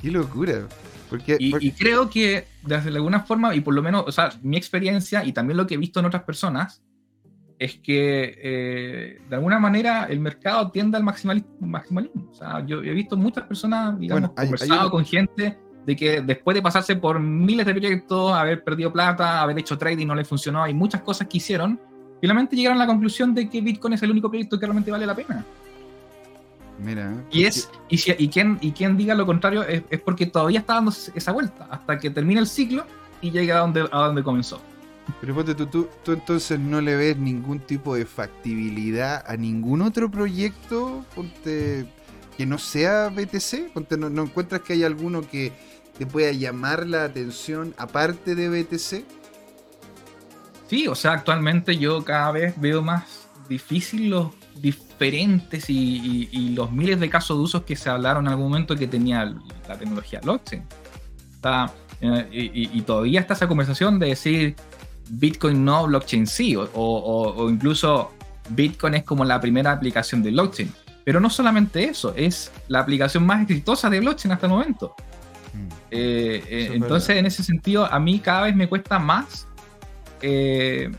Qué locura. Porque, y, creo que de alguna forma, y por lo menos, o sea, mi experiencia y también lo que he visto en otras personas, es que eh, de alguna manera el mercado tiende al maximalismo. O sea, yo he visto muchas personas, digamos, conversado con gente de que después de pasarse por miles de proyectos, haber perdido plata, haber hecho trading no le funcionó, hay muchas cosas que hicieron, finalmente llegaron a la conclusión de que Bitcoin es el único proyecto que realmente vale la pena. Mira. Y es y, si, y, quien, y quien diga lo contrario es, es, porque todavía está dando esa vuelta hasta que termine el ciclo y llegue a donde, a donde comenzó. Pero ponte tú, tú, tú, entonces no le ves ningún tipo de factibilidad a ningún otro proyecto ponte, que no sea BTC. Ponte, no, encuentras que hay alguno que te pueda llamar la atención aparte de BTC? Sí, o sea, actualmente yo cada vez veo más difícil los diferentes y, los miles de casos de usos que se hablaron en algún momento que tenía la tecnología blockchain. Está, eh, y, y, todavía está esa conversación de decir Bitcoin no, blockchain sí, o, incluso Bitcoin es como la primera aplicación de blockchain. Pero no solamente eso, es la aplicación más exitosa de blockchain hasta el momento. Mm. Eh, eh, entonces, en ese sentido, a mí cada vez me cuesta más eh,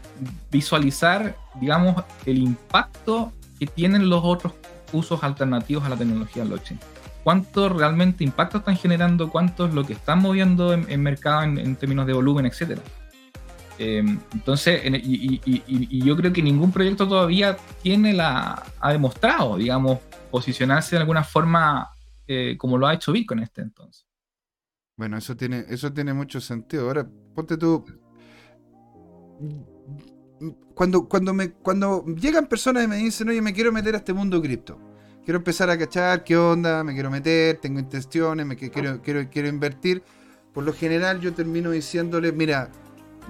visualizar, digamos, el impacto que tienen los otros usos alternativos a la tecnología blockchain. ¿Cuánto realmente impacto están generando? ¿Cuánto es lo que están moviendo en, mercado en, en, términos de volumen, etcétera? Em, entonces, y, yo creo que ningún proyecto todavía tiene la, ha demostrado, digamos, posicionarse de alguna forma eh, como lo ha hecho Bitcoin este entonces. Bueno, eso tiene, eso tiene mucho sentido. Ahora, ponte tú. Cuando, cuando, me, cuando llegan personas y me dicen, oye, me quiero meter a este mundo cripto. Quiero empezar a cachar qué onda, me quiero meter, tengo intenciones, me quiero, quiero, quiero invertir. Por lo general yo termino diciéndole, mira,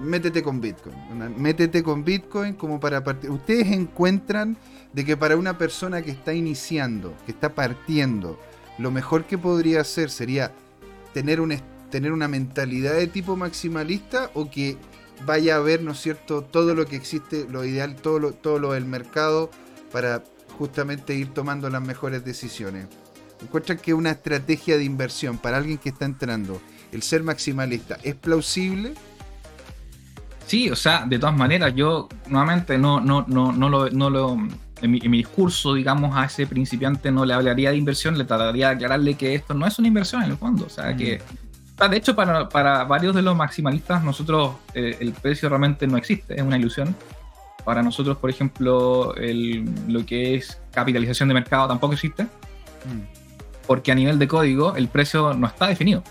métete con Bitcoin. Métete con Bitcoin como para partir. Ustedes encuentran de que para una persona que está iniciando, que está partiendo, lo mejor que podría hacer sería tener, un, tener una mentalidad de tipo maximalista o que vaya a ver, ¿no es cierto?, todo lo que existe, lo ideal, todo lo, todo lo del mercado para justamente ir tomando las mejores decisiones. Encuentran que una estrategia de inversión para alguien que está entrando, el ser maximalista, ¿es plausible? Sí, o sea, de todas maneras, yo nuevamente no, no, no, no lo, no lo en, mi, discurso, digamos, a ese principiante no le hablaría de inversión, le trataría de aclararle que esto no es una inversión en el fondo. O sea, que, mm. de hecho, para, para varios de los maximalistas, nosotros eh, el precio realmente no existe, es una ilusión. Para nosotros, por ejemplo, el, lo que es capitalización de mercado tampoco existe, mm. porque a nivel de código el precio no está definido.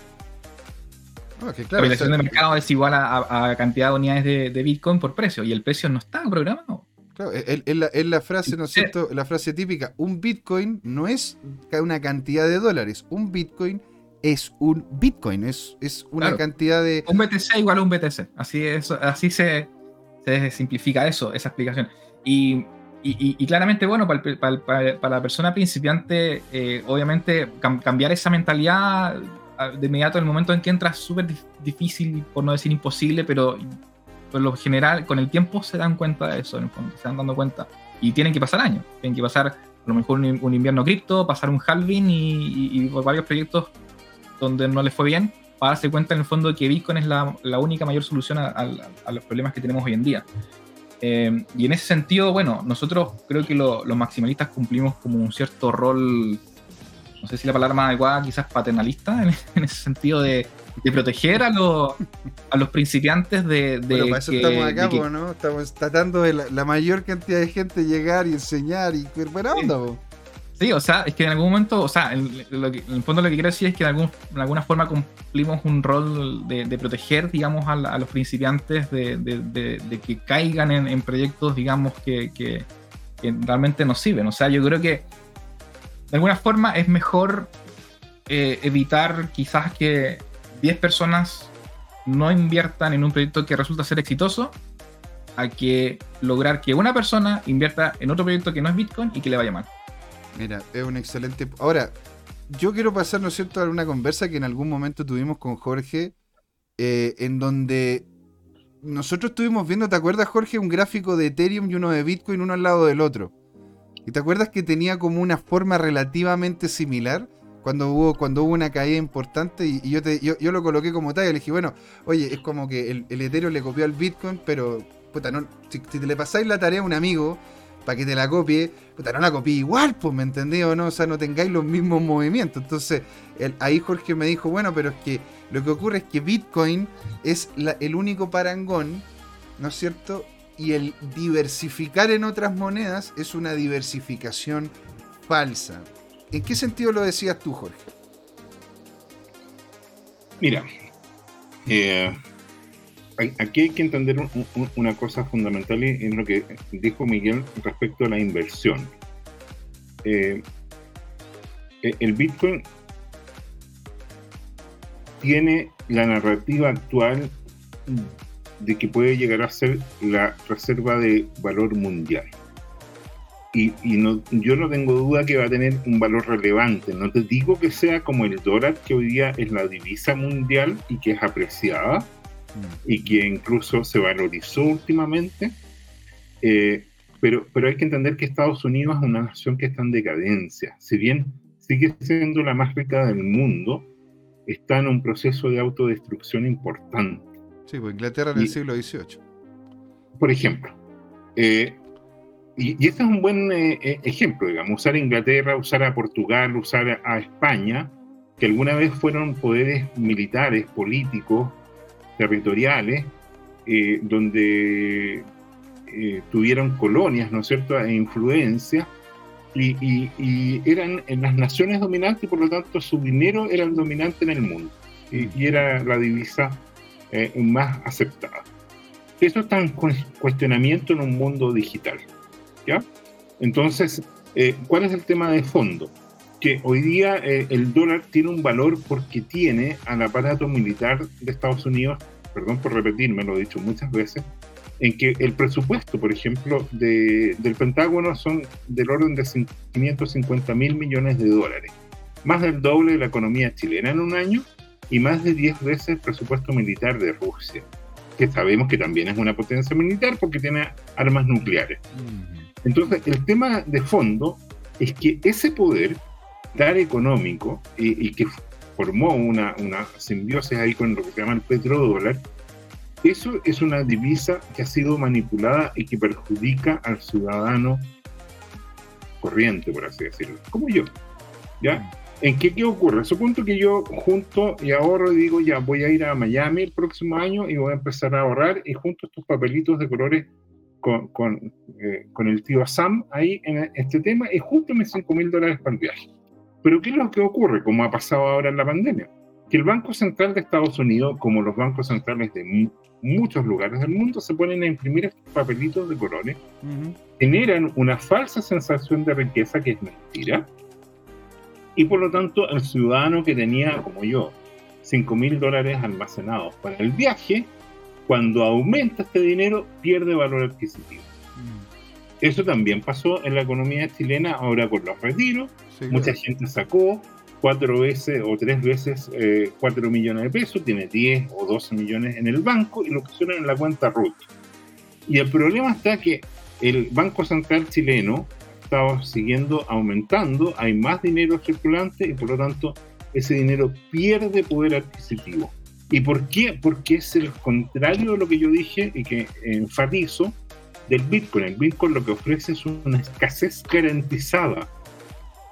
Ah, la capitalización de mercado es igual a, cantidad de unidades de, Bitcoin por precio y el precio no está programado. Claro, es, la, frase, ¿no es cierto? La frase típica, un Bitcoin no es una cantidad de dólares, un Bitcoin es un Bitcoin, es, es una cantidad de... Un BTC igual a un BTC, así, es, así se, se simplifica eso, esa explicación. Y, claramente, bueno, para, la persona principiante, eh, obviamente cambiar esa mentalidad de inmediato en el momento en que entras súper difícil, por no decir imposible, pero por lo general con el tiempo se dan cuenta de eso, en el fondo, se dan dando cuenta. Y tienen que pasar años, tienen que pasar a lo mejor un, invierno cripto, pasar un halving y, por varios proyectos donde no les fue bien, para darse cuenta en el fondo que Bitcoin es la, única mayor solución a, los problemas que tenemos hoy en día. Eh, y en ese sentido, bueno, nosotros creo que los maximalistas cumplimos como un cierto rol no sé si la palabra más adecuada quizás paternalista, en, ese sentido de, proteger a los, a los principiantes de... de bueno, para eso estamos acá, ¿no? Estamos tratando de la, mayor cantidad de gente llegar y enseñar y buena onda, Sí, o sea, es que en algún momento, o sea, en, el fondo lo que quiero decir es que de, alguna forma cumplimos un rol de, proteger, digamos, a, los principiantes de, que caigan en, proyectos, digamos, que, que, que, realmente nos sirven. O sea, yo creo que de alguna forma es mejor eh, evitar quizás que 10 personas no inviertan en un proyecto que resulta ser exitoso a que lograr que una persona invierta en otro proyecto que no es Bitcoin y que le vaya mal. Mira, es un excelente... Ahora, yo quiero pasar, ¿no es cierto?, a una conversa que en algún momento tuvimos con Jorge, eh, en donde nosotros estuvimos viendo, ¿te acuerdas, Jorge? Un gráfico de Ethereum y uno de Bitcoin, uno al lado del otro. ¿Y te acuerdas que tenía como una forma relativamente similar? Cuando hubo, cuando hubo una caída importante y, yo, te, yo, lo coloqué como tal y le dije, bueno, oye, es como que el, el le copió al Bitcoin, pero puta, no, si, te le pasáis la tarea a un amigo para que te la copie, puta, no la copie igual, pues, ¿me entendés o no? O sea, no tengáis los mismos movimientos. Entonces, ahí Jorge me dijo, bueno, pero es que lo que ocurre es que Bitcoin es el único parangón, ¿no es cierto? Y el diversificar en otras monedas es una diversificación falsa. ¿En qué sentido lo decías tú, Jorge? Mira, eh, aquí hay que entender una cosa fundamental en lo que dijo Miguel respecto a la inversión. Eh, e-, el Bitcoin tiene la narrativa actual de que puede llegar a ser la reserva de valor mundial. Y, yo no tengo duda que va a tener un valor relevante. No te digo que sea como el dólar, que hoy día es la divisa mundial y que es apreciada y que incluso se valorizó últimamente. Eh, pero, pero hay que entender que Estados Unidos es una nación que está en decadencia. Si bien sigue siendo la más rica del mundo, está en un proceso de autodestrucción importante. Sí, pues Inglaterra en el siglo XVIII. Por ejemplo. Eh, y, este es un buen eh, eh, ejemplo, digamos, usar a Inglaterra, usar a Portugal, usar a, España, que alguna vez fueron poderes militares, políticos, territoriales, eh, donde eh, tuvieron colonias, ¿no es cierto?, e influencia, y, eran en las naciones dominantes y por lo tanto su dinero era el dominante en el mundo, y, era la divisa eh, más aceptada. Eso está en cuestionamiento en un mundo digital, ¿ya? Entonces, ¿cuál es el tema de fondo? que hoy día el dólar tiene un valor porque tiene al aparato militar de Estados Unidos perdón por repetirme, lo he dicho muchas veces, en que el presupuesto, por ejemplo, de, del Pentágono son del orden de 550 mil millones de dólares, más del doble de la economía chilena en un año y más de 10 veces el presupuesto militar de Rusia, que sabemos que también es una potencia militar porque tiene armas nucleares. Entonces, el tema de fondo es que ese poder tan económico y, y que formó una, una simbiosis ahí con lo que se llama el petrodólar, eso es una divisa que ha sido manipulada y que perjudica al ciudadano corriente, por así decirlo, como yo. ¿Ya? ¿En qué, qué ocurre? Supongo que yo junto y ahorro y digo, ya voy a ir a Miami el próximo año y voy a empezar a ahorrar y junto estos papelitos de colores con, con, eh, con el tío Sam ahí en este tema y justo mis 5 mil dólares para el viaje. Pero ¿qué es lo que ocurre, como ha pasado ahora en la pandemia? Que el Banco Central de Estados Unidos, como los bancos centrales de muchos lugares del mundo, se ponen a imprimir estos papelitos de colores, generan una falsa sensación de riqueza que es mentira, y por lo tanto el ciudadano que tenía, como yo, 5 mil dólares almacenados para el viaje, cuando aumenta este dinero, pierde valor adquisitivo. Eso también pasó en la economía chilena ahora con los retiros. Mucha gente sacó cuatro veces o tres veces eh, cuatro millones de pesos, tiene 10 o 12 millones en el banco y lo pusieron en la cuenta RUT. Y el problema está que el Banco Central chileno estaba siguiendo aumentando, hay más dinero circulante y por lo tanto ese dinero pierde poder adquisitivo. ¿Y por qué? Porque es el contrario de lo que yo dije y que enfatizo, del Bitcoin. El Bitcoin lo que ofrece es una escasez garantizada.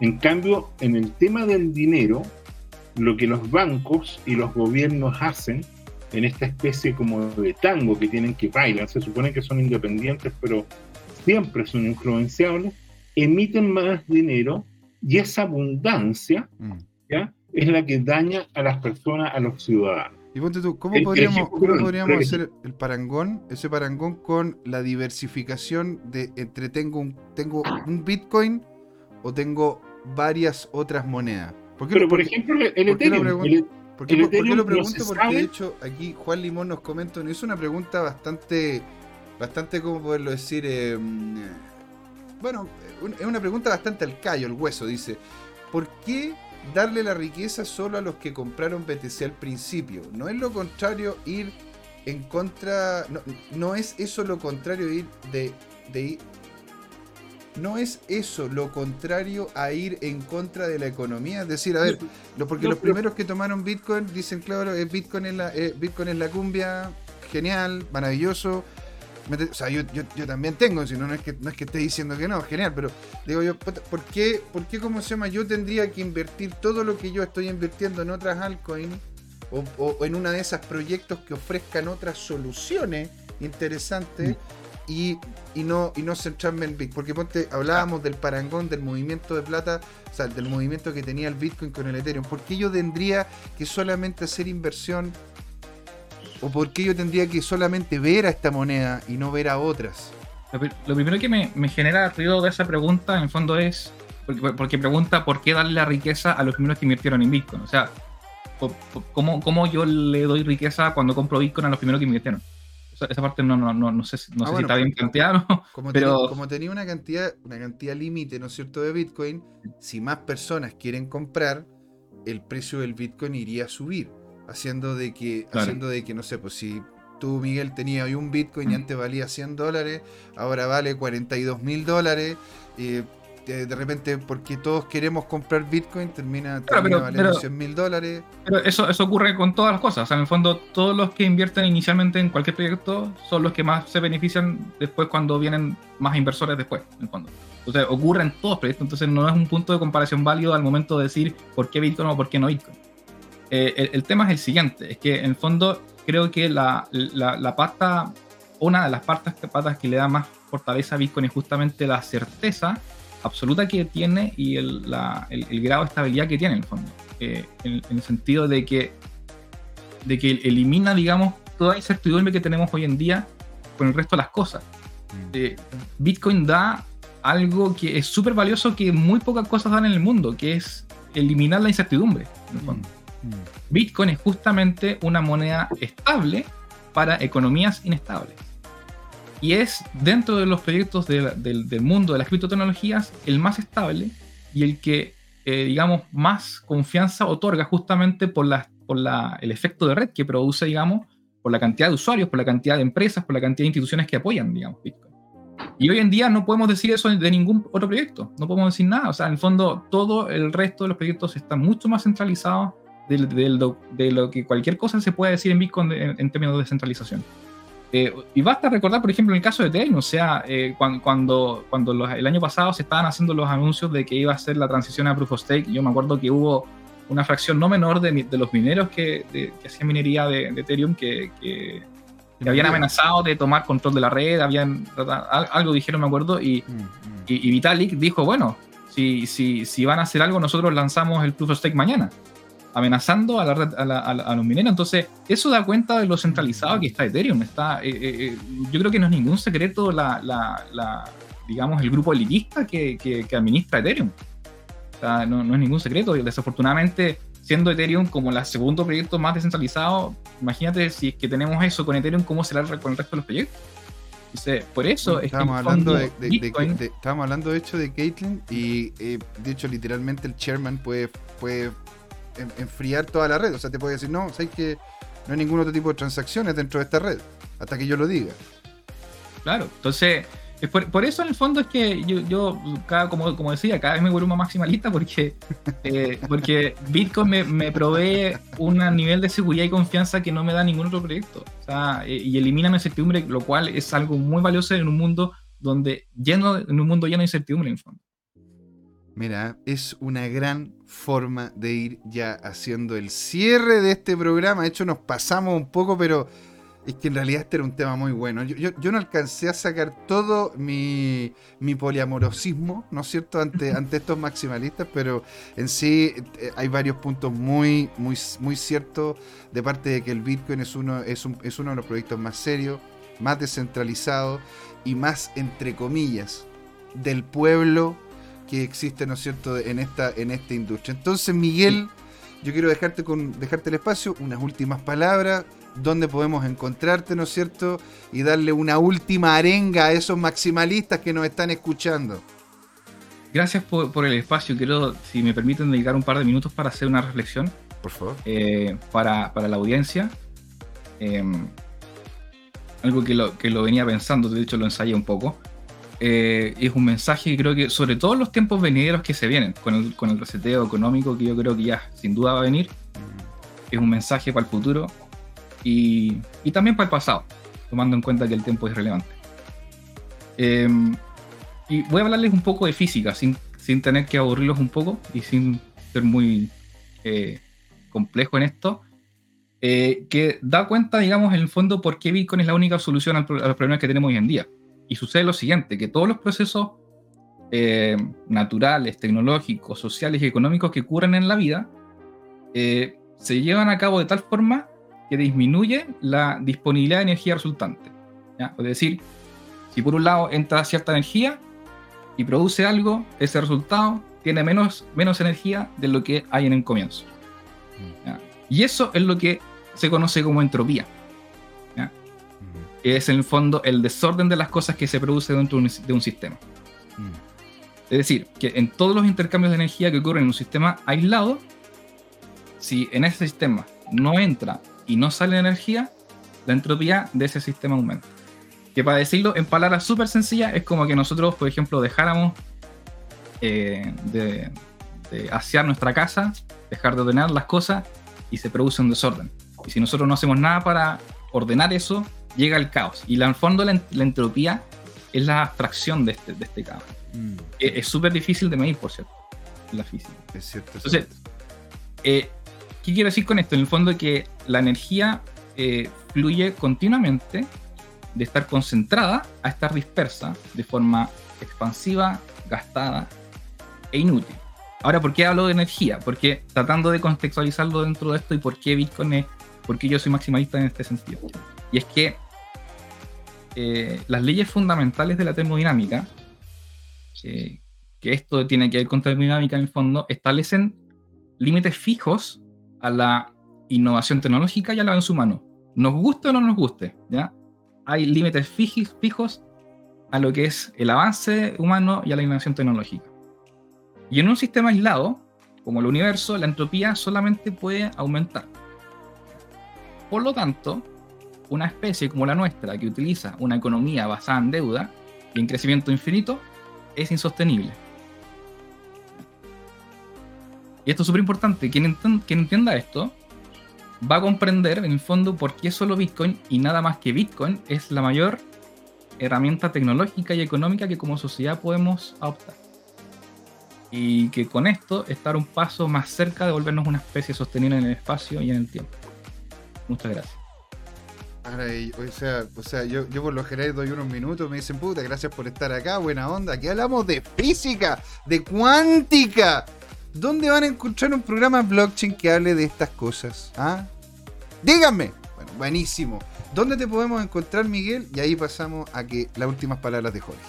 En cambio, en el tema del dinero, lo que los bancos y los gobiernos hacen en esta especie como de tango que tienen que bailar, se supone que son independientes, pero siempre son influenciables, emiten más dinero y esa abundancia mm. ¿ya? es la que daña a las personas, a los ciudadanos. Y ponte tú, ¿cómo podríamos, podríamos hacer el parangón, ese parangón con la diversificación de entre tengo un, tengo un Bitcoin o tengo varias otras monedas? Pero, por ejemplo, el Ethereum. ¿Por qué, lo pregunto? Porque de hecho aquí Juan Limón nos comenta, es una pregunta bastante, bastante, ¿cómo poderlo decir? Em, bueno, es una pregunta bastante al callo, el hueso, dice. ¿Por qué darle la riqueza solo a los que compraron BTC al principio. No es lo contrario ir en contra. No, es eso lo contrario ir de, ir. No es eso lo contrario a ir en contra de la economía. Es decir, a ver, porque los primeros que tomaron Bitcoin dicen, claro, Bitcoin es la, Bitcoin es la cumbia, genial, maravilloso o sea, yo, yo, también tengo, si no, no es que no es que esté diciendo que no, genial, pero digo yo, ¿por qué, ¿por qué, cómo se llama? Yo tendría que invertir todo lo que yo estoy invirtiendo en otras altcoins o, en una de esas proyectos que ofrezcan otras soluciones interesantes mm. y, no, y no centrarme en Bitcoin. Porque ponte, hablábamos del parangón del movimiento de plata, o sea, del movimiento que tenía el Bitcoin con el Ethereum. ¿Por qué yo tendría que solamente hacer inversión ¿O por qué yo tendría que solamente ver a esta moneda y no ver a otras? Lo, primero que me, genera ruido de esa pregunta, en el fondo, es porque, pregunta por qué darle la riqueza a los primeros que invirtieron en Bitcoin. O sea, ¿cómo, ¿cómo, yo le doy riqueza cuando compro Bitcoin a los primeros que invirtieron? esa parte no, no, no, no sé, no ah, sé si está bien planteado. Como, pero... como tenía una cantidad, una cantidad límite, ¿no es cierto?, de Bitcoin, si más personas quieren comprar, el precio del Bitcoin iría a subir haciendo de que, haciendo de que, no sé, pues si tú, Miguel, tenías un Bitcoin y antes valía 100 dólares, ahora vale 42 mil dólares, y de repente, porque todos queremos comprar Bitcoin, termina, valiendo 100 mil dólares. Pero eso, eso ocurre con todas las cosas. O sea, en el fondo, todos los que invierten inicialmente en cualquier proyecto son los que más se benefician después cuando vienen más inversores después, en el fondo. Entonces, ocurre en todos los proyectos. Entonces, no es un punto de comparación válido al momento de decir por qué Bitcoin o por qué no Bitcoin. Eh, el, tema es el siguiente, es que en el fondo creo que la, la, pata, una de las partes, patas que le da más fortaleza a Bitcoin es justamente la certeza absoluta que tiene y el, el, grado de estabilidad que tiene en el fondo. Eh, en, el sentido de que, de que elimina, digamos, toda incertidumbre que tenemos hoy en día con el resto de las cosas. Mm. Eh, Bitcoin da algo que es súper valioso que muy pocas cosas dan en el mundo, que es eliminar la incertidumbre. Mm. Mm. Bitcoin es justamente una moneda estable para economías inestables. Y es dentro de los proyectos del mundo de las criptotecnologías el más estable y el que, eh, digamos, más confianza otorga justamente por, la, por la, el efecto de red que produce, digamos, por la cantidad de usuarios, por la cantidad de empresas, por la cantidad de instituciones que apoyan, digamos, Bitcoin. Y hoy en día no podemos decir eso de ningún otro proyecto, no podemos decir nada. O sea, en el fondo, todo el resto de los proyectos está mucho más centralizado de, lo, que cualquier cosa se puede decir en Bitcoin en, términos de descentralización. Eh, y basta recordar, por ejemplo, en el caso de Ethereum, o sea, eh, cuando, cuando, el año pasado se estaban haciendo los anuncios de que iba a ser la transición a Proof of Stake, yo me acuerdo que hubo una fracción no menor de, los mineros que, hacían minería de, Ethereum que, que, habían amenazado de tomar control de la red, habían algo dijeron, me acuerdo, y, mm, mm. y, Vitalik dijo, bueno, si, si, si van a hacer algo, nosotros lanzamos el Proof of Stake mañana amenazando a, la a, los mineros. Entonces, eso da cuenta de lo centralizado que está Ethereum. Está, eh, eh, eh, yo creo que no es ningún secreto la, digamos, el grupo elitista que, que, administra Ethereum. no, no, es ningún secreto. Desafortunadamente, siendo Ethereum como el segundo proyecto más descentralizado, imagínate si es que tenemos eso con Ethereum, ¿cómo será con el resto de los proyectos? por eso estábamos hablando de, estábamos hablando de hecho de Caitlyn y de hecho literalmente el chairman puede, puede enfriar toda la red. O sea, te puede decir, no, sabes que no hay ningún otro tipo de transacciones dentro de esta red, hasta que yo lo diga. Claro, entonces, por, eso en el fondo es que yo, yo cada, como, como decía, cada vez me vuelvo más maximalista porque, eh, porque Bitcoin me, me, provee un nivel de seguridad y confianza que no me da ningún otro proyecto. O sea, eh, y elimina la incertidumbre, lo cual es algo muy valioso en un mundo donde lleno, en un mundo lleno de incertidumbre en el fondo. Mira, es una gran forma de ir ya haciendo el cierre de este programa. De hecho, nos pasamos un poco, pero es que en realidad este era un tema muy bueno. Yo, no alcancé a sacar todo mi, poliamorosismo, ¿no es cierto?, ante, ante estos maximalistas, pero en sí eh, hay varios puntos muy, muy, muy ciertos de parte de que el Bitcoin es uno, es, es uno de los proyectos más serios, más descentralizados y más, entre comillas, del pueblo que existe, ¿no es cierto?, en esta, en esta industria. Entonces, Miguel, yo quiero dejarte con dejarte el espacio, unas últimas palabras, donde podemos encontrarte, ¿no es cierto?, y darle una última arenga a esos maximalistas que nos están escuchando. Gracias por, el espacio. Quiero, si me permiten, dedicar un par de minutos para hacer una reflexión. Por favor. Eh, para, la audiencia. Em, algo que lo, que lo venía pensando, de hecho lo ensayé un poco. Eh, es un mensaje que creo que, sobre todo en los tiempos venideros que se vienen, con el, con el reseteo económico que yo creo que ya sin duda va a venir, es un mensaje para el futuro y, y también para el pasado, tomando en cuenta que el tiempo es relevante. Em, y voy a hablarles un poco de física, sin, sin tener que aburrirlos un poco y sin ser muy eh, complejo en esto. Eh, que da cuenta, digamos, en el fondo, por qué Bitcoin es la única solución a los problemas que tenemos hoy en día. Y sucede lo siguiente, que todos los procesos eh, naturales, tecnológicos, sociales y económicos que ocurren en la vida eh, se llevan a cabo de tal forma que disminuye la disponibilidad de energía resultante. Es decir, si por un lado entra cierta energía y produce algo, ese resultado tiene menos, menos energía de lo que hay en el comienzo. Mm. Y eso es lo que se conoce como entropía es en el fondo el desorden de las cosas que se produce dentro de un sistema. Mm. Es decir, que en todos los intercambios de energía que ocurren en un sistema aislado, si en ese sistema no entra y no sale energía, la entropía de ese sistema aumenta. Que para decirlo en palabras súper sencillas, es como que nosotros, por ejemplo, dejáramos eh, de, de asear nuestra casa, dejar de ordenar las cosas y se produce un desorden. Y si nosotros no hacemos nada para ordenar eso, llega el caos. Y en el fondo la, entropía es la abstracción de este, de este caos. Mm. Es súper difícil de medir, por cierto, la física. Es cierto. Entonces, eh, ¿qué quiero decir con esto? En el fondo que la energía eh, fluye continuamente de estar concentrada a estar dispersa de forma expansiva, gastada e inútil. Ahora, ¿por qué hablo de energía? Porque tratando de contextualizarlo dentro de esto y por qué Bitcoin es, por qué yo soy maximalista en este sentido. Y es que eh, las leyes fundamentales de la termodinámica, que esto tiene que ver con termodinámica en el fondo, establecen límites fijos a la innovación tecnológica y al avance humano. Nos guste o no nos guste, ¿ya? Hay límites fijos a lo que es el avance humano y a la innovación tecnológica. Y en un sistema aislado, como el universo, la entropía solamente puede aumentar. Por lo tanto, una especie como la nuestra, que utiliza una economía basada en deuda y en crecimiento infinito, es insostenible. Y esto es súper importante. Quien, entienda esto va a comprender en el fondo por qué solo Bitcoin y nada más que Bitcoin es la mayor herramienta tecnológica y económica que como sociedad podemos adoptar y que con esto estar un paso más cerca de volvernos una especie sostenible en el espacio y en el tiempo. Muchas gracias. O sea, o sea yo, por lo general doy unos minutos, me dicen, puta, gracias por estar acá, buena onda. Aquí hablamos de física, de cuántica. ¿Dónde van a encontrar un programa blockchain que hable de estas cosas? ¿Ah? Díganme. Bueno, buenísimo. ¿Dónde te podemos encontrar, Miguel? Y ahí pasamos a que las últimas palabras de Jorge.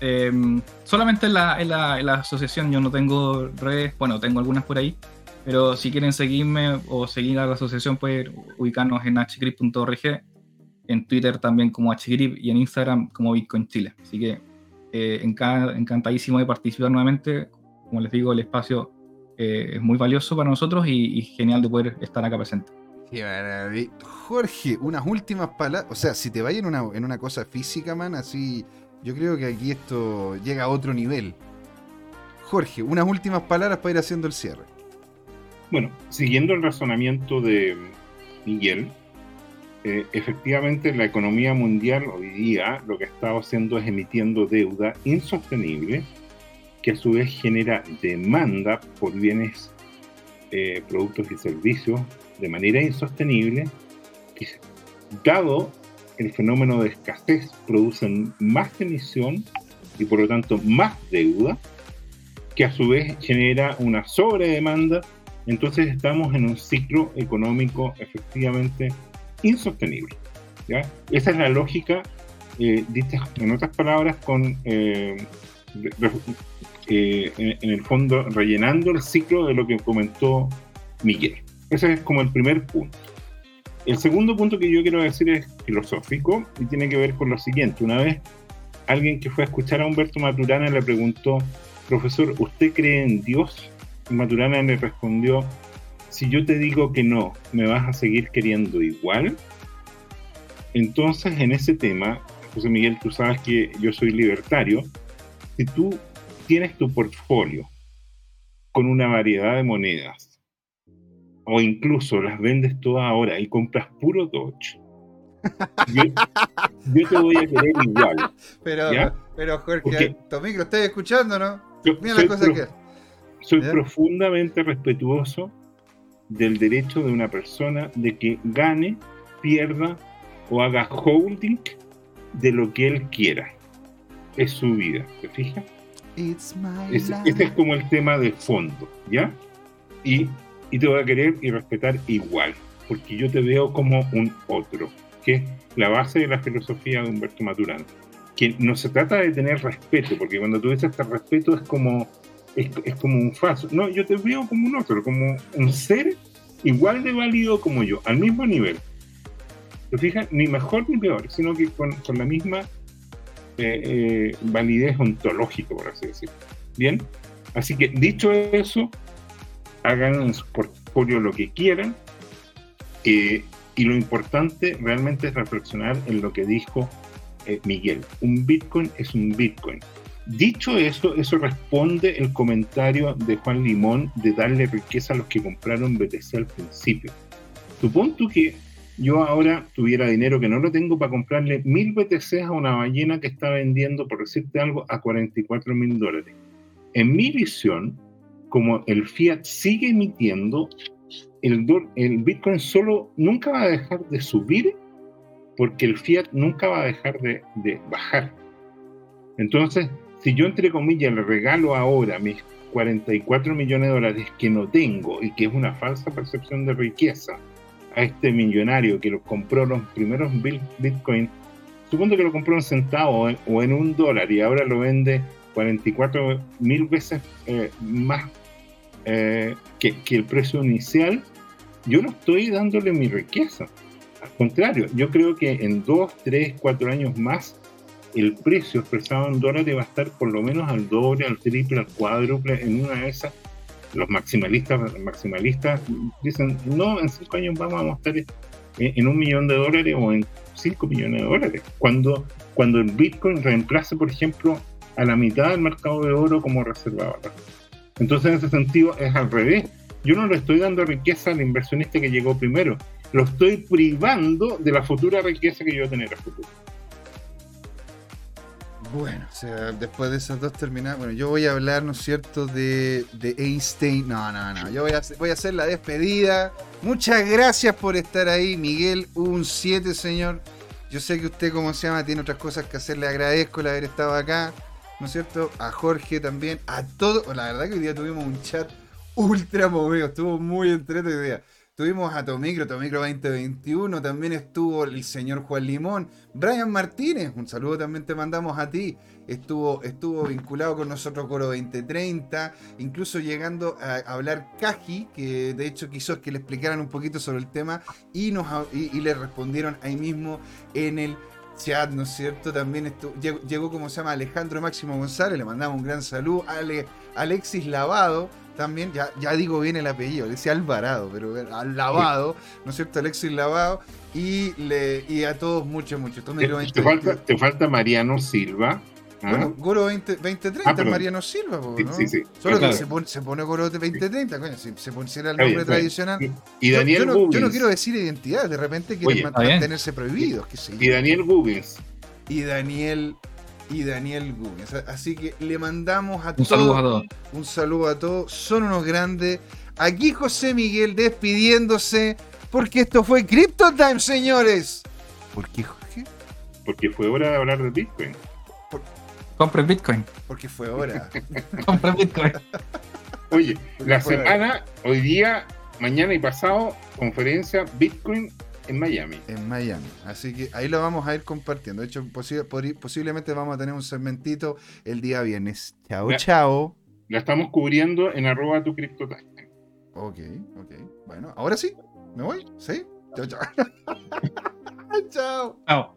Em, solamente en la, en, la, asociación yo no tengo redes, bueno, tengo algunas por ahí, pero si quieren seguirme o seguir a la asociación, pueden ubicarnos en hgrip.org, en Twitter también como hgrip y en Instagram como Bitcoin Chile. Así que eh, encantadísimo de participar nuevamente. Como les digo, el espacio eh, es muy valioso para nosotros y, genial de poder estar acá presente. Jorge, unas últimas palabras. O sea, si te vayas en una, en una cosa física, man, así yo creo que aquí esto llega a otro nivel. Jorge, unas últimas palabras para ir haciendo el cierre. Bueno, siguiendo el razonamiento de Miguel, eh, efectivamente la economía mundial hoy día lo que está haciendo es emitiendo deuda insostenible que a su vez genera demanda por bienes, eh, productos y servicios de manera insostenible, dado el fenómeno de escasez produce más emisión y por lo tanto más deuda, que a su vez genera una sobredemanda, entonces estamos en un ciclo económico efectivamente insostenible. Esa es la lógica, eh, en otras palabras, con eh, eh, en, el fondo rellenando el ciclo de lo que comentó Miguel. Ese es como el primer punto. El segundo punto que yo quiero decir es filosófico y tiene que ver con lo siguiente. Una vez alguien que fue a escuchar a Humberto Maturana le preguntó, profesor, ¿usted cree en Dios? Maturana le respondió, si yo te digo que no, ¿me vas a seguir queriendo igual? Entonces, en ese tema, José Miguel, tú sabes que yo soy libertario. Si tú tienes tu portfolio con una variedad de monedas o incluso las vendes todas ahora y compras puro Dodge, yo, te voy a querer igual. Pero, pero Jorge, Tommy, lo estás escuchando, ¿no? Mira la cosa que Soy profundamente respetuoso del derecho de una persona de que gane, pierda o haga holding de lo que él quiera. Es su vida, ¿te fijas? Ese, ese es como el tema de fondo, ¿ya? Y y te voy a querer y respetar igual, porque yo te veo como un otro, que es la base de la filosofía de Humberto Maturana. Que no se trata de tener respeto, porque cuando tú dices este respeto es como, es, como un falso. No, yo te veo como un otro, como un ser igual de válido como yo, al mismo nivel. ¿Te fijas? Ni mejor ni peor, sino que con, la misma eh, eh, validez ontológica, por así decirlo. Bien, así que dicho eso, hagan en su portfolio lo que quieran. Eh, y lo importante realmente es reflexionar en lo que dijo eh, Miguel. Un Bitcoin es un Bitcoin. Dicho eso, eso responde el comentario de Juan Limón de darle riqueza a los que compraron BTC al principio. Supongo que yo ahora tuviera dinero que no lo tengo para comprarle mil BTC a una ballena que está vendiendo, por decirte algo, a 44 mil dólares. En mi visión, como el fiat sigue emitiendo, el, Bitcoin solo nunca va a dejar de subir porque el fiat nunca va a dejar de, de bajar. Entonces, si yo entre comillas le regalo ahora mis 44 millones de dólares que no tengo y que es una falsa percepción de riqueza a este millonario que los compró los primeros Bitcoin, supongo que lo compró en centavo o en un dólar y ahora lo vende 44 mil veces eh, más eh, que, que, el precio inicial, yo no estoy dándole mi riqueza. Al contrario, yo creo que en 2, 3, 4 años más el precio expresado en dólares va a estar por lo menos al doble, al triple, al cuádruple en una de esas. Los maximalistas, maximalistas dicen, no, en cinco años vamos a estar en un millón de dólares o en cinco millones de dólares. Cuando, cuando el Bitcoin reemplace, por ejemplo, a la mitad del mercado de oro como reserva Entonces, en ese sentido, es al revés. Yo no le estoy dando riqueza al inversionista que llegó primero, lo estoy privando de la futura riqueza que yo voy a tener a futuro. Bueno, o sea, después de esas dos terminadas, bueno, yo voy a hablar, ¿no es cierto?, de, de Einstein. No, no, no, yo voy a, voy a hacer la despedida. Muchas gracias por estar ahí, Miguel. Un 7, señor. Yo sé que usted, como se llama, tiene otras cosas que hacer. Le agradezco el haber estado acá, ¿no es cierto? A Jorge también, a todos. La verdad que hoy día tuvimos un chat ultra movido, estuvo muy entretenido. Tuvimos a Tomicro, Tomicro 2021, también estuvo el señor Juan Limón, Brian Martínez, un saludo también te mandamos a ti, estuvo, estuvo vinculado con nosotros Coro 2030, incluso llegando a hablar Kaji, que de hecho quiso que le explicaran un poquito sobre el tema y, nos, y, le respondieron ahí mismo en el chat, ¿no es cierto? También estuvo, llegó, como se llama Alejandro Máximo González, le mandamos un gran saludo, Ale, Alexis Lavado, también, ya, ya digo bien el apellido, le decía Alvarado, pero al lavado, ¿no es cierto? Alexis Lavado, y, le, y a todos mucho, mucho. Te, falta, te falta Mariano Silva. ¿ah? Bueno, Goro 2030 ah, Mariano Silva, ¿no? Sí, sí, Solo que se pone, se pone Goro 2030, coño, si se pusiera el nombre tradicional. Y, Daniel yo, no, yo, no, quiero decir identidad, de repente quieren mantenerse prohibidos. Y Daniel Gubbins. Y Daniel y Daniel Gunes. Así que le mandamos a un Saludo a todos. Un saludo a todos. Son unos grandes. Aquí José Miguel despidiéndose. Porque esto fue Crypto Time, señores. ¿Por qué, Jorge? Porque fue hora de hablar de Bitcoin. Compre Bitcoin. Porque fue hora. Compre Bitcoin. Oye, la semana, hoy día, mañana y pasado, conferencia Bitcoin en Miami. En Miami. Así que ahí lo vamos a ir compartiendo. De hecho, posiblemente vamos a tener un segmentito el día viernes. Chao, chao. La estamos cubriendo en arroba tu CryptoTime. Ok, ok. Bueno, ahora sí. ¿Me voy? ¿Sí? Chao, chao. chao. Chao.